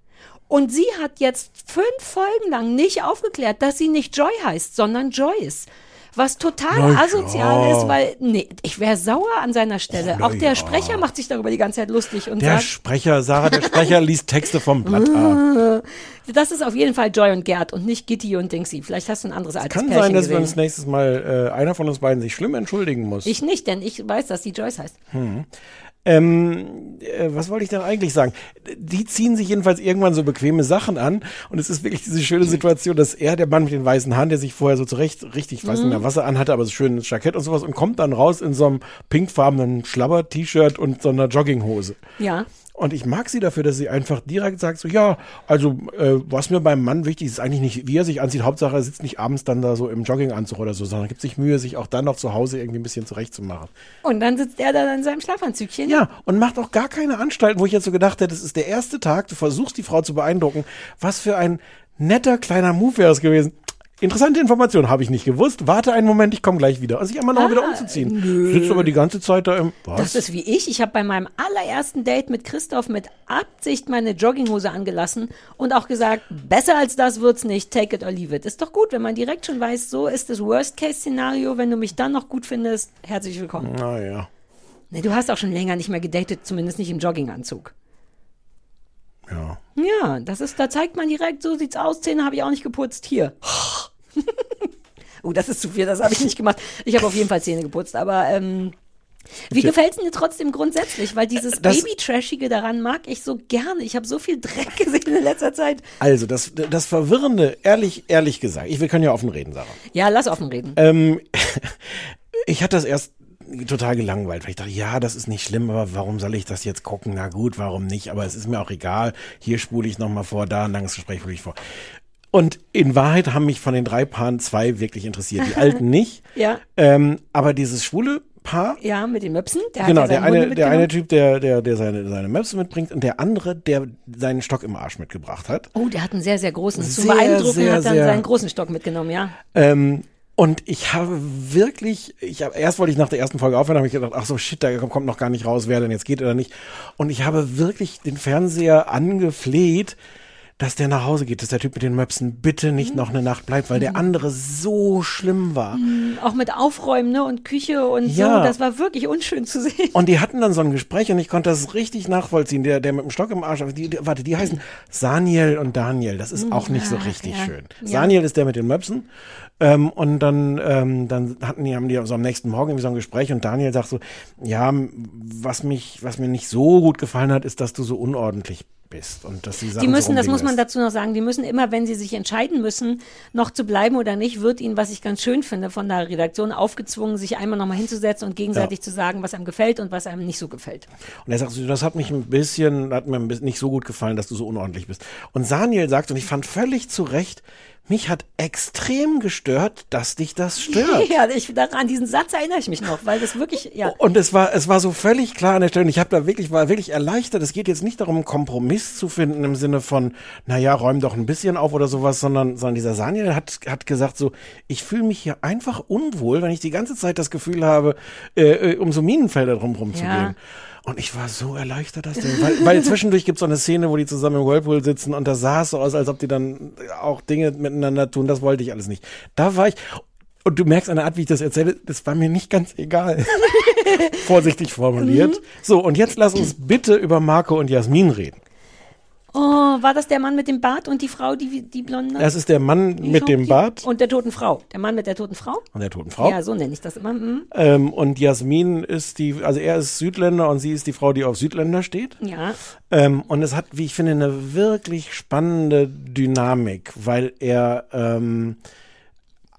Und sie hat jetzt fünf Folgen lang nicht aufgeklärt, dass sie nicht Joy heißt, sondern Joyce. Was total Na asozial ja. ist, weil, nee, ich wäre sauer an seiner Stelle. na Auch der ja. Sprecher macht sich darüber die ganze Zeit lustig und Der sagt, Sprecher, Sarah, der Sprecher liest Texte vom Blatt A. Das ist auf jeden Fall Joy und Gerd und nicht Gitti und Dingsy. Vielleicht hast du ein anderes altes Kann Pärchen sein, dass wir gesehen. uns nächstes Mal äh, einer von uns beiden sich schlimm entschuldigen muss. Ich nicht, denn ich weiß, dass die Joyce heißt. Hm. Ähm, äh, was wollte ich denn eigentlich sagen? Die ziehen sich jedenfalls irgendwann so bequeme Sachen an und es ist wirklich diese schöne Situation, dass er, der Mann mit den weißen Haaren, der sich vorher so zurecht, richtig, ich weiß nicht mehr, was er anhatte, aber so schönes Jackett und sowas und kommt dann raus in so einem pinkfarbenen Schlabber-T-Shirt und so einer Jogginghose. Ja. Und ich mag sie dafür, dass sie einfach direkt sagt, so ja, also äh, was mir beim Mann wichtig ist, ist eigentlich nicht, wie er sich anzieht. Hauptsache, er sitzt nicht abends dann da so im Jogginganzug oder so, sondern gibt sich Mühe, sich auch dann noch zu Hause irgendwie ein bisschen zurechtzumachen. Und dann sitzt er da in seinem Schlafanzügchen. Ja, und macht auch gar keine Anstalten, wo ich jetzt so gedacht hätte, das ist der erste Tag, du versuchst die Frau zu beeindrucken. Was für ein netter kleiner Move wäre es gewesen. Interessante Information, habe ich nicht gewusst. Warte einen Moment, ich komme gleich wieder. Also sich einmal noch wieder umzuziehen. nö. Sitzt aber die ganze Zeit da im. Was? Das ist wie ich. Ich habe bei meinem allerersten Date mit Christoph mit Absicht meine Jogginghose angelassen und auch gesagt, besser als das wird's nicht, take it or leave it. Ist doch gut, wenn man direkt schon weiß, so ist das Worst-Case-Szenario. Wenn du mich dann noch gut findest, herzlich willkommen. Naja. Nee, du hast auch schon länger nicht mehr gedatet, zumindest nicht im Jogginganzug. Ja. Ja, das ist, da zeigt man direkt, so sieht's aus, Zähne habe ich auch nicht geputzt. Hier. oh, das ist zu viel, das habe ich nicht gemacht. Ich habe auf jeden Fall Zähne geputzt, aber ähm, wie Okay. gefällt's dir trotzdem grundsätzlich? Weil dieses Das- Baby-Trashige daran mag ich so gerne. Ich habe so viel Dreck gesehen in letzter Zeit. Also, das, das Verwirrende, ehrlich, ehrlich gesagt, ich, wir können ja offen reden, Sarah. Ja, lass offen reden. Ähm, ich hatte das erst total gelangweilt, weil ich dachte, ja, das ist nicht schlimm, aber warum soll ich das jetzt gucken? Na gut, warum nicht? Aber es ist mir auch egal. Hier spule ich nochmal vor, da ein langes Gespräch spule ich vor. Und in Wahrheit haben mich von den drei Paaren zwei wirklich interessiert. Die alten nicht. Ja. Ähm, aber dieses schwule Paar. Ja, mit den Möpsen. Der genau, der eine, der eine. Typ, der, der, der seine, seine Möpse mitbringt und der andere, der seinen Stock im Arsch mitgebracht hat. Oh, der hat einen sehr, sehr großen. Zum Sehr, Beeindrucken sehr, hat dann sehr- seinen großen Stock mitgenommen, ja. Ähm, und ich habe wirklich, ich habe erst wollte ich nach der ersten Folge aufhören, habe ich gedacht, ach so shit, da kommt, noch gar nicht raus, wer denn jetzt geht oder nicht. Und ich habe wirklich den Fernseher angefleht, dass der nach Hause geht, dass der Typ mit den Möpsen bitte nicht noch eine Nacht bleibt, weil der andere so schlimm war. Mhm, Auch mit Aufräumen ne, und Küche und Ja. so. Das war wirklich unschön zu sehen. Und die hatten dann so ein Gespräch und ich konnte das richtig nachvollziehen. Der, der mit dem Stock im Arsch, die, die, warte, die heißen Saniel und Daniel. Das ist auch nicht so richtig ja. schön. Ja. Saniel ist der mit den Möpsen. Ähm, und dann, ähm, dann hatten die, haben die so am nächsten Morgen irgendwie so ein Gespräch und Daniel sagt so, ja, was mich, was mir nicht so gut gefallen hat, ist, dass du so unordentlich bist und dass die Sachen Die müssen, so das muss man dazu noch sagen, die müssen immer, wenn sie sich entscheiden müssen, noch zu bleiben oder nicht, wird ihnen, was ich ganz schön finde, von der Redaktion aufgezwungen, sich einmal nochmal hinzusetzen und gegenseitig zu sagen, was einem gefällt und was einem nicht so gefällt. Und er sagt das hat mich ein bisschen, hat mir ein bisschen nicht so gut gefallen, dass du so unordentlich bist. Und Saniel sagt, und ich fand völlig zu Recht, mich hat extrem gestört, dass dich das stört. Ja, ich, daran, an diesen Satz erinnere ich mich noch, weil das wirklich, ja. Und es war, es war so völlig klar an der Stelle. Und ich habe da wirklich, war wirklich erleichtert. Es geht jetzt nicht darum, einen Kompromiss zu finden im Sinne von, naja, räum doch ein bisschen auf oder sowas, sondern, sondern dieser Saniel hat, hat gesagt so, ich fühle mich hier einfach unwohl, wenn ich die ganze Zeit das Gefühl habe, äh, äh, um so Minenfelder drumherum zu gehen. Und ich war so erleichtert, dass der, weil, weil zwischendurch gibt es so eine Szene, wo die zusammen im Whirlpool sitzen und da sah es so aus, als ob die dann auch Dinge miteinander tun. Das wollte ich alles nicht. Da war ich, und du merkst an der Art, wie ich das erzähle, das war mir nicht ganz egal. Vorsichtig formuliert. So, und jetzt lass uns bitte über Marco und Jasmin reden. Oh, war das der Mann mit dem Bart und die Frau, die, die blonde? Das ist der Mann Die mit Frau, dem Bart Und der toten Frau. Der Mann mit der toten Frau? und der toten Frau. Ja, so nenne ich das immer. Mhm. Ähm, und Jasmin ist die, also er ist Südländer und sie ist die Frau, die auf Südländer steht. Ja. Ähm, und es hat, wie ich finde, eine wirklich spannende Dynamik, weil er ähm,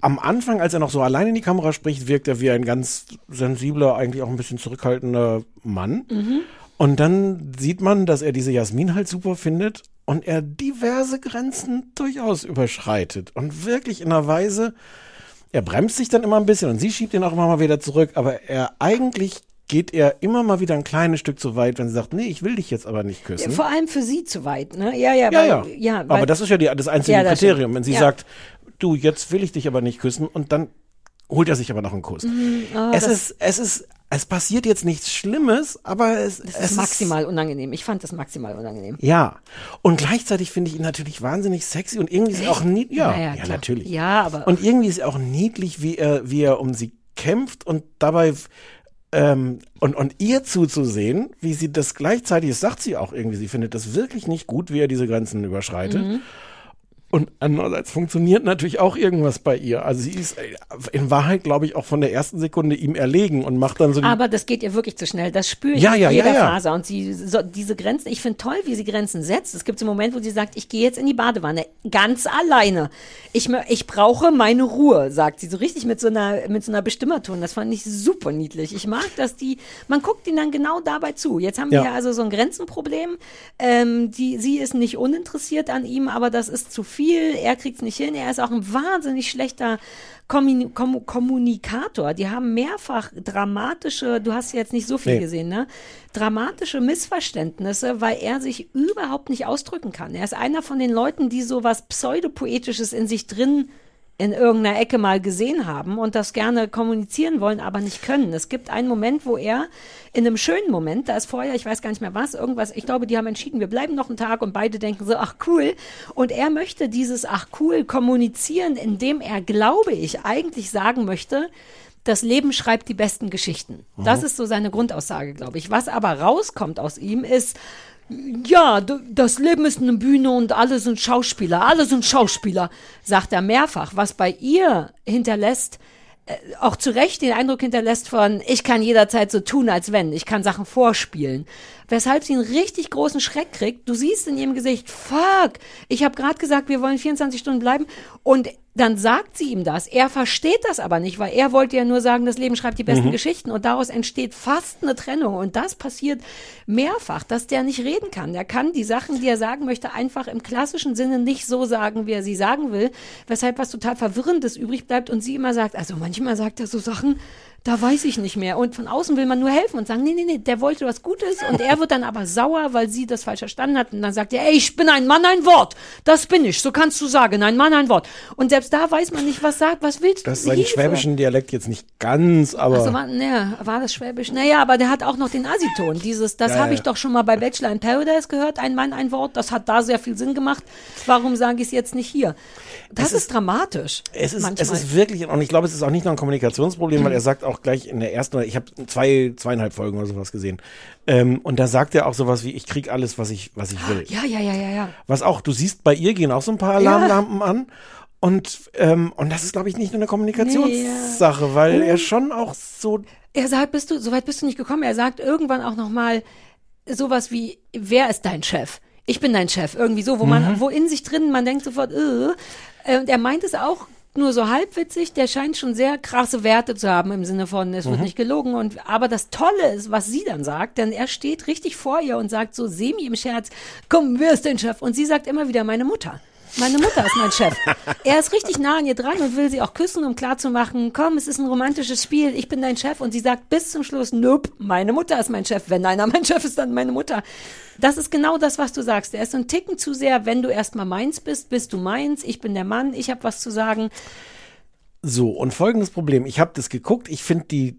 am Anfang, als er noch so allein in die Kamera spricht, wirkt er wie ein ganz sensibler, eigentlich auch ein bisschen zurückhaltender Mann. Mhm. Und dann sieht man, dass er diese Jasmin halt super findet und er diverse Grenzen durchaus überschreitet. Und wirklich in einer Weise, er bremst sich dann immer ein bisschen und sie schiebt ihn auch immer mal wieder zurück, aber er eigentlich geht er immer mal wieder ein kleines Stück zu weit, wenn sie sagt, nee, ich will dich jetzt aber nicht küssen. Vor allem für sie zu weit, ne? Ja, ja, ja, weil, ja. ja weil, aber das ist ja die, das einzige Ja, das Kriterium. Wenn sie Ja. sagt, du, jetzt will ich dich aber nicht küssen und dann holt er sich aber noch einen Kuss. Mhm, oh, es ist, es ist, es passiert jetzt nichts Schlimmes, aber es, das es ist maximal unangenehm. Ich fand das maximal unangenehm. ja. Und gleichzeitig finde ich ihn natürlich wahnsinnig sexy und irgendwie ist er auch niedlich. Ja, Na ja, ja, klar. natürlich. Ja, aber- Und irgendwie ist er auch niedlich, wie er, wie er um sie kämpft und dabei ähm, und, und ihr zuzusehen, wie sie das gleichzeitig, das sagt sie auch irgendwie, sie findet das wirklich nicht gut, wie er diese Grenzen überschreitet. Mhm. Und andererseits funktioniert natürlich auch irgendwas bei ihr. Also sie ist äh, in Wahrheit, glaube ich, auch von der ersten Sekunde ihm erlegen und macht dann so die Aber das geht ihr wirklich zu schnell. Das spüre ich Ja, in ja, ja, jeder ja. Faser. Und sie, so, diese Grenzen, ich finde toll, wie sie Grenzen setzt. Es gibt so einen Moment, wo sie sagt, ich gehe jetzt in die Badewanne, ganz alleine. Ich, ich brauche meine Ruhe, sagt sie. So richtig mit so einer, mit so einer Bestimmerton. Das fand ich super niedlich. Ich mag, dass die, man guckt ihnen dann genau dabei zu. Jetzt haben wir Ja. also so ein Grenzenproblem. Ähm, die, sie ist nicht uninteressiert an ihm, aber das ist zu viel. Er kriegt es nicht hin. Er ist auch ein wahnsinnig schlechter Kommun Kom Kommunikator. Die haben mehrfach dramatische, du hast jetzt nicht so viel Nee. gesehen, ne? Dramatische Missverständnisse, weil er sich überhaupt nicht ausdrücken kann. Er ist einer von den Leuten, die so was Pseudopoetisches in sich drin in irgendeiner Ecke mal gesehen haben und das gerne kommunizieren wollen, aber nicht können. Es gibt einen Moment, wo er in einem schönen Moment, da ist vorher, ich weiß gar nicht mehr was, irgendwas, ich glaube, die haben entschieden, wir bleiben noch einen Tag und beide denken so, ach cool. Und er möchte dieses ach cool kommunizieren, indem er, glaube ich, eigentlich sagen möchte, das Leben schreibt die besten Geschichten. Das ist so seine Grundaussage, glaube ich. Was aber rauskommt aus ihm ist, ja, das Leben ist eine Bühne und alle sind Schauspieler, alle sind Schauspieler, sagt er mehrfach, was bei ihr hinterlässt, äh, auch zu Recht den Eindruck hinterlässt von, ich kann jederzeit so tun, als wenn, ich kann Sachen vorspielen. Weshalb sie einen richtig großen Schreck kriegt. Du siehst in ihrem Gesicht, fuck, ich habe gerade gesagt, wir wollen 24 Stunden bleiben und dann sagt sie ihm das. Er versteht das aber nicht, weil er wollte ja nur sagen, das Leben schreibt die besten Mhm. Geschichten und daraus entsteht fast eine Trennung und das passiert mehrfach, dass der nicht reden kann. Der kann die Sachen, die er sagen möchte, einfach im klassischen Sinne nicht so sagen, wie er sie sagen will, weshalb was total verwirrendes übrig bleibt und sie immer sagt, also manchmal sagt er so Sachen, da weiß ich nicht mehr. Und von außen will man nur helfen und sagen, nee, nee, nee, der wollte was Gutes. Und er wird dann aber sauer, weil sie das falsch verstanden hat. Und dann sagt er, ey, ich bin ein Mann, ein Wort. Das bin ich. So kannst du sagen. Ein Mann, ein Wort. Und selbst da weiß man nicht, was sagt, was willst du? Das ist seinen schwäbischen Dialekt jetzt nicht ganz, aber. Ach so, war, ne, war das Schwäbisch? Naja, aber der hat auch noch den Asiton. Dieses, das Ja, habe ja. ich doch schon mal bei Bachelor in Paradise gehört. Ein Mann, ein Wort. Das hat da sehr viel Sinn gemacht. Warum sage ich es jetzt nicht hier? Das ist, dramatisch. Es ist, es ist wirklich, und ich glaube, es ist auch nicht nur ein Kommunikationsproblem, weil er sagt auch gleich in der ersten, ich habe zwei, zweieinhalb Folgen oder sowas gesehen. Ähm, und da sagt er auch sowas wie, ich krieg alles, was ich, was ich will. Ja, ja, ja, ja, ja. Was auch, du siehst, bei ihr gehen auch so ein paar Ja. Alarmlampen an. Und, ähm, und das ist, glaube ich, nicht nur eine Kommunikationssache, weil er schon auch so. Er sagt, bist du, soweit bist du nicht gekommen. Er sagt irgendwann auch noch mal sowas wie, wer ist dein Chef? Ich bin dein Chef. Irgendwie so, wo man, Mhm. wo in sich drin man denkt sofort, äh. Äh, Und er meint es auch nur so halbwitzig. Der scheint schon sehr krasse Werte zu haben im Sinne von, es wird Mhm. nicht gelogen. Und, aber das Tolle ist, was sie dann sagt, denn er steht richtig vor ihr und sagt so semi im Scherz, komm, wer ist dein Chef? Und sie sagt immer wieder, meine Mutter. Meine Mutter ist mein Chef. Er ist richtig nah an ihr dran und will sie auch küssen, um klarzumachen, komm, es ist ein romantisches Spiel, ich bin dein Chef. Und sie sagt bis zum Schluss, nope, meine Mutter ist mein Chef. Wenn einer mein Chef ist, dann meine Mutter. Das ist genau das, was du sagst. Er ist so ein Ticken zu sehr, wenn du erstmal meins bist, bist du meins, ich bin der Mann, ich habe was zu sagen. So, und folgendes Problem. Ich habe das geguckt, ich finde die,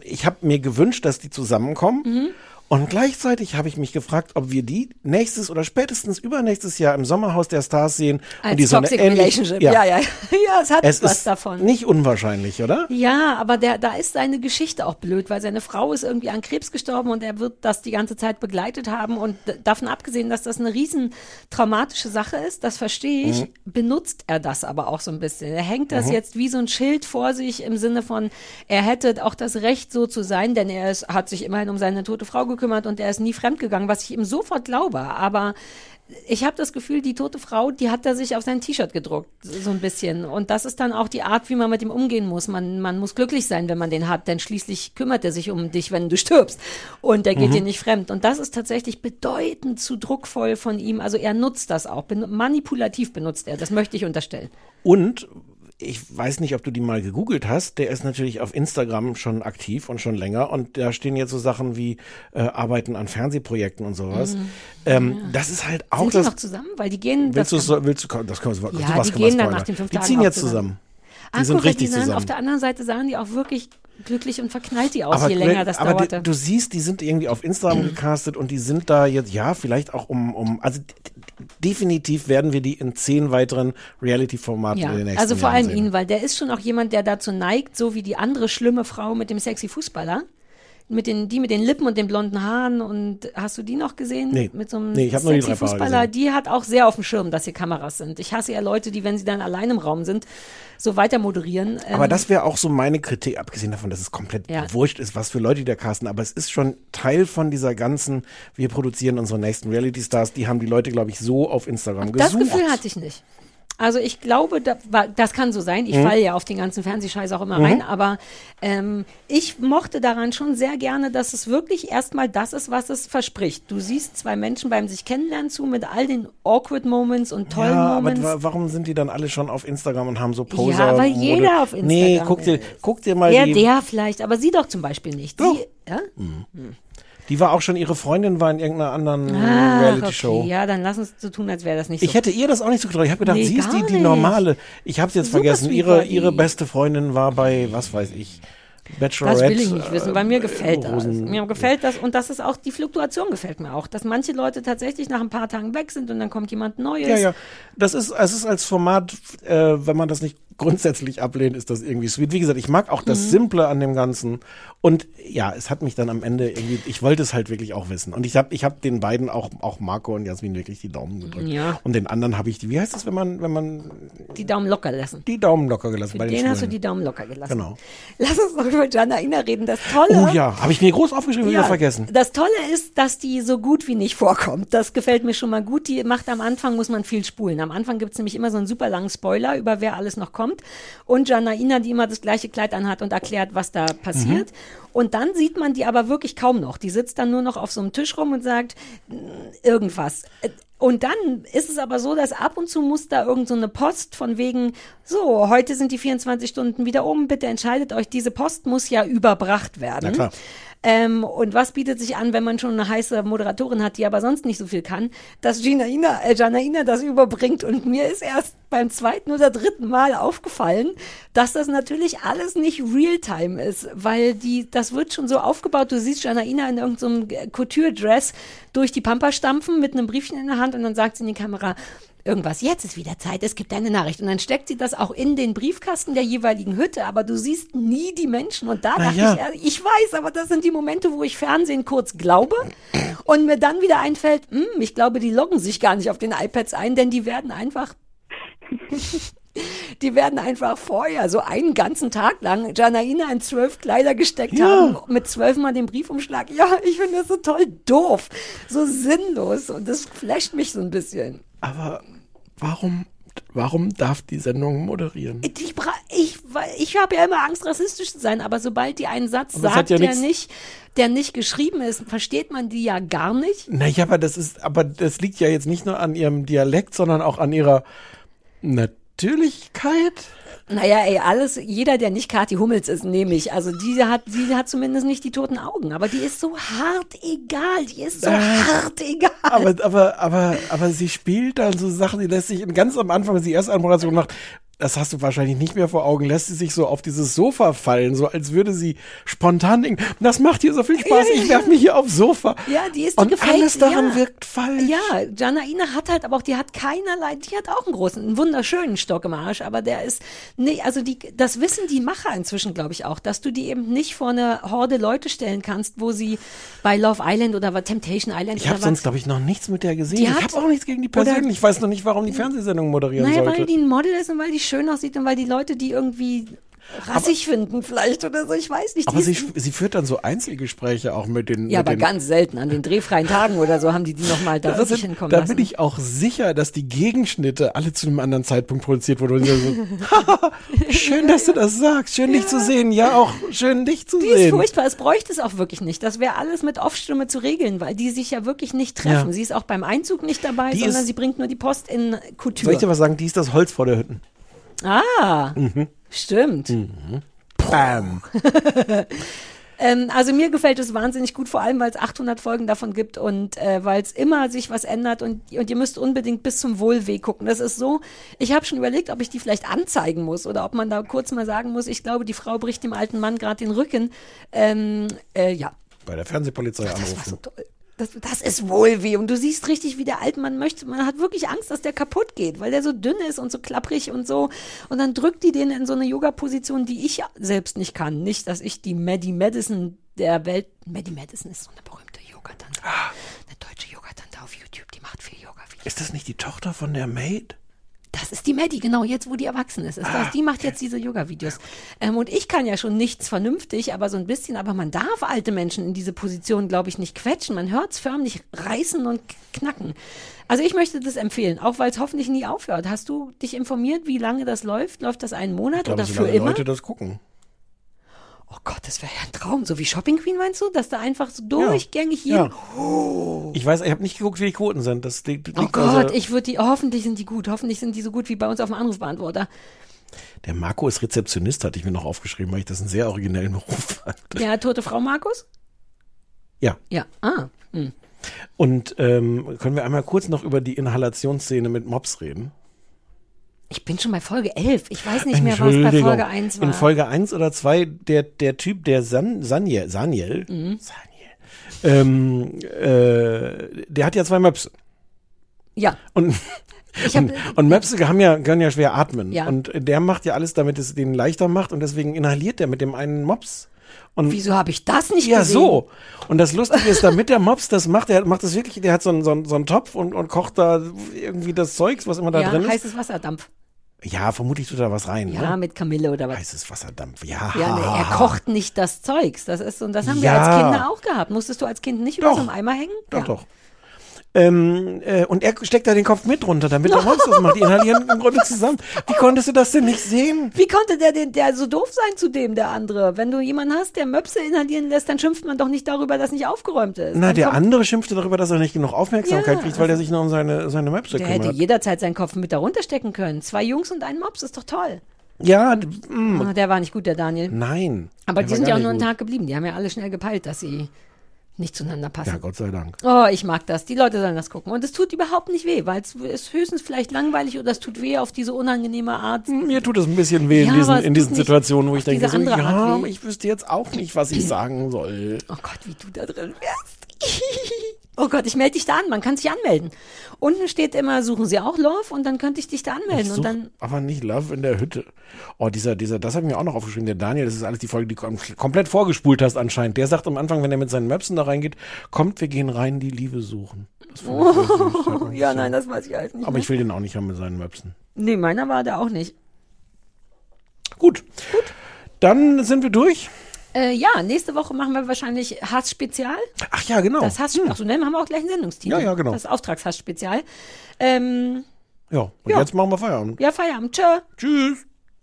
ich habe mir gewünscht, dass die zusammenkommen. Mhm. Und gleichzeitig habe ich mich gefragt, ob wir die nächstes oder spätestens übernächstes Jahr im Sommerhaus der Stars sehen. Als und die so eine Toxic Relationship. Ja, ja, ja. Ja, es hat Es was ist davon. nicht unwahrscheinlich, oder? Ja, aber der, da ist seine Geschichte auch blöd, weil seine Frau ist irgendwie an Krebs gestorben und er wird das die ganze Zeit begleitet haben. Und davon abgesehen, dass das eine riesen traumatische Sache ist, das verstehe ich, Mhm. benutzt er das aber auch so ein bisschen. Er hängt das Mhm. jetzt wie so ein Schild vor sich im Sinne von, er hätte auch das Recht, so zu sein, denn er ist, hat sich immerhin um seine tote Frau gekümmert und er ist nie fremdgegangen, was ich ihm sofort glaube. Aber ich habe das Gefühl, die tote Frau, die hat er sich auf sein T-Shirt gedruckt, so ein bisschen. Und das ist dann auch die Art, wie man mit ihm umgehen muss. Man, man muss glücklich sein, wenn man den hat, denn schließlich kümmert er sich um dich, wenn du stirbst. Und er geht Mhm. dir nicht fremd. Und das ist tatsächlich bedeutend zu druckvoll von ihm. Also er nutzt das auch. Manipulativ benutzt er. Das möchte ich unterstellen. Und ich weiß nicht, ob du die mal gegoogelt hast. Der ist natürlich auf Instagram schon aktiv und schon länger. Und da stehen jetzt so Sachen wie äh, Arbeiten an Fernsehprojekten und sowas. Mhm. Ähm, Das ist halt auch Sind die das. noch zusammen? Weil die gehen. Willst du, so- willst du, das können wir, Ja, sowas die gehen dann nach den fünf Die Tagen ziehen auch jetzt zusammen. zusammen. Ah, Die sind guck mal, richtig die sahen, zusammen. Auf der anderen Seite sahen die auch wirklich glücklich und verknallt die aus, aber, je länger das aber dauerte. Du siehst, die sind irgendwie auf Instagram gecastet und die sind da jetzt, ja, vielleicht auch um, um also definitiv werden wir die in zehn weiteren Reality-Formaten in den Ja, nächsten also vor Jahren allem sehen. ihn, weil der ist schon auch jemand, der dazu neigt, so wie die andere schlimme Frau mit dem sexy Fußballer. Mit den, die mit den Lippen und den blonden Haaren und hast du die noch gesehen? Nee. Mit so einem Nee, ich hab nur die sexy drei Paare Fußballer, gesehen. die hat auch sehr auf dem Schirm, dass hier Kameras sind. Ich hasse ja Leute, die, wenn sie dann allein im Raum sind, so weiter moderieren. Aber Ähm, das wäre auch so meine Kritik, abgesehen davon, dass es komplett Ja. wurscht ist, was für Leute die da casten. Aber es ist schon Teil von dieser ganzen, wir produzieren unsere nächsten Reality-Stars, die haben die Leute, glaube ich, so auf Instagram Das gesucht. Gefühl hatte ich nicht. Also ich glaube, da, das kann so sein. Ich Mhm. falle ja auf den ganzen Fernsehscheiß auch immer Mhm. rein, aber ähm, ich mochte daran schon sehr gerne, dass es wirklich erstmal das ist, was es verspricht. Du siehst zwei Menschen beim sich kennenlernen zu mit all den awkward Moments und tollen ja, aber Moments. wa- warum sind die dann alle schon auf Instagram und haben so Poser? Ja, weil jeder auf Instagram Nee, guck dir, guck dir mal die. der vielleicht, aber sie doch zum Beispiel nicht. Doch. Sie, ja? Die war auch schon, ihre Freundin war in irgendeiner anderen Ah, Reality-Show. okay. Ja, dann lass uns so tun, als wäre das nicht Ich so. hätte ihr das auch nicht zugetraut. Ich habe gedacht, Nee, sie ist die, die normale. Ich habe es jetzt Super vergessen. Ihre, ihre beste Freundin war bei, was weiß ich, Bachelorette. Das will ich nicht wissen, weil mir gefällt das. Rosen- Mir gefällt das und das ist auch, die Fluktuation gefällt mir auch, dass manche Leute tatsächlich nach ein paar Tagen weg sind und dann kommt jemand Neues. Ja, ja. Das ist, es ist als Format, äh, wenn man das nicht grundsätzlich ablehnt, ist das irgendwie sweet. Wie gesagt, ich mag auch das Mhm. Simple an dem Ganzen. Und ja, es hat mich dann am Ende irgendwie, ich wollte es halt wirklich auch wissen. Und ich habe ich hab den beiden auch, auch Marco und Jasmin wirklich die Daumen gedrückt. Ja. Und den anderen habe ich, wie heißt das, wenn man, wenn man Die Daumen locker lassen. die Daumen locker gelassen Für bei den den hast du die Daumen locker gelassen. Genau. Lass uns noch über Jana Ina reden. Das Tolle. Oh ja, habe ich mir groß aufgeschrieben, wieder vergessen. Das Tolle ist, dass die so gut wie nicht vorkommt. Das gefällt mir schon mal gut. Die macht am Anfang, muss man viel spulen. Am Anfang gibt's nämlich immer so einen super langen Spoiler über wer alles noch kommt. Und Janaina, die immer das gleiche Kleid anhat und erklärt, was da passiert. Und dann sieht man die aber wirklich kaum noch. Die sitzt dann nur noch auf so einem Tisch rum und sagt "Mm, irgendwas. Und dann ist es aber so, dass ab und zu muss da irgend so eine Post von wegen, so, heute sind die 24 Stunden wieder um, bitte entscheidet euch, diese Post muss ja überbracht werden. Ähm, und was bietet sich an, wenn man schon eine heiße Moderatorin hat, die aber sonst nicht so viel kann, dass Ginaina, äh, Janaina das überbringt. Und mir ist erst beim zweiten oder dritten Mal aufgefallen, dass das natürlich alles nicht Realtime ist, weil die, das wird schon so aufgebaut. Du siehst Janaina in irgendeinem Couture-Dress durch die Pampa stampfen mit einem Briefchen in der Hand und dann sagt sie in die Kamera, irgendwas, jetzt ist wieder Zeit, es gibt eine Nachricht. Und dann steckt sie das auch in den Briefkasten der jeweiligen Hütte, aber du siehst nie die Menschen. Und da Na dachte ja. ich, ehrlich, ich weiß, aber das sind die Momente, wo ich Fernsehen kurz glaube und mir dann wieder einfällt, hm, ich glaube, die loggen sich gar nicht auf den iPads ein, denn die werden einfach die werden einfach vorher so einen ganzen Tag lang Janaina in zwölf Kleider gesteckt Ja. haben, mit zwölfmal den Briefumschlag. Ja, ich finde das so toll doof, so sinnlos und das flasht mich so ein bisschen. Aber warum, warum darf die Sendung moderieren? Ich, ich, ich habe ja immer Angst, rassistisch zu sein, aber sobald die einen Satz Aber sagt, ja der nicht, der nicht geschrieben ist, versteht man die ja gar nicht. Naja, aber das ist, aber das liegt ja jetzt nicht nur an ihrem Dialekt, sondern auch an ihrer Natürlichkeit. Naja, ey, alles, jeder, der nicht Kathi Hummels ist, nehme ich. Also die hat, die hat zumindest nicht die toten Augen, aber die ist so hart egal, die ist so Äh, hart egal. Aber, aber, aber, aber sie spielt dann so Sachen, die lässt sich ganz am Anfang, wenn sie die erste Anmoderation macht, das hast du wahrscheinlich nicht mehr vor Augen, lässt sie sich so auf dieses Sofa fallen, so als würde sie spontan denken, das macht hier so viel Spaß, Ja, ich ja. werf mich hier aufs Sofa. Ja, die ist die Und gefällt- alles daran ja. wirkt falsch. Ja, Janaina hat halt, aber auch die hat keinerlei, die hat auch einen großen, einen wunderschönen Stock im Arsch, aber der ist, nee, also die, das wissen die Macher inzwischen, glaube ich auch, dass du die eben nicht vor eine Horde Leute stellen kannst, wo sie bei Love Island oder bei Temptation Island Ich habe sonst, glaube ich, noch nichts mit der gesehen. Die ich habe auch nichts gegen die persönlich. Ich weiß noch nicht, warum die Fernsehsendung moderieren Naja, sollte. weil die ein Model ist und weil die schön aussieht und weil die Leute die irgendwie rassig finden vielleicht oder so, ich weiß nicht. aber die sie, ist- sie führt dann so Einzelgespräche auch mit den. ja, mit aber den, ganz selten. An den drehfreien Tagen oder so haben die die nochmal da Da, wirklich sind, hinkommen da lassen. bin ich auch sicher, dass die Gegenschnitte alle zu einem anderen Zeitpunkt produziert wurden. So, schön, dass du das sagst. Schön, dich zu sehen. Ja, auch schön, dich zu Die ist sehen. furchtbar, es bräuchte es auch wirklich nicht. Das wäre alles mit Off-Stimme zu regeln, weil die sich ja wirklich nicht treffen. Ja. Sie ist auch beim Einzug nicht dabei, Die sondern ist- sie bringt nur die Post in Soll ich Couture. dir was sagen? Die ist das Holz vor der Hütten. Ah, Mhm. stimmt. Bam. Ähm, also mir gefällt es wahnsinnig gut, vor allem weil es 800 Folgen davon gibt und äh, weil es immer sich was ändert und, und ihr müsst unbedingt bis zum Wohlweh gucken. Das ist so, ich habe schon überlegt, ob ich die vielleicht anzeigen muss oder ob man da kurz mal sagen muss, ich glaube, die Frau bricht dem alten Mann gerade den Rücken. Ähm, äh, ja, Bei der Fernsehpolizei anrufen. Das, das ist Wohlweh. Und du siehst richtig, wie der Altmann möchte. Man hat wirklich Angst, dass der kaputt geht, weil der so dünn ist und so klapprig und so. Und dann drückt die den in so eine Yoga-Position, die ich selbst nicht kann. Nicht, dass ich die Maddie Madison der Welt. Maddie Madison ist so eine berühmte Yoga-Tante. Eine deutsche Yoga-Tante auf YouTube, die macht viel Yoga. Ist das nicht die Tochter von der Maid? Das ist die Maddie, genau, jetzt wo die erwachsen ist. ist das, die macht jetzt diese Yoga-Videos. Ähm, und ich kann ja schon nichts vernünftig, aber so ein bisschen, aber man darf alte Menschen in diese Position, glaube ich, nicht quetschen. Man hört es förmlich reißen und knacken. Also ich möchte das empfehlen, auch weil es hoffentlich nie aufhört. Hast du dich informiert, wie lange das läuft? Läuft das einen Monat glaube, oder so für immer? Leute das gucken. Oh Gott, das wäre ja ein Traum. So wie Shopping Queen meinst du? Dass da einfach so durchgängig hier. Ja. Ich weiß, ich habe nicht geguckt, wie die Quoten sind. Das liegt, liegt Oh Gott, ich würde die, hoffentlich sind die gut. Hoffentlich sind die so gut wie bei uns auf dem Anrufbeantworter. Der Marco ist Rezeptionist, hatte ich mir noch aufgeschrieben, weil ich das einen sehr originellen Beruf fand. Der tote Frau Markus? Ja. Ja. Ah. Hm. Und ähm, können wir einmal kurz noch über die Inhalationsszene mit Mops reden? Ich bin schon bei Folge 11. Ich weiß nicht mehr, was bei. Folge 1 war. In Folge 1 oder 2, der, der Typ, der San, Saniel, Saniel, Mhm. ähm, äh, der hat ja zwei Möpse. Ja. Und, hab- und, und Möpse haben ja, können ja schwer atmen. Ja. Und der macht ja alles, damit es den leichter macht und deswegen inhaliert er mit dem einen Mops Und Wieso habe ich das nicht ja, gesehen? so. Und das Lustige ist, damit der Mops das macht, der macht das wirklich, der hat so einen, so einen, so einen Topf und, und kocht da irgendwie das Zeugs, was immer da ja, drin ist. heißes Wasserdampf. Ja, vermutlich tut da was rein. Ja, ne? mit Kamille oder was. Heißes Wasserdampf, ja. Ja, ne, er kocht nicht das Zeugs. Das ist, und das haben wir Ja. als Kinder auch gehabt. Musstest du als Kind nicht über Doch. so einem Eimer hängen? Doch, ja. doch. Ähm, äh, und er steckt da den Kopf mit runter, damit der Mops das macht. Die inhalieren im Grunde zusammen. Wie konntest du das denn nicht sehen? Wie konnte der, den, der so doof sein zu dem, der andere? Wenn du jemanden hast, der Möpse inhalieren lässt, dann schimpft man doch nicht darüber, dass nicht aufgeräumt ist. Na, Dann der andere schimpfte darüber, dass er nicht genug Aufmerksamkeit Ja, kriegt, weil er sich nur um seine, seine Möpse Der hätte kümmert. jederzeit seinen Kopf mit darunter stecken können. Zwei Jungs und ein Mops, ist doch toll. Ja, d- mm, Oh, der war nicht gut, der Daniel. nein. Aber Der die sind ja auch nur einen gut. Tag geblieben. Die haben ja alle schnell gepeilt, dass sie nicht zueinander passen. Ja, Gott sei Dank. Oh, ich mag das. Die Leute sollen das gucken. Und es tut überhaupt nicht weh, weil es ist höchstens vielleicht langweilig oder es tut weh auf diese unangenehme Art. Mir tut es ein bisschen weh Ja, in diesen, in diesen Situationen, wo ich denke, so, ja, ich wüsste jetzt auch nicht, was ich sagen soll. Oh Gott, wie du da drin wärst. Oh Gott, ich melde dich da an. Man kann sich anmelden. Unten steht immer, suchen Sie auch Love und dann könnte ich dich da anmelden. Und dann, aber nicht Love in der Hütte. Oh, dieser, dieser, das habe ich mir auch noch aufgeschrieben. Der Daniel, das ist alles die Folge, die du kom komplett vorgespult hast anscheinend. Der sagt am Anfang, wenn er mit seinen Möpsen da reingeht, kommt, wir gehen rein, die Liebe suchen. Hat mich ja, nein, das weiß ich halt nicht. Aber mehr. ich will den auch nicht haben mit seinen Möpsen. nee, meiner war der auch nicht. Gut. Gut. Dann sind wir durch. Äh, ja, nächste Woche machen wir wahrscheinlich Hass-Spezial. Ach ja, genau. Das Hass, ach so, ne, haben wir auch gleich einen Sendungstitel. Ja, ja, genau. Das Auftragshass-Spezial. Ähm, Ja, und Ja. jetzt machen wir Feierabend. ja, Feierabend. Tschö. Tschüss.